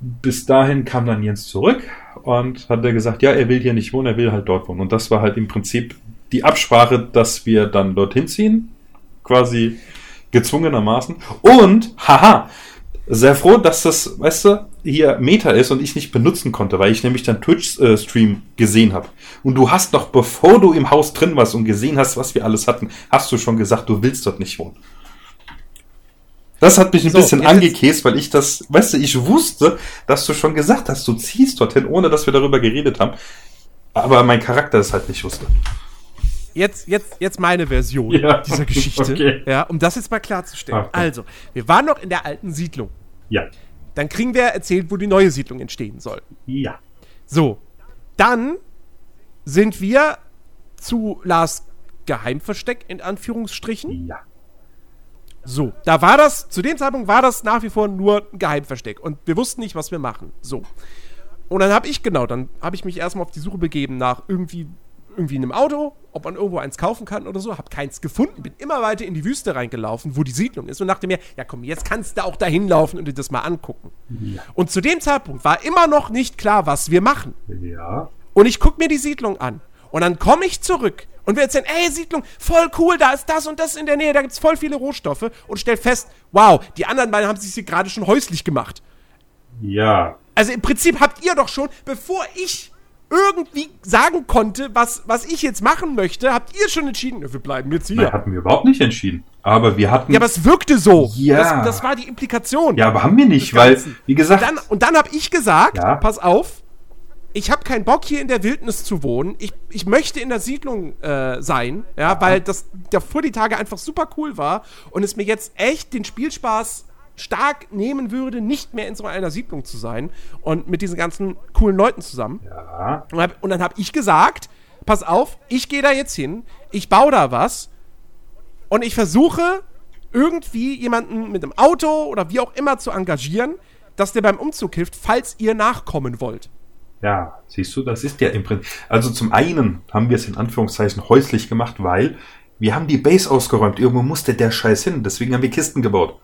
[SPEAKER 3] bis dahin kam dann Jens zurück und hat er gesagt, ja, er will hier nicht wohnen, er will halt dort wohnen. Und das war halt im Prinzip die Absprache, dass wir dann dorthin ziehen, quasi gezwungenermaßen. Und, haha, sehr froh, dass das, weißt du, hier Meta ist und ich nicht benutzen konnte, weil ich nämlich deinen Twitch-Stream gesehen habe. Und du hast noch, bevor du im Haus drin warst und gesehen hast, was wir alles hatten, hast du schon gesagt, du willst dort nicht wohnen. Das hat mich ein so, bisschen angekäst, weil ich das, weißt du, ich wusste, dass du schon gesagt hast, du ziehst dorthin, ohne dass wir darüber geredet haben. Aber mein Charakter es halt nicht wusste.
[SPEAKER 2] Jetzt, jetzt, jetzt meine Version ja. dieser Geschichte. Okay. Ja, um das jetzt mal klarzustellen. Okay. Also, wir waren noch in der alten Siedlung.
[SPEAKER 3] Ja.
[SPEAKER 2] Dann kriegen wir erzählt, wo die neue Siedlung entstehen soll.
[SPEAKER 3] Ja.
[SPEAKER 2] So. Dann sind wir zu Lars Geheimversteck, in Anführungsstrichen.
[SPEAKER 3] Ja.
[SPEAKER 2] So, da war das, zu dem Zeitpunkt war das nach wie vor nur ein Geheimversteck und wir wussten nicht, was wir machen. So. Und dann habe ich, genau, dann habe ich mich erstmal auf die Suche begeben nach irgendwie irgendwie in einem Auto, ob man irgendwo eins kaufen kann oder so, habe keins gefunden, bin immer weiter in die Wüste reingelaufen, wo die Siedlung ist und dachte mir, ja komm, jetzt kannst du auch da hinlaufen und dir das mal angucken. Ja. Und zu dem Zeitpunkt war immer noch nicht klar, was wir machen.
[SPEAKER 3] Ja.
[SPEAKER 2] Und ich gucke mir die Siedlung an und dann komme ich zurück und wir erzählen, ey, Siedlung, voll cool, da ist das und das in der Nähe, da gibt es voll viele Rohstoffe und stell fest, wow, die anderen beiden haben sich hier gerade schon häuslich gemacht.
[SPEAKER 3] Ja.
[SPEAKER 2] Also im Prinzip habt ihr doch schon, bevor ich irgendwie sagen konnte, was, was ich jetzt machen möchte, habt ihr schon entschieden, wir bleiben jetzt hier.
[SPEAKER 3] Nein, hatten wir überhaupt nicht entschieden. Aber wir hatten.
[SPEAKER 2] Ja, aber es wirkte so.
[SPEAKER 3] Ja.
[SPEAKER 2] Das, das war die Implikation.
[SPEAKER 3] Ja, aber haben wir nicht, weil, wie gesagt.
[SPEAKER 2] Dann, und dann habe ich gesagt, ja. pass auf, ich habe keinen Bock hier in der Wildnis zu wohnen. Ich, ich möchte in der Siedlung äh, sein, ja, ja, weil das davor die Tage einfach super cool war und es mir jetzt echt den Spielspaß stark nehmen würde, nicht mehr in so einer Siedlung zu sein und mit diesen ganzen coolen Leuten zusammen.
[SPEAKER 3] Ja.
[SPEAKER 2] Und, hab, und dann habe ich gesagt, pass auf, ich gehe da jetzt hin, ich baue da was und ich versuche irgendwie jemanden mit einem Auto oder wie auch immer zu engagieren, dass der beim Umzug hilft, falls ihr nachkommen wollt.
[SPEAKER 3] Ja, siehst du, das ist ja im Prinzip. Also zum einen haben wir es in Anführungszeichen häuslich gemacht, weil wir haben die Base ausgeräumt. Irgendwo musste der Scheiß hin. Deswegen haben wir Kisten gebaut.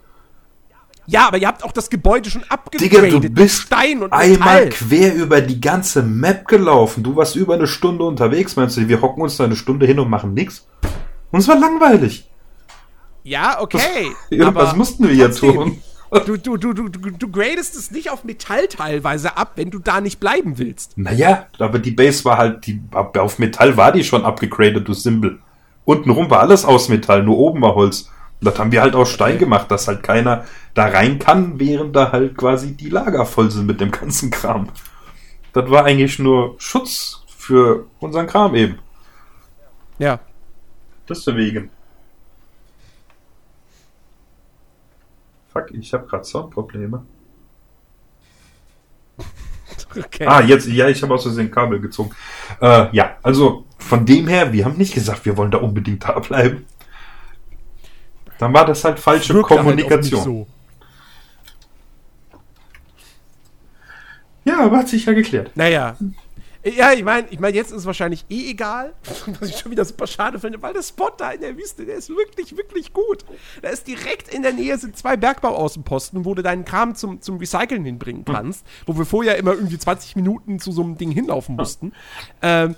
[SPEAKER 2] Ja, aber ihr habt auch das Gebäude schon
[SPEAKER 3] abgegradet. Digga, du bist Stein und einmal quer über die ganze Map gelaufen. Du warst über eine Stunde unterwegs, meinst du? Wir hocken uns da eine Stunde hin und machen nichts? Uns war langweilig.
[SPEAKER 2] Ja, okay.
[SPEAKER 3] Irgendwas mussten wir ja tun.
[SPEAKER 2] Du, du, du, du, du gradest es nicht auf Metall teilweise ab, wenn du da nicht bleiben willst.
[SPEAKER 3] Naja, aber die Base war halt, die, auf Metall war die schon abgegradet, du Simbel. Untenrum war alles aus Metall, nur oben war Holz. Das haben wir halt aus Stein gemacht, dass halt keiner da rein kann, während da halt quasi die Lager voll sind mit dem ganzen Kram. Das war eigentlich nur Schutz für unseren Kram eben.
[SPEAKER 2] Ja.
[SPEAKER 3] Deswegen. Fuck, ich habe gerade Soundprobleme. Okay. Ah, jetzt, ja, ich habe aus Versehen Kabel gezogen. Äh, ja, also von dem her, wir haben nicht gesagt, wir wollen da unbedingt da bleiben. Dann war das halt falsche halt Kommunikation. Halt so. Ja, aber hat sich ja geklärt.
[SPEAKER 2] Naja, ja, ich meine, ich mein, jetzt ist es wahrscheinlich eh egal, was ich schon wieder super schade finde, weil der Spot da in der Wüste, der ist wirklich, wirklich gut. Da ist direkt in der Nähe sind zwei Bergbauaußenposten, wo du deinen Kram zum, zum Recyceln hinbringen hm. kannst, wo wir vorher immer irgendwie 20 Minuten zu so einem Ding hinlaufen mussten. Hm. Ähm,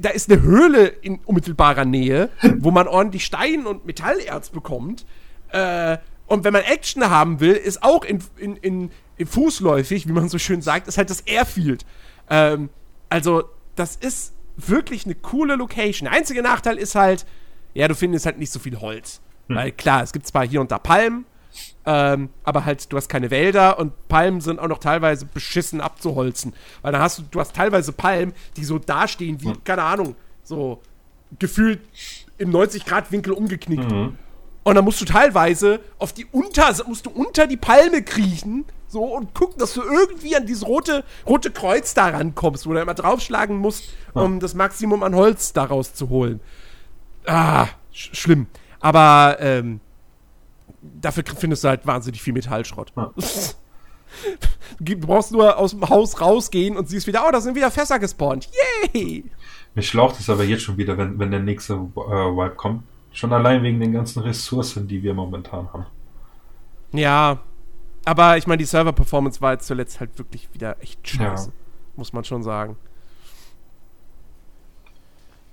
[SPEAKER 2] da ist eine Höhle in unmittelbarer Nähe, wo man ordentlich Stein und Metallerz bekommt. Äh, und wenn man Action haben will, ist auch in, in, in, in fußläufig, wie man so schön sagt, ist halt das Airfield. Ähm, also, das ist wirklich eine coole Location. Der einzige Nachteil ist halt, ja, du findest halt nicht so viel Holz. Hm. Weil klar, es gibt zwar hier und da Palmen, ähm, aber halt, du hast keine Wälder und Palmen sind auch noch teilweise beschissen abzuholzen. Weil dann hast du, du hast teilweise Palmen, die so dastehen wie, hm. keine Ahnung, so gefühlt im 90-Grad-Winkel umgeknickt. Mhm. Und dann musst du teilweise auf die unter, musst du unter die Palme kriechen, so und gucken, dass du irgendwie an dieses rote, rote Kreuz da rankommst, wo du immer draufschlagen musst, um ja. das Maximum an Holz daraus zu holen. Ah, sch schlimm. Aber ähm, dafür findest du halt wahnsinnig viel Metallschrott. Ja. Du brauchst nur aus dem Haus rausgehen und siehst wieder, oh, da sind wieder Fässer gespawnt. Yay!
[SPEAKER 3] Mich schlaucht es aber jetzt schon wieder, wenn, wenn der nächste äh, Wipe kommt. Schon allein wegen den ganzen Ressourcen, die wir momentan haben.
[SPEAKER 2] Ja, aber ich meine, die Server-Performance war jetzt zuletzt halt wirklich wieder echt scheiße. Ja. Muss man schon sagen.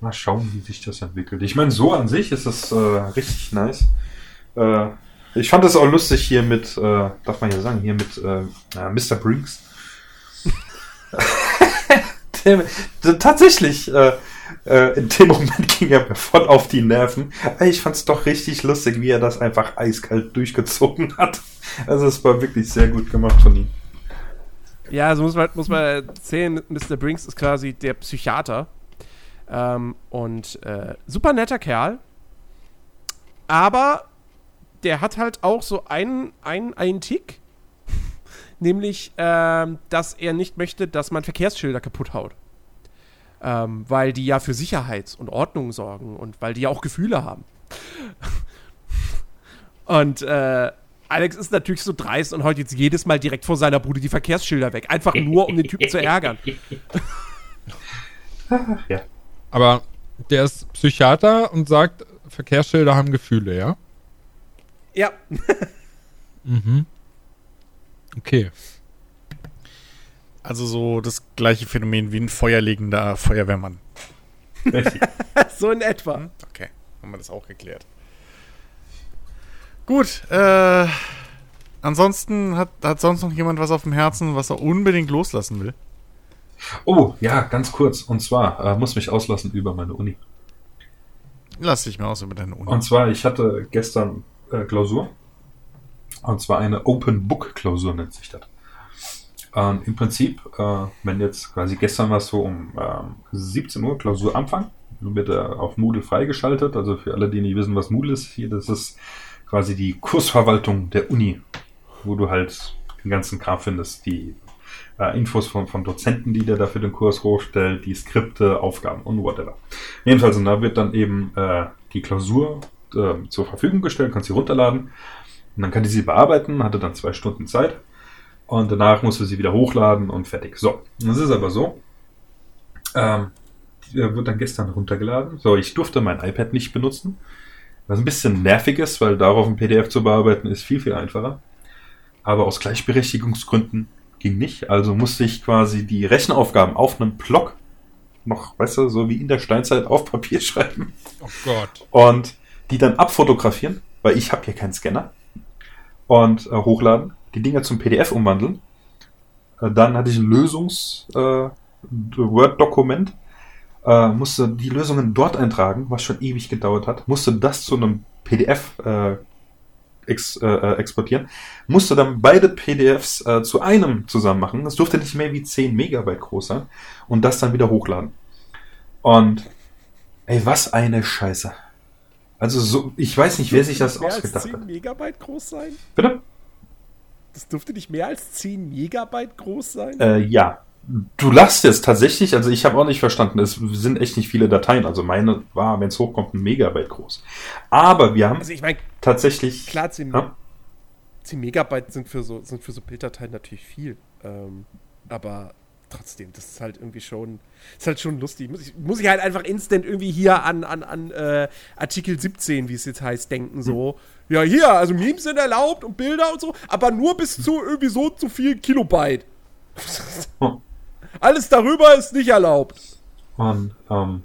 [SPEAKER 3] Mal schauen, wie sich das entwickelt. Ich meine, so an sich ist das äh, richtig nice. Äh, ich fand es auch lustig hier mit, äh, darf man ja sagen, hier mit äh, Mr. Brinks. tatsächlich, äh, in dem Moment ging er mir voll auf die Nerven. Ich fand es doch richtig lustig, wie er das einfach eiskalt durchgezogen hat. Also es war wirklich sehr gut gemacht von ihm.
[SPEAKER 2] Ja, also muss man, muss man erzählen, Mr. Brinks ist quasi der Psychiater. Ähm, und äh, super netter Kerl. Aber der hat halt auch so einen, einen, einen Tick. nämlich, ähm, dass er nicht möchte, dass man Verkehrsschilder kaputt haut. Ähm, weil die ja für Sicherheit und Ordnung sorgen und weil die ja auch Gefühle haben. und äh, Alex ist natürlich so dreist und haut jetzt jedes Mal direkt vor seiner Bude die Verkehrsschilder weg. Einfach nur, um den Typen zu ärgern.
[SPEAKER 4] ja. Aber der ist Psychiater und sagt, Verkehrsschilder haben Gefühle, ja?
[SPEAKER 2] Ja.
[SPEAKER 4] mhm. Okay.
[SPEAKER 1] Also so das gleiche Phänomen wie ein feuerlegender Feuerwehrmann.
[SPEAKER 2] so in etwa. Hm?
[SPEAKER 1] Okay, haben wir das auch geklärt. Gut, äh, ansonsten hat, hat sonst noch jemand was auf dem Herzen, was er unbedingt loslassen will?
[SPEAKER 3] Oh, ja, ganz kurz. Und zwar, äh, muss mich auslassen über meine Uni.
[SPEAKER 1] Lass dich mal aus über deine Uni.
[SPEAKER 3] Und zwar, ich hatte gestern äh, Klausur. Und zwar eine Open Book Klausur nennt sich das. Ähm, Im Prinzip, äh, wenn jetzt quasi gestern war es so um ähm, 17 Uhr Klausur Anfang, wird er auf Moodle freigeschaltet. Also für alle, die nicht wissen, was Moodle ist, hier, das ist quasi die Kursverwaltung der Uni, wo du halt den ganzen Kram findest, die äh, Infos von, von Dozenten, die der dafür den Kurs hochstellt, die Skripte, Aufgaben und whatever. Jedenfalls, und da wird dann eben äh, die Klausur äh, zur Verfügung gestellt, kannst sie runterladen und dann kann die sie bearbeiten, hatte dann zwei Stunden Zeit und danach musste sie wieder hochladen und fertig. So, das ist aber so. Ähm, die äh, wird dann gestern runtergeladen. So, ich durfte mein iPad nicht benutzen. Was ein bisschen nervig ist, weil darauf ein PDF zu bearbeiten ist viel, viel einfacher. Aber aus Gleichberechtigungsgründen ging nicht. Also musste ich quasi die Rechenaufgaben auf einem Block noch, weißt du, so wie in der Steinzeit auf Papier schreiben.
[SPEAKER 1] Oh Gott.
[SPEAKER 3] Und die dann abfotografieren, weil ich habe hier keinen Scanner. Und äh, hochladen, die Dinger zum PDF umwandeln. Äh, dann hatte ich ein Lösungs-Word-Dokument. Äh, äh, musste die Lösungen dort eintragen, was schon ewig gedauert hat, musste das zu einem PDF äh, ex, äh, äh, exportieren, musste dann beide PDFs zu einem zusammen machen. Das durfte nicht mehr wie 10 Megabyte groß sein und das dann wieder hochladen. Und ey, was eine Scheiße. Also so, ich weiß nicht, wer sich das ausgedacht
[SPEAKER 2] als 10
[SPEAKER 3] hat.
[SPEAKER 2] Megabyte groß sein?
[SPEAKER 3] Bitte?
[SPEAKER 2] Das dürfte nicht mehr als 10 Megabyte groß sein?
[SPEAKER 3] Äh, ja. Du lachst jetzt tatsächlich, also ich habe auch nicht verstanden, es sind echt nicht viele Dateien. Also meine war, wenn es hochkommt, ein Megabyte groß. Aber wir haben
[SPEAKER 2] Also ich meine,
[SPEAKER 3] tatsächlich.
[SPEAKER 2] klar, 10,
[SPEAKER 3] Ja?
[SPEAKER 2] 10 Megabyte sind für so, sind für so Bilddateien natürlich viel. Ähm, aber trotzdem, das ist halt irgendwie schon, ist halt schon lustig. Muss ich, muss ich halt einfach instant irgendwie hier an, an, an äh, Artikel 17, wie es jetzt heißt, denken. So, ja, hier, also Memes sind erlaubt und Bilder und so, aber nur bis zu irgendwie so zu viel Kilobyte.
[SPEAKER 3] Hm.
[SPEAKER 2] Alles darüber ist nicht erlaubt.
[SPEAKER 3] Und ähm,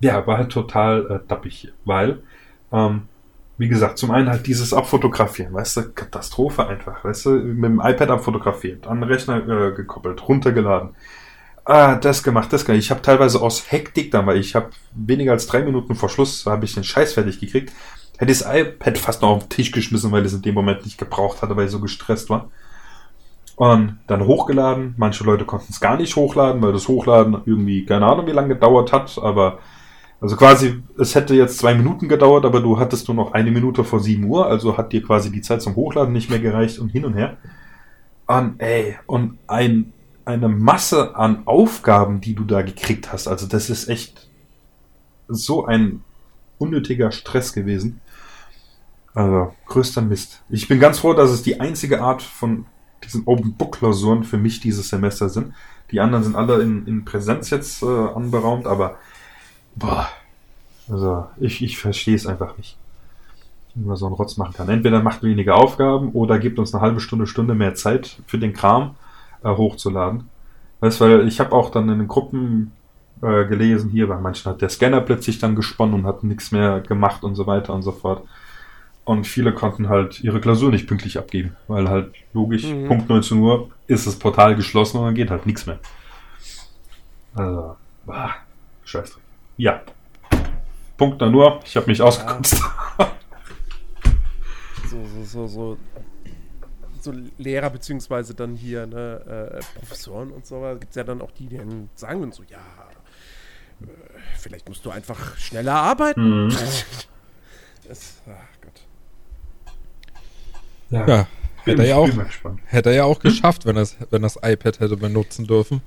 [SPEAKER 3] ja, war halt total äh, dappig weil, ähm, wie gesagt, zum einen halt dieses Abfotografieren, weißt du, Katastrophe einfach, weißt du, mit dem iPad abfotografiert, an den Rechner äh, gekoppelt, runtergeladen. Ah, das gemacht, das gemacht. Ich habe teilweise aus Hektik dann, weil ich habe weniger als drei Minuten vor Schluss, habe ich den Scheiß fertig gekriegt, hätte das iPad fast noch auf den Tisch geschmissen, weil es in dem Moment nicht gebraucht hatte, weil ich so gestresst war. Und dann hochgeladen. Manche Leute konnten es gar nicht hochladen, weil das Hochladen irgendwie, keine Ahnung, wie lange gedauert hat, aber also quasi, es hätte jetzt zwei Minuten gedauert, aber du hattest nur noch eine Minute vor 7 Uhr, also hat dir quasi die Zeit zum Hochladen nicht mehr gereicht und hin und her. Und ey, und ein, eine Masse an Aufgaben, die du da gekriegt hast, also das ist echt so ein unnötiger Stress gewesen. Also, größter Mist. Ich bin ganz froh, dass es die einzige Art von diesen Open Book Klausuren für mich dieses Semester sind. Die anderen sind alle in, in Präsenz jetzt äh, anberaumt, aber boah, also ich, ich verstehe es einfach nicht. Wie man so einen Rotz machen kann. Entweder macht weniger Aufgaben oder gibt uns eine halbe Stunde, Stunde mehr Zeit für den Kram äh, hochzuladen. Weißt weil ich habe auch dann in den Gruppen äh, gelesen, hier bei manchen hat der Scanner plötzlich dann gesponnen und hat nichts mehr gemacht und so weiter und so fort. Und viele konnten halt ihre Klausur nicht pünktlich abgeben, weil halt logisch,
[SPEAKER 2] Mhm.
[SPEAKER 3] Punkt 19 Uhr ist das Portal geschlossen und dann geht halt nichts mehr. Also, bah, Scheißdreck. Ja. Punkt dann nur, ich habe mich ausgekotzt.
[SPEAKER 2] so, so, so, so, so Lehrer beziehungsweise dann hier ne, äh, Professoren und so, gibt es ja dann auch die, die dann sagen würden so, ja, äh, vielleicht musst du einfach schneller arbeiten.
[SPEAKER 3] Mhm.
[SPEAKER 2] Das, ach Gott.
[SPEAKER 4] Ja,
[SPEAKER 3] bin
[SPEAKER 4] hätte er ja auch, hätte er ja auch geschafft, wenn, das, wenn das iPad hätte benutzen dürfen.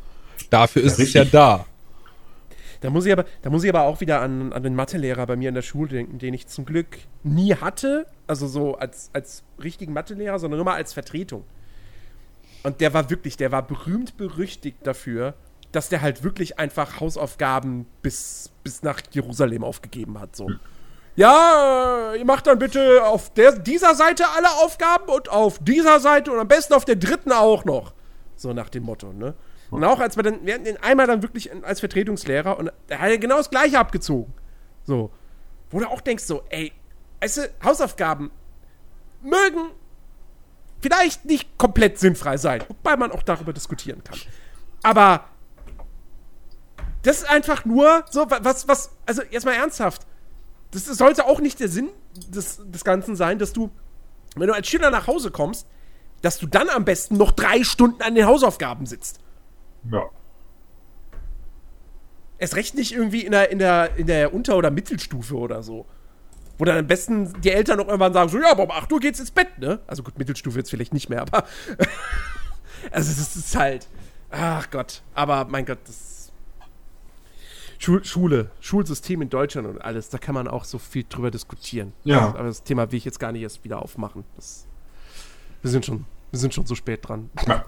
[SPEAKER 4] Dafür ist es ja da.
[SPEAKER 2] Da muss ich aber, da muss ich aber auch wieder an, an den Mathelehrer bei mir in der Schule denken, den ich zum Glück nie hatte, also so als, als richtigen Mathelehrer, sondern immer als Vertretung. Und der war wirklich, der war berühmt berüchtigt dafür, dass der halt wirklich einfach Hausaufgaben bis, bis nach Jerusalem aufgegeben hat. So. Ja, ihr macht dann bitte auf der, dieser Seite alle Aufgaben und auf dieser Seite und am besten auf der dritten auch noch. So nach dem Motto, ne? Und auch als wir dann, wir hatten den einmal dann wirklich als Vertretungslehrer und er hat ja genau das Gleiche abgezogen. So. Wo du auch denkst, so, ey, weißt du, Hausaufgaben mögen vielleicht nicht komplett sinnfrei sein, wobei man auch darüber diskutieren kann. Aber das ist einfach nur so, wa- was, was, also jetzt mal ernsthaft, das sollte auch nicht der Sinn des, des Ganzen sein, dass du, wenn du als Schüler nach Hause kommst, dass du dann am besten noch drei Stunden an den Hausaufgaben sitzt.
[SPEAKER 3] Ja.
[SPEAKER 2] Erst recht nicht irgendwie in der, in der, in der Unter- oder Mittelstufe oder so. Wo dann am besten die Eltern noch irgendwann sagen, so, ja, aber um 8 Uhr geht's ins Bett, ne? Also gut, Mittelstufe jetzt vielleicht nicht mehr, aber. also das ist halt. Ach Gott. Aber mein Gott, das. Schul Schule, Schulsystem in Deutschland und alles, da kann man auch so viel drüber diskutieren.
[SPEAKER 3] Ja.
[SPEAKER 2] Aber das Thema will ich jetzt gar nicht erst wieder aufmachen. Das, wir sind schon, wir sind schon so spät dran.
[SPEAKER 3] ja.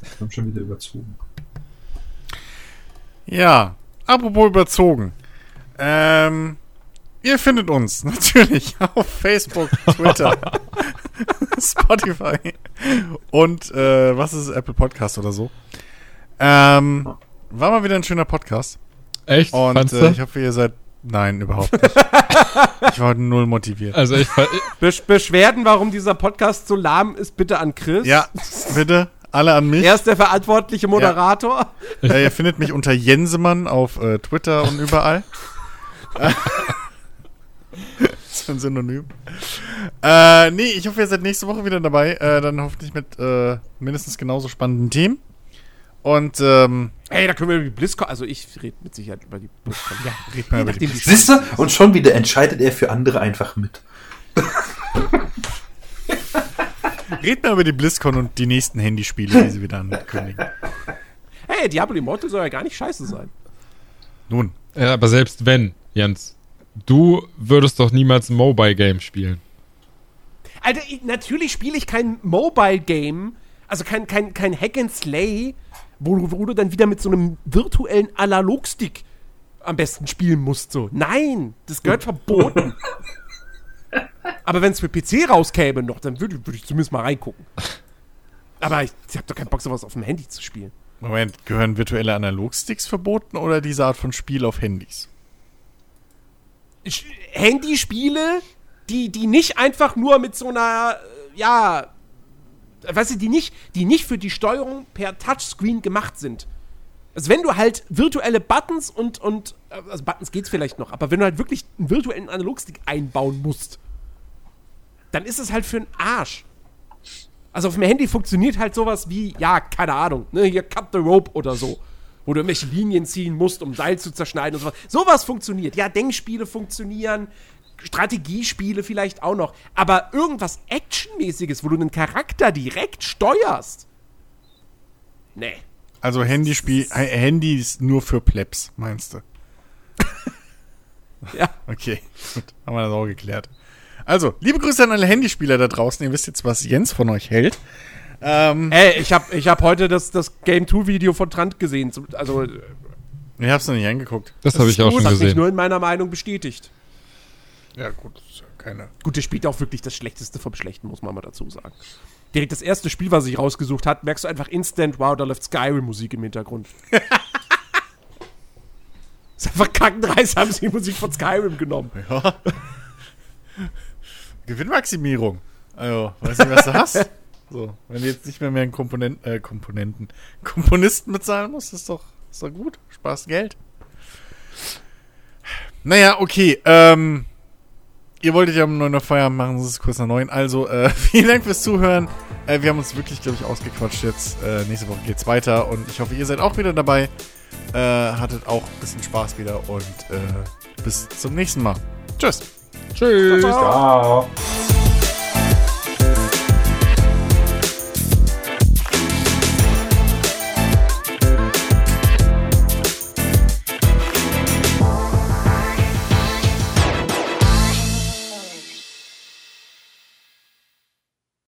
[SPEAKER 3] Wir haben schon wieder überzogen.
[SPEAKER 1] Ja, apropos überzogen. Ähm, ihr findet uns natürlich auf Facebook, Twitter, Spotify und äh, was ist es, Apple Podcast oder so. Ähm, war mal wieder ein schöner Podcast.
[SPEAKER 4] Echt?
[SPEAKER 1] Und äh, ich hoffe, ihr seid. Nein, überhaupt nicht. ich war null motiviert.
[SPEAKER 4] also ich,
[SPEAKER 2] Besch Beschwerden, warum dieser Podcast so lahm ist, bitte an Chris.
[SPEAKER 1] Ja, bitte, alle an mich.
[SPEAKER 2] Er ist der verantwortliche Moderator.
[SPEAKER 1] Äh, ihr findet mich unter Jensemann auf äh, Twitter und überall. ist ein Synonym. Äh, nee, ich hoffe, ihr seid nächste Woche wieder dabei. Äh, dann hoffentlich mit äh, mindestens genauso spannenden Themen. Und, ähm,
[SPEAKER 2] Hey, da können wir über die BlizzCon, also ich rede mit Sicherheit über die BlizzCon. Ja,
[SPEAKER 1] red mal über die
[SPEAKER 2] die
[SPEAKER 3] Siehst du? Und schon wieder entscheidet er für andere einfach mit.
[SPEAKER 1] Red mal über die BlizzCon und die nächsten Handyspiele, die sie wieder ankündigen.
[SPEAKER 2] Hey, Diablo Immortal soll ja gar nicht scheiße sein.
[SPEAKER 1] Nun,
[SPEAKER 4] Ja, aber selbst wenn, Jens, du würdest doch niemals ein Mobile-Game spielen.
[SPEAKER 2] Alter, ich, natürlich spiele ich kein Mobile-Game, also kein, kein, kein Hack and Slay, wo, du- wo du dann wieder mit so einem virtuellen Analogstick am besten spielen musst. So. Nein, das gehört verboten. Aber wenn es für PC rauskäme noch, dann würde würd ich zumindest mal reingucken. Aber ich, ich habe doch keinen Bock, sowas auf dem Handy zu spielen.
[SPEAKER 1] Moment, gehören virtuelle Analogsticks verboten oder diese Art von Spiel auf Handys?
[SPEAKER 2] Sch- Handyspiele, die, die nicht einfach nur mit so einer, äh, ja, weißt du, die nicht, die nicht für die Steuerung per Touchscreen gemacht sind. Also wenn du halt virtuelle Buttons und, und, also Buttons geht's vielleicht noch, aber wenn du halt wirklich einen virtuellen Analogstick einbauen musst, dann ist es halt für einen Arsch. Also auf dem Handy funktioniert halt sowas wie, ja, keine Ahnung, ne, hier Cut the Rope oder so. Wo du irgendwelche Linien ziehen musst, um Seil zu zerschneiden und sowas. Sowas funktioniert. Ja, Denkspiele funktionieren, Strategiespiele vielleicht auch noch. Aber irgendwas Actionmäßiges, wo du einen Charakter direkt steuerst. Nee.
[SPEAKER 1] Also Handyspiel, Handys nur für Plebs, meinst du?
[SPEAKER 2] Ja.
[SPEAKER 1] Okay, gut, haben wir das auch geklärt. Also, liebe Grüße an alle Handyspieler da draußen. Ihr wisst jetzt, was Jens von euch hält. Ähm,
[SPEAKER 2] Ey, ich hab, ich hab heute das, das Game 2 Video von Trant gesehen. Also,
[SPEAKER 1] ich hab's noch nicht angeguckt.
[SPEAKER 4] Das habe ich auch schon
[SPEAKER 2] hat mich
[SPEAKER 4] gesehen.
[SPEAKER 2] nur in meiner Meinung bestätigt.
[SPEAKER 1] Ja, gut, das ist ja keine.
[SPEAKER 2] Gut, der spielt auch wirklich das Schlechteste vom Schlechten, muss man mal dazu sagen. Direkt das erste Spiel, was ich rausgesucht hat, merkst du einfach instant, wow, da läuft Skyrim-Musik im Hintergrund. ist einfach kackendreist, haben sie die Musik von Skyrim genommen.
[SPEAKER 1] Ja. Gewinnmaximierung. Also, weiß nicht, was du hast. So, wenn du jetzt nicht mehr mehr einen Komponent, äh, Komponenten, Komponisten bezahlen musst, ist doch, ist doch gut. Spaß Geld. Naja, okay. Ähm, ihr wolltet ja um 9 Uhr Feierabend machen, das ist kurz nach 9. Also, äh, vielen Dank fürs Zuhören. Äh, wir haben uns wirklich, glaube ich, ausgequatscht jetzt. Äh, nächste Woche geht's weiter und ich hoffe, ihr seid auch wieder dabei. Äh, hattet auch ein bisschen Spaß wieder und äh, bis zum nächsten Mal. Tschüss.
[SPEAKER 4] Tschüss.
[SPEAKER 3] Ciao.